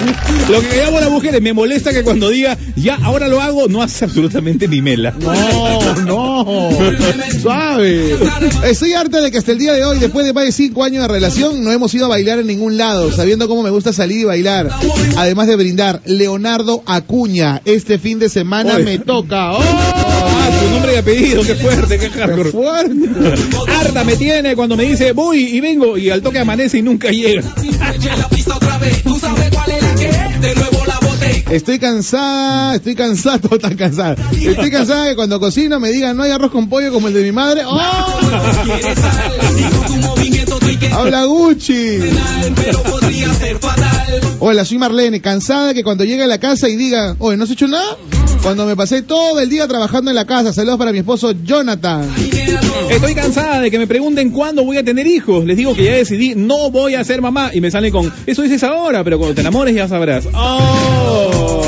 Lo que callamos las mujeres, me molesta que cuando diga, ya, ahora lo hago, no hace absolutamente ni mela. No, no. Suave. Estoy harta de que hasta el día de hoy, después de más de cinco años de relación, no hemos ido a bailar en ningún lado, sabiendo cómo me gusta salir y bailar. Además de brindar, Leonardo Acuña, este fin de semana Oye. me toca. ¡Oh! Ah, tu nombre y apellido, qué fuerte, qué hardcore. fuerte! Harta me tiene cuando me dice voy y vengo y al toque amanece y nunca llega. Estoy cansada, estoy cansada, [laughs] todo tan cansada. Estoy cansada que cuando cocino me digan no hay arroz con pollo como el de mi madre. ¡Oh! Habla Gucci. Hola, soy Marlene, cansada que cuando llegue a la casa y diga, oye, ¿no has hecho nada? Cuando me pasé todo el día trabajando en la casa. Saludos para mi esposo Jonathan. Estoy cansada de que me pregunten cuándo voy a tener hijos. Les digo que ya decidí, no voy a ser mamá. Y me salen con, eso dices ahora, pero cuando te enamores ya sabrás. ¡Oh!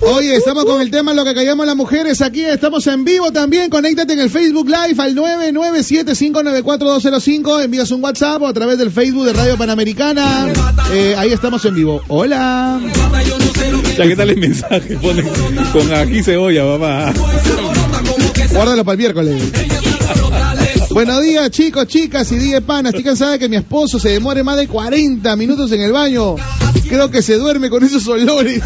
Oye, estamos con el tema lo que callamos las mujeres. Aquí estamos en vivo también. Conéctate en el Facebook Live al 997-594-205. Envías un WhatsApp o a través del Facebook de Radio Panamericana. Eh, ahí estamos en vivo. Hola. Ya, ¿qué tal el mensaje? Pone con aquí cebolla, papá. Guárdalo para el miércoles. Buenos días, chicos, chicas y dije pana. Estoy cansada de que mi esposo se demore más de 40 minutos en el baño. Creo que se duerme con esos olores. [laughs]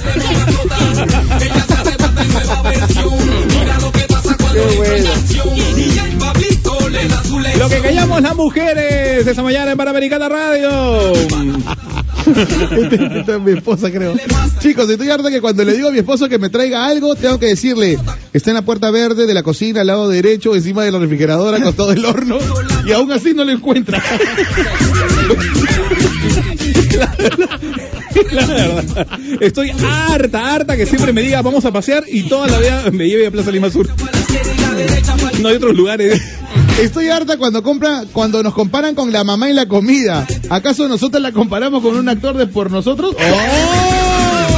Lo que callamos las mujeres esa mañana en Panamericana Radio. [laughs] Esta es mi esposa, creo. Chicos, estoy harta que cuando le digo a mi esposo que me traiga algo, tengo que decirle, está en la puerta verde de la cocina, al lado derecho, encima de la refrigeradora, acostado del horno, y aún así no lo encuentra. [laughs] La verdad. Estoy harta, harta que siempre me diga vamos a pasear y toda la vida me lleve a Plaza Lima Sur. No hay otros lugares. Estoy harta cuando compra, cuando nos comparan con la mamá y la comida. ¿Acaso nosotros la comparamos con un actor de por nosotros? ¡Oh!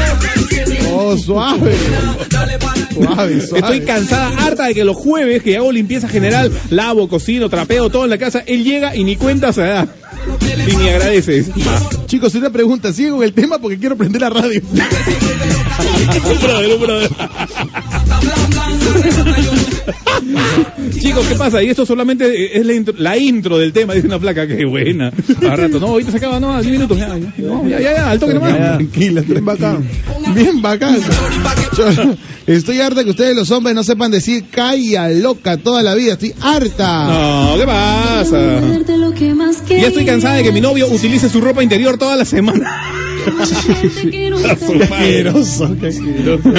¡Oh, suave! Suave, suave. Estoy cansada, harta de que los jueves que hago limpieza general, lavo, cocino, trapeo, todo en la casa, él llega y ni cuenta se da. Y ni agradece. Chicos, una pregunta, sigo con el tema porque quiero prender la radio. [laughs] Un brother, un brother. [laughs] [laughs] Chicos, ¿qué pasa? Y esto solamente es la intro, la intro del tema, dice una placa, qué buena. A rato, no, ahorita se acaba, no, a 10 minutos, ya, ya, no, ya, ya, ya, al toque nomás. Tranquila, bien bacán. Bien bacán. Yo- estoy harta que ustedes los hombres no sepan decir calla loca toda la vida. Estoy harta. No, ¿qué pasa? Ya estoy cansada de que mi novio utilice su ropa interior toda la semana. [laughs] Asqueroso, qué asqueroso.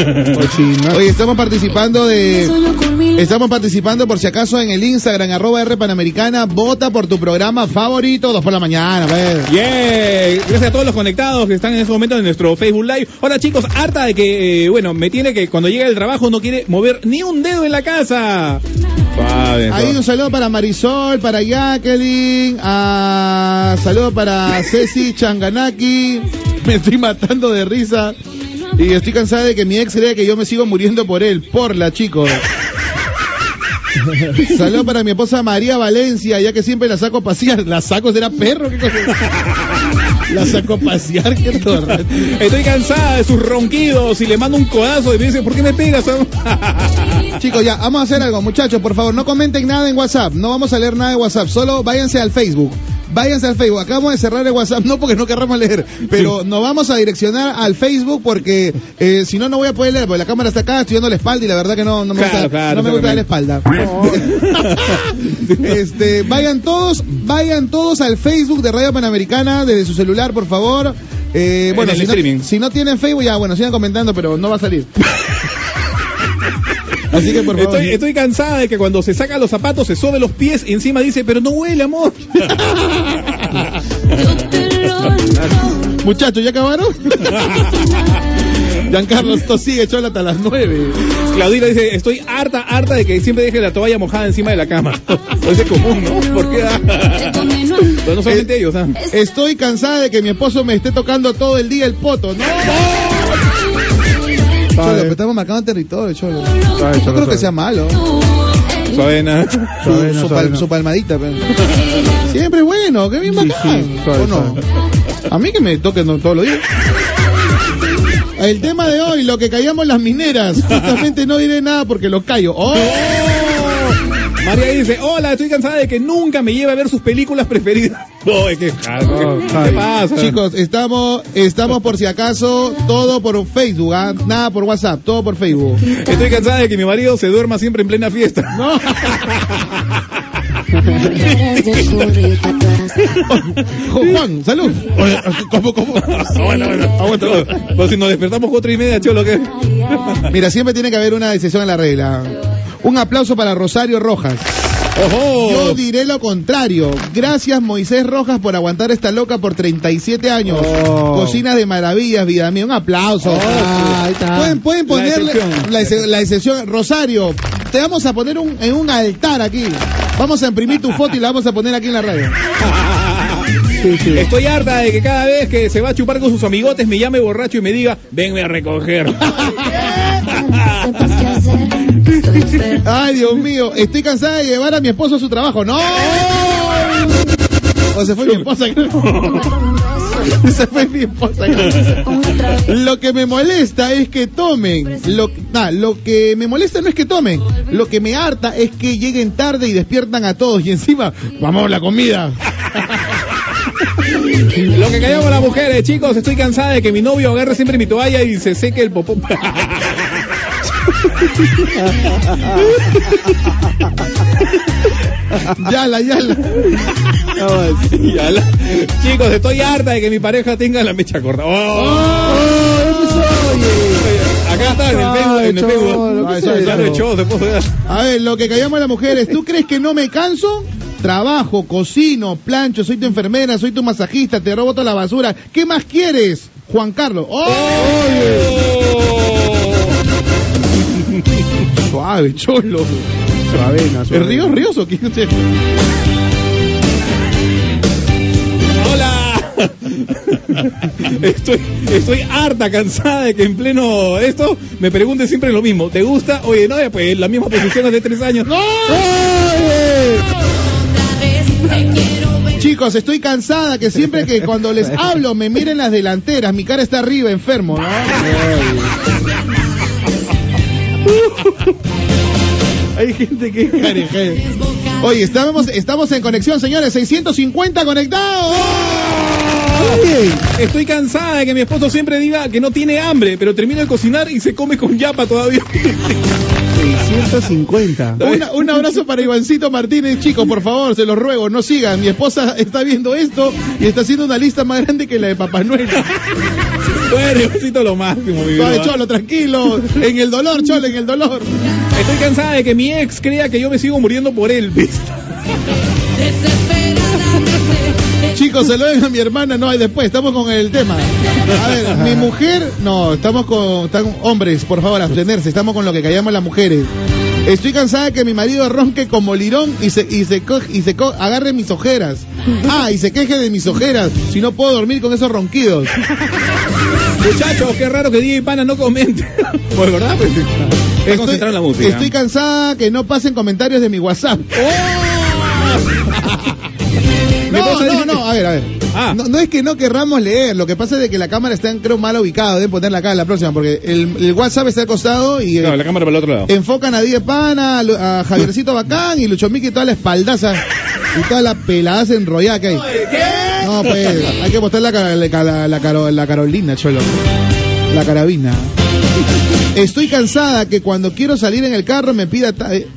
Oye, estamos participando de. Estamos participando por si acaso en el Instagram, arroba R Panamericana. Vota por tu programa favorito, dos por la mañana, pues. Yeah. Gracias a todos los conectados que están en este momento en nuestro Facebook Live. Hola chicos, harta de que, eh, bueno, me tiene que cuando llega del trabajo no quiere mover ni un dedo en la casa. Ahí un saludo para Marisol, para Jacqueline, ah, saludo para Ceci Changanaki. Me estoy matando de risa. Y estoy cansada de que mi ex cree que yo me sigo muriendo por él. Porla, chicos. [laughs] Saludo para mi esposa María Valencia, ya que siempre la saco a pasear. ¿La saco? ¿Será perro? ¿Qué cosa? La saco a pasear, qué torre. Estoy cansada de sus ronquidos y le mando un codazo y me dice, ¿por qué me pegas? [laughs] Chicos, ya, vamos a hacer algo, muchachos, por favor, no comenten nada en WhatsApp, no vamos a leer nada de WhatsApp, solo váyanse al Facebook. Váyanse al Facebook, acabamos de cerrar el WhatsApp, no porque no querramos leer, pero nos vamos a direccionar al Facebook porque eh, si no, no voy a poder leer, porque la cámara está acá, estoy dando la espalda y la verdad que no, no me Claro, gusta, claro, no me gusta dar la espalda. [laughs] este, vayan todos, vayan todos al Facebook de Radio Panamericana desde su celular, por favor. Eh, bueno, si no, streaming. si no tienen Facebook, ya, bueno, sigan comentando, pero no va a salir. [laughs] Así que por favor. Estoy, estoy cansada de que cuando se saca los zapatos se sobe los pies y encima dice, pero no huele, amor. [laughs] Muchachos, ¿ya acabaron? [laughs] Giancarlo, esto sigue chola hasta las nueve. Claudita dice, estoy harta, harta de que siempre deje la toalla mojada encima de la cama. [laughs] Es común, ¿no? ¿Por qué? Pero no solamente ellos, ¿ah? Estoy cansada de que mi esposo me esté tocando todo el día el poto. ¡No! Cholo, pero estamos marcando territorio, Cholo. Yo creo que sea malo. Suavena. Su, su pal- su palmadita. pero. Siempre es bueno, que bien bacán. ¿O no? A mí que me toquen todos los días. El tema de hoy, lo que callamos las mineras. Justamente no diré nada porque los callo. ¡Oh! María dice, hola, estoy cansada de que nunca me lleve a ver sus películas preferidas. [laughs] No, es que... ¿Qué pasa? Chicos, estamos, estamos por si acaso todo por Facebook, ¿ah? nada por WhatsApp, todo por Facebook. Estoy cansada de que mi marido se duerma siempre en plena fiesta. No. [laughs] Juan, salud. ¿Cómo, cómo? bueno, bueno, aguanta. Pues si nos despertamos cuatro y media, cholo, que... Mira, siempre tiene que haber una decisión en la regla. Un aplauso para Rosario Rojas. ¡Ojo! Yo diré lo contrario. Gracias Moisés Rojas por aguantar esta loca por 37 años. Oh. Cocinas de maravillas, vida mía. Un aplauso. Ah, ahí está. Pueden, ponerle excepción. la, ex- la excepción. Rosario, te vamos a poner un, en un altar aquí. Vamos a imprimir tu foto y la vamos a poner aquí en la radio. [laughs] Estoy harta de que cada vez que se va a chupar con sus amigotes me llame borracho y me diga, venme a recoger. [laughs] [laughs] Ay, Dios mío, estoy cansada de llevar a mi esposo a su trabajo. ¡No! O se fue mi esposa. [laughs] Se fue mi esposa. Lo que me molesta es que tomen. Lo, ah, lo que me molesta no es que tomen. Lo que me harta es que lleguen tarde y despiertan a todos. Y encima, vamos la comida. [laughs] Lo que callamos las mujeres, chicos, estoy cansada de que mi novio agarre siempre mi toalla y se seque el popó. [laughs] Yala, yala. Yala. Chicos, estoy harta de que mi pareja tenga la mecha corta. Oh. Acá está en el Facebook, en el. A ver, lo que callamos las mujeres, ¿tú crees que no me canso? Trabajo, cocino, plancho, soy tu enfermera, soy tu masajista, te robo toda la basura. ¿Qué más quieres? Juan Carlos. ¡Oh! Suave, [laughs] cholo. Suavena, ¿El suavena. río rioso? ¿Quién usted? ¡Hola! [laughs] Estoy, estoy harta, cansada de que en pleno esto me pregunten siempre lo mismo. ¿Te gusta? Oye, no, pues la misma posición hace tres años. ¡No! Chicos, estoy cansada que siempre que cuando les hablo me miren las delanteras, mi cara está arriba, enfermo, ¿no? [laughs] Hay gente que es. Oye, estamos, estamos en conexión, señores, 650 conectados. Estoy cansada de que mi esposo siempre diga que no tiene hambre, pero termina de cocinar y se come con yapa todavía. [laughs] 650. Una- un abrazo para Ivancito Martínez, chicos, por favor, se los ruego, no sigan. Mi esposa está viendo esto y está haciendo una lista más grande que la de Papá Noel. Bueno, Diosito lo máximo, mi vida. Cholo, tranquilo. En el dolor, Cholo, en el dolor. Estoy cansada de que mi ex crea que yo me sigo muriendo por él, ¿viste? Chicos, se lo den a mi hermana, no hay después, estamos con el tema. A ver, mi mujer, no, estamos con, están hombres, por favor, abstenerse, estamos con lo que callamos las mujeres. Estoy cansada que mi marido ronque como lirón y se, y se, y se co- agarre mis ojeras. Ah, y se queje de mis ojeras, si no puedo dormir con esos ronquidos. Muchachos, qué raro que DJ Pana no comente. Pues, ¿verdad? Pues, concentrado en la música. Estoy cansada que no pasen comentarios de mi WhatsApp. Mi a ver, a ver. No, no es que no querramos leer, lo que pasa es de que la cámara está, creo, mal ubicada. Deben ponerla acá en la próxima, porque el, el WhatsApp está al costado y eh, No, la cámara para el otro lado. enfocan a Die Pana, a, a Javiercito Bacán y Lucho Miki y toda la espaldaza y toda la peladaza enrollada que hay. No, pues, hay que mostrar la, la, la- la caro- la Carolina, cholo. La carabina. Estoy cansada que cuando quiero salir en el carro me pida... ta- eh,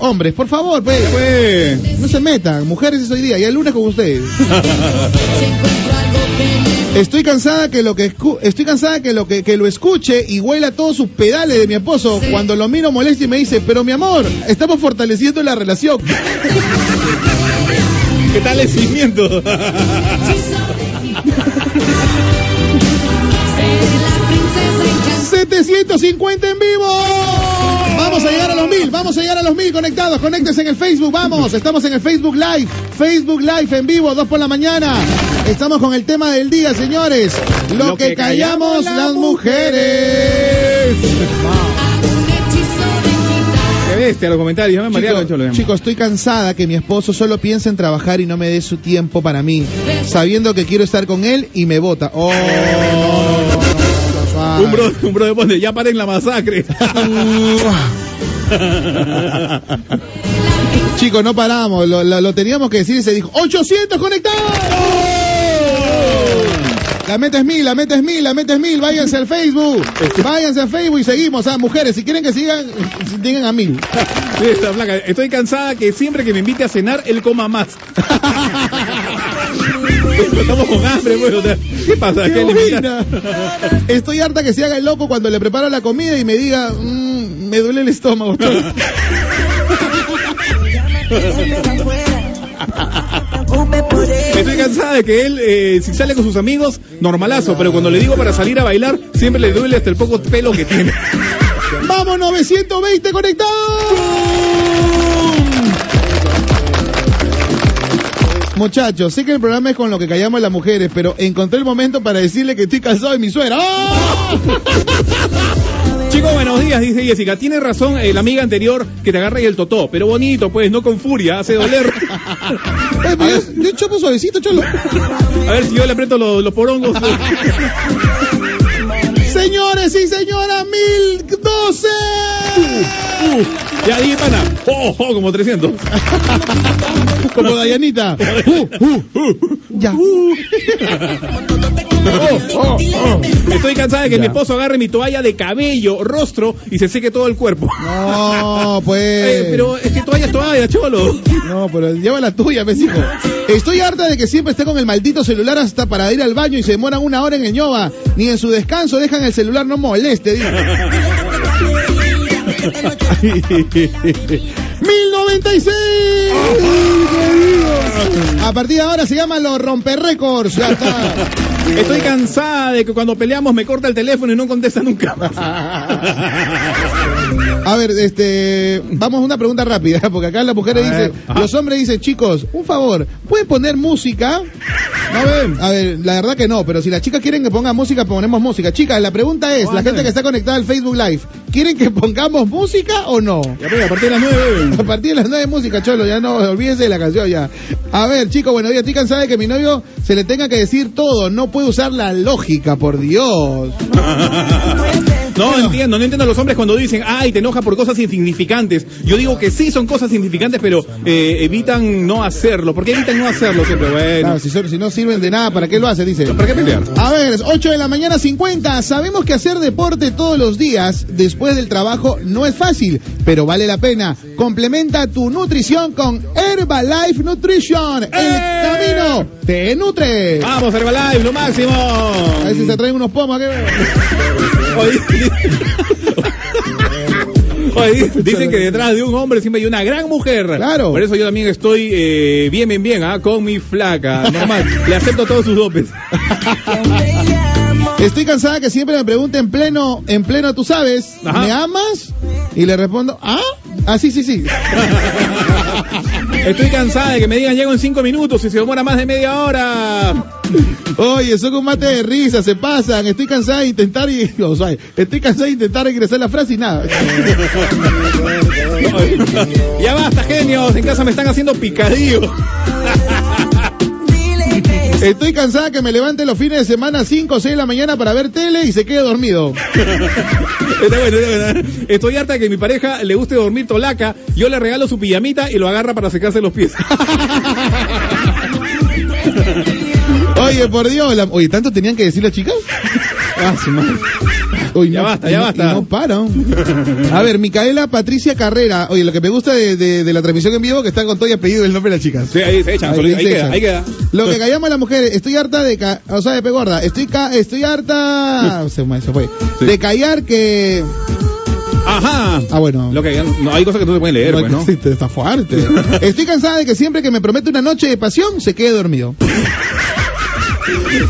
hombres, por favor, pues. No se metan, mujeres es hoy día, y el lunes con ustedes. [laughs] Estoy cansada que lo que escu- estoy cansada que lo que, que lo escuche y huela todos sus pedales de mi esposo cuando lo miro molesto y me dice, pero mi amor, estamos fortaleciendo la relación. [laughs] [laughs] ¿Qué tal el cimiento? 750 en vivo. Vamos a llegar a los mil, vamos a llegar a los mil conectados. Conéctense en el Facebook, vamos. Estamos en el Facebook Live, Facebook Live en vivo, dos por la mañana. Estamos con el tema del día, señores. Lo, que, callamos las mujeres. Qué bestia los comentarios. Me Chicos, estoy cansada que mi esposo solo piense en trabajar y no me dé su tiempo para mí, sabiendo que quiero estar con él y me vota. Oh, Un bro, un bro de pone, ya paren la masacre. [laughs] Chicos, no paramos, lo, lo- lo teníamos que decir y se dijo, ¡800 conectados! La meta es mil, la meta es mil, la meta es mil, váyanse al Facebook, váyanse al Facebook y seguimos, ah, mujeres, si quieren que sigan, sigan a mil. [laughs] Estoy cansada que siempre que me invite a cenar, él coma más. [laughs] Estamos con hambre, o sea, ¿Qué pasa? ¡Qué ¿Qué! Estoy harta que se haga el loco cuando le preparo la comida y me diga, "Mm, me duele el estómago. [laughs] Estoy cansada de que él, eh, si sale con sus amigos, normalazo, pero cuando le digo para salir a bailar, siempre le duele hasta el poco pelo que tiene. [laughs] ¡Vamos, 920 conectados! Muchachos, sé que el programa es con lo que callamos las mujeres, pero encontré el momento para decirle que estoy cansado de mi suegra. ¡Oh! Chicos, buenos días, dice Jessica. Tiene razón eh, la amiga anterior que te agarra y el totó, pero bonito, pues, no con furia, hace doler. Eh, pero yo, yo chopo suavecito, cholo. A ver si yo le aprieto los, los porongos. [laughs] Señores y señoras, 1012. ya, dije, pana. Oh, oh, como 300. Como Dayanita. [laughs] Uh, uh, [laughs] [laughs] uh. Ya. Oh, Estoy cansada de que mi esposo agarre mi toalla de cabello, rostro y se seque todo el cuerpo. No, pues. [laughs] Eh, pero es que toalla es toalla, cholo. No, pero lleva la tuya, hijo. Estoy harta de que siempre esté con el maldito celular hasta para ir al baño y se demoran una hora en el ñoba. Ni en su descanso dejan el celular, no moleste, digo. [laughs] 1096. A partir de ahora se llaman los romper récords. Ya está. Estoy cansada de que cuando peleamos me corta el teléfono y no contesta nunca. A ver, este, vamos a una pregunta rápida, porque acá las mujeres dicen, los hombres dicen, chicos, un favor, ¿pueden poner música? No ven. A ver, la verdad que no, pero si las chicas quieren que ponga música, ponemos música. Chicas, la pregunta es, la gente que está conectada al Facebook Live, ¿quieren que pongamos música o no? Ya, pues, a partir de las 9. A partir de las nueve música, cholo, ya no olvídense de la canción ya. A ver, chicos, bueno, ya estoy cansada de que mi novio se le tenga que decir todo, no puede usar la lógica, por Dios. [laughs] No entiendo, no entiendo a los hombres cuando dicen, ay, te enoja por cosas insignificantes. Yo digo que sí son cosas insignificantes, pero eh, evitan no hacerlo. ¿Por qué evitan no hacerlo siempre? Bueno. Claro, si, son- si no sirven de nada, ¿para qué lo hace? Dice. ¿Para qué pelear? A ver, 8 de la mañana 50. Sabemos que hacer deporte todos los días después del trabajo no es fácil, pero vale la pena. Complementa tu nutrición con Herbalife Nutrition. El camino te nutre. Vamos, Herbalife, lo máximo. A ver si se traen unos pomos. ¿qué? [laughs] [laughs] Oye, dicen que detrás de un hombre siempre hay una gran mujer. Claro. Por eso yo también estoy eh, bien, bien, bien, ¿ah? con mi flaca. Normal. Le acepto todos sus dopes. [laughs] Estoy cansada que siempre me pregunten en pleno, en pleno, tú sabes, Ajá. ¿me amas? Y le respondo, ¿ah? Ah, sí, sí, sí. [laughs] Estoy cansada de que me digan llego en cinco minutos y se demora más de media hora. Oye, son un mate de risa, se pasan. Estoy cansada de intentar y, [laughs] o sea, estoy cansada de intentar ingresar la frase y nada. [laughs] ya basta, genios. En casa me están haciendo picadillo. Estoy cansada que me levante los fines de semana 5 o 6 de la mañana para ver tele y se quede dormido. [laughs] Está bueno, está bueno. Estoy harta de que mi pareja le guste dormir tolaca. Yo le regalo su pijamita y lo agarra para secarse los pies. Oye, por Dios, la- oye, ¿tanto tenían que decir las chicas? Ah, su madre. Oye, Ya no- basta, ya basta. y no paran. A ver, Micaela Patricia Carrera. Oye, lo que me gusta de, de- de la transmisión en vivo que está con todo y apellido el nombre de las chicas. Sí, ahí se echan, Ahí, queda, ahí queda. Lo que callamos las mujeres, estoy harta de, ca- o sea, de pegorda, estoy ca- estoy harta, [laughs] se, se fue, de callar que, Ajá. ah bueno, Lo que, no, hay cosas que no se pueden leer, no, pues, ¿no? sí, está fuerte. [laughs] Estoy cansada de que siempre que me promete una noche de pasión se quede dormido. [laughs]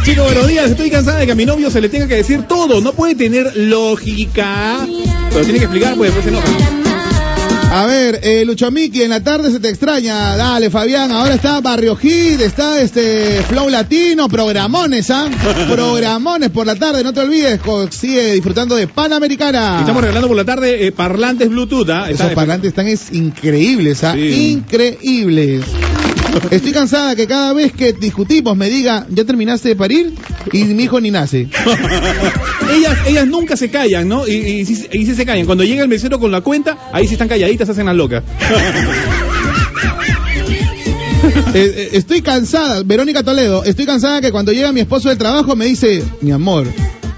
Chicos, buenos días. Estoy cansada de que a mi novio se le tenga que decir todo. No puede tener lógica. Pero tiene que explicar, pues después se enoja. A ver, eh, en la tarde se te extraña. Dale, Fabián, ahora está Barrio Hit, está este Flow Latino, programones, ¿ah? [laughs] Programones por la tarde, no te olvides, sigue disfrutando de Panamericana. Estamos regalando por la tarde eh, parlantes Bluetooth. ¿ah? Esos parlantes están es increíbles, ¿ah? Sí. Increíbles. Estoy cansada que cada vez que discutimos me diga, ¿ya terminaste de parir? Y mi hijo ni nace. [laughs] ellas, ellas nunca se callan, ¿no? Y, y, sí- y sí se callan. Cuando llega el mesero con la cuenta, ahí sí están calladitas, se hacen las locas. [laughs] Eh, eh, estoy cansada, Verónica Toledo, estoy cansada que cuando llega mi esposo del trabajo me dice, mi amor,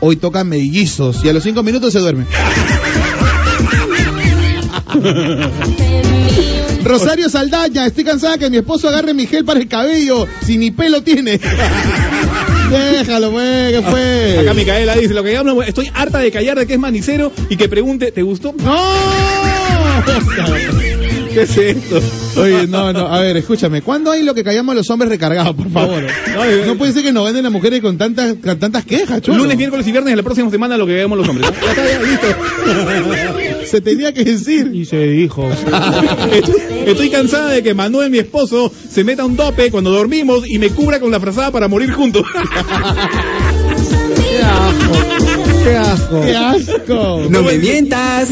hoy toca mellizos y a los cinco minutos se duerme. [laughs] Rosario Saldaña, estoy cansada que mi esposo agarre mi gel para el cabello, si ni pelo tiene. [laughs] Déjalo, pues, ¿qué fue? Acá Micaela dice, lo que hablo, estoy harta de callar de que es manicero y que pregunte, ¿te gustó? ¡No! [laughs] ¿Qué es esto? Oye, no, no, a ver, escúchame, ¿cuándo hay lo que callamos los hombres recargados, por favor? No, No puede ser que nos venden las mujeres con tantas, con tantas quejas, chulo. Lunes, miércoles y viernes de la próxima semana lo que veamos los hombres. Ya está, ya, listo. Se tenía que decir. Y se dijo. Estoy, estoy cansada de que Manuel, mi esposo, se meta un tope cuando dormimos y me cubra con la frazada para morir juntos. Qué asco. Qué asco. ¡Qué asco! No me mientas.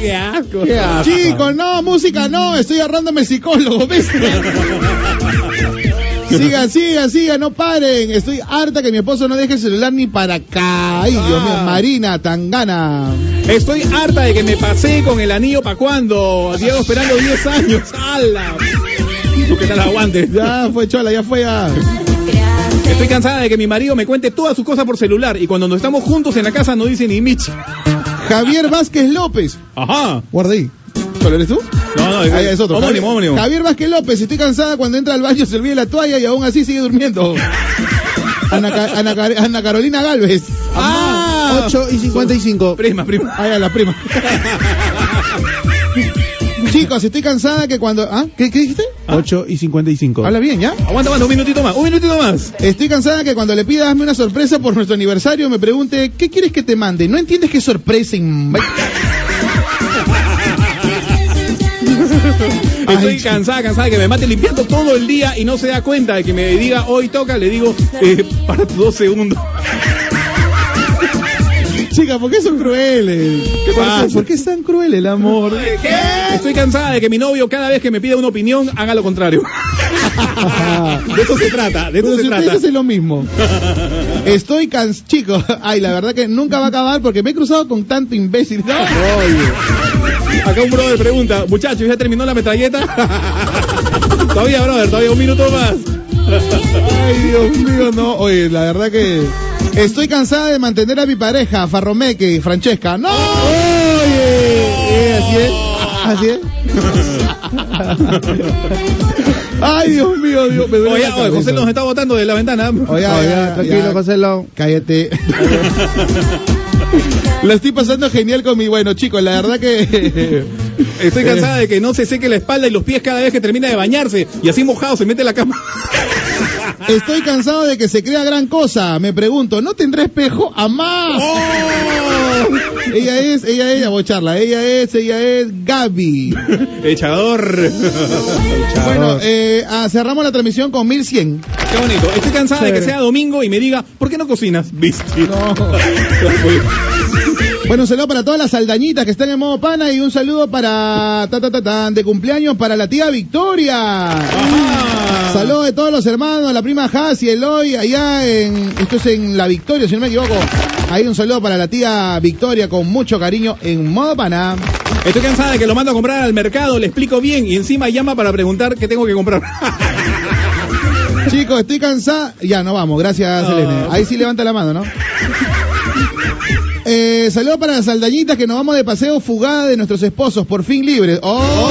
Qué asco. Qué asco. Chicos, no, música no, estoy agarrándome el psicólogo, ¿ves? [laughs] Sigan, sigan, sigan, no paren. Estoy harta que mi esposo no deje el celular ni para acá. Ay, Dios mío, Ah. Marina, Tangana. Estoy harta de que me pasé con el anillo para cuando. Diego esperando 10 años. ¡Hala! ¿Tú qué tal aguante? Ya fue chola, ya fue ya. Estoy cansada de que mi marido me cuente todas sus cosas por celular y cuando nos estamos juntos en la casa no dice ni Mitch. Javier Vázquez López. Ajá. Guarda ahí. ¿Solo eres tú? No, no, Ahí es otro. Homónimo, Javier, homónimo. Javier Vázquez López, estoy cansada cuando entra al baño se olvida la toalla y aún así sigue durmiendo. [laughs] Ana, Ca- Ana Car- Ana Carolina Galvez. Ah. 8 y 55. Prima, prima. Ah, ya, la prima. [laughs] Chicos, estoy cansada que cuando... ¿Ah? ¿Qué, qué dijiste? 8 y 55. Habla bien, ¿ya? Aguanta, aguanta, un minutito más, un minutito más. Estoy cansada que cuando le pidas hazme una sorpresa por nuestro aniversario me pregunte, ¿qué quieres que te mande? ¿No entiendes qué sorpresa? imbé- [laughs] Estoy Ay, cansada, cansada de que me mate limpiando todo el día y no se da cuenta de que me diga hoy toca, le digo, eh, para dos segundos. Chica, ¿por qué son crueles? ¿Qué ¿Por pasa? ¿Por qué es tan cruel el amor? Estoy cansada de que mi novio cada vez que me pida una opinión haga lo contrario. [laughs] De eso se trata, de eso se si trata. ustedes hacen lo mismo. Estoy cansado, chicos. [laughs] Ay, la verdad que nunca va a acabar porque me he cruzado con tanto imbécil. [laughs] No. Acá un brother pregunta, muchachos, ¿ya terminó la metralleta? todavía, brother, todavía un minuto más. Ay, Dios mío, no. Oye, la verdad que estoy cansada de mantener a mi pareja, Farromeque y Francesca. ¡No! Oye, eh, así es. Así es. [laughs] Ay, Dios mío, Dios me duele Oye, la oye, José nos está botando de la ventana. Oye, ya, tranquilo, ya, José Lo. Cállate. [laughs] La estoy pasando genial con mi bueno, chicos. La verdad que. Estoy cansada de que no se seque la espalda y los pies cada vez que termina de bañarse. Y así mojado se mete en la cama. [laughs] Estoy cansado de que se crea gran cosa. Me pregunto, ¿no tendrá espejo? ¡A más! Ella es, ella es, voy a echarla. Ella es, ella es Gaby. Echador. Bueno, eh, ah, cerramos la transmisión con 1100. Qué bonito. Estoy cansada de que sea domingo y me diga, ¿por qué no cocinas? ¿Viste? [laughs] Bueno, un saludo para todas las aldañitas que están en modo pana y un saludo para ta, ta, ta, ta, de cumpleaños para la tía Victoria. Saludos de todos los hermanos, la prima Hasi, Eloy, allá en, esto es en La Victoria, si no me equivoco. Ahí un saludo para la tía Victoria con mucho cariño en modo pana. Estoy cansada de que lo mando a comprar al mercado, le explico bien y encima llama para preguntar qué tengo que comprar. Chicos, estoy cansada. Ya, no vamos, gracias. Selene. Ahí sí levanta la mano, ¿no? Eh, saludos para las aldañitas que nos vamos de paseo fugada de nuestros esposos, por fin libres. ¡Oh!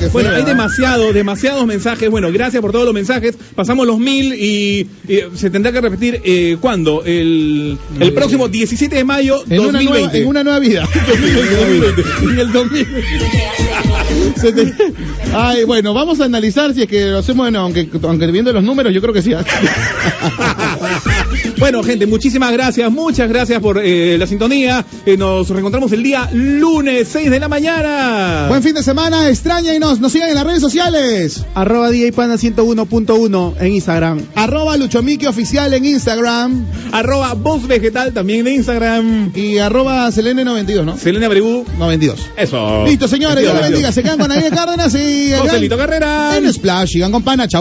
Qué Bueno, hay ¿eh? demasiados, demasiados mensajes. Bueno, gracias por todos los mensajes. Pasamos los mil y, y se tendrá que repetir eh, ¿cuándo? El, el próximo 17 de mayo En una, 2020. nueva, [laughs] en una nueva vida. en el 2020. Se te- Ay, bueno, vamos a analizar si es que lo hacemos, bueno, aunque, aunque viendo los números, yo creo que sí. [laughs] Bueno, gente, muchísimas gracias, muchas gracias por eh, la sintonía. Eh, nos reencontramos el día lunes, 6 de la mañana. Buen fin de semana, extrañenos, nos sigan en las redes sociales. Arroba DJ Pana 101.1 en Instagram. Arroba Luchomiki Oficial en Instagram. Arroba Voz Vegetal también de Instagram. Y arroba Selene92, ¿no? Selene Abregu. 92. Eso. Listo, señores, Dios bendiga. Se con Ariel Cárdenas y... el Joselito Carrera. En Splash, sigan con Pana, chao.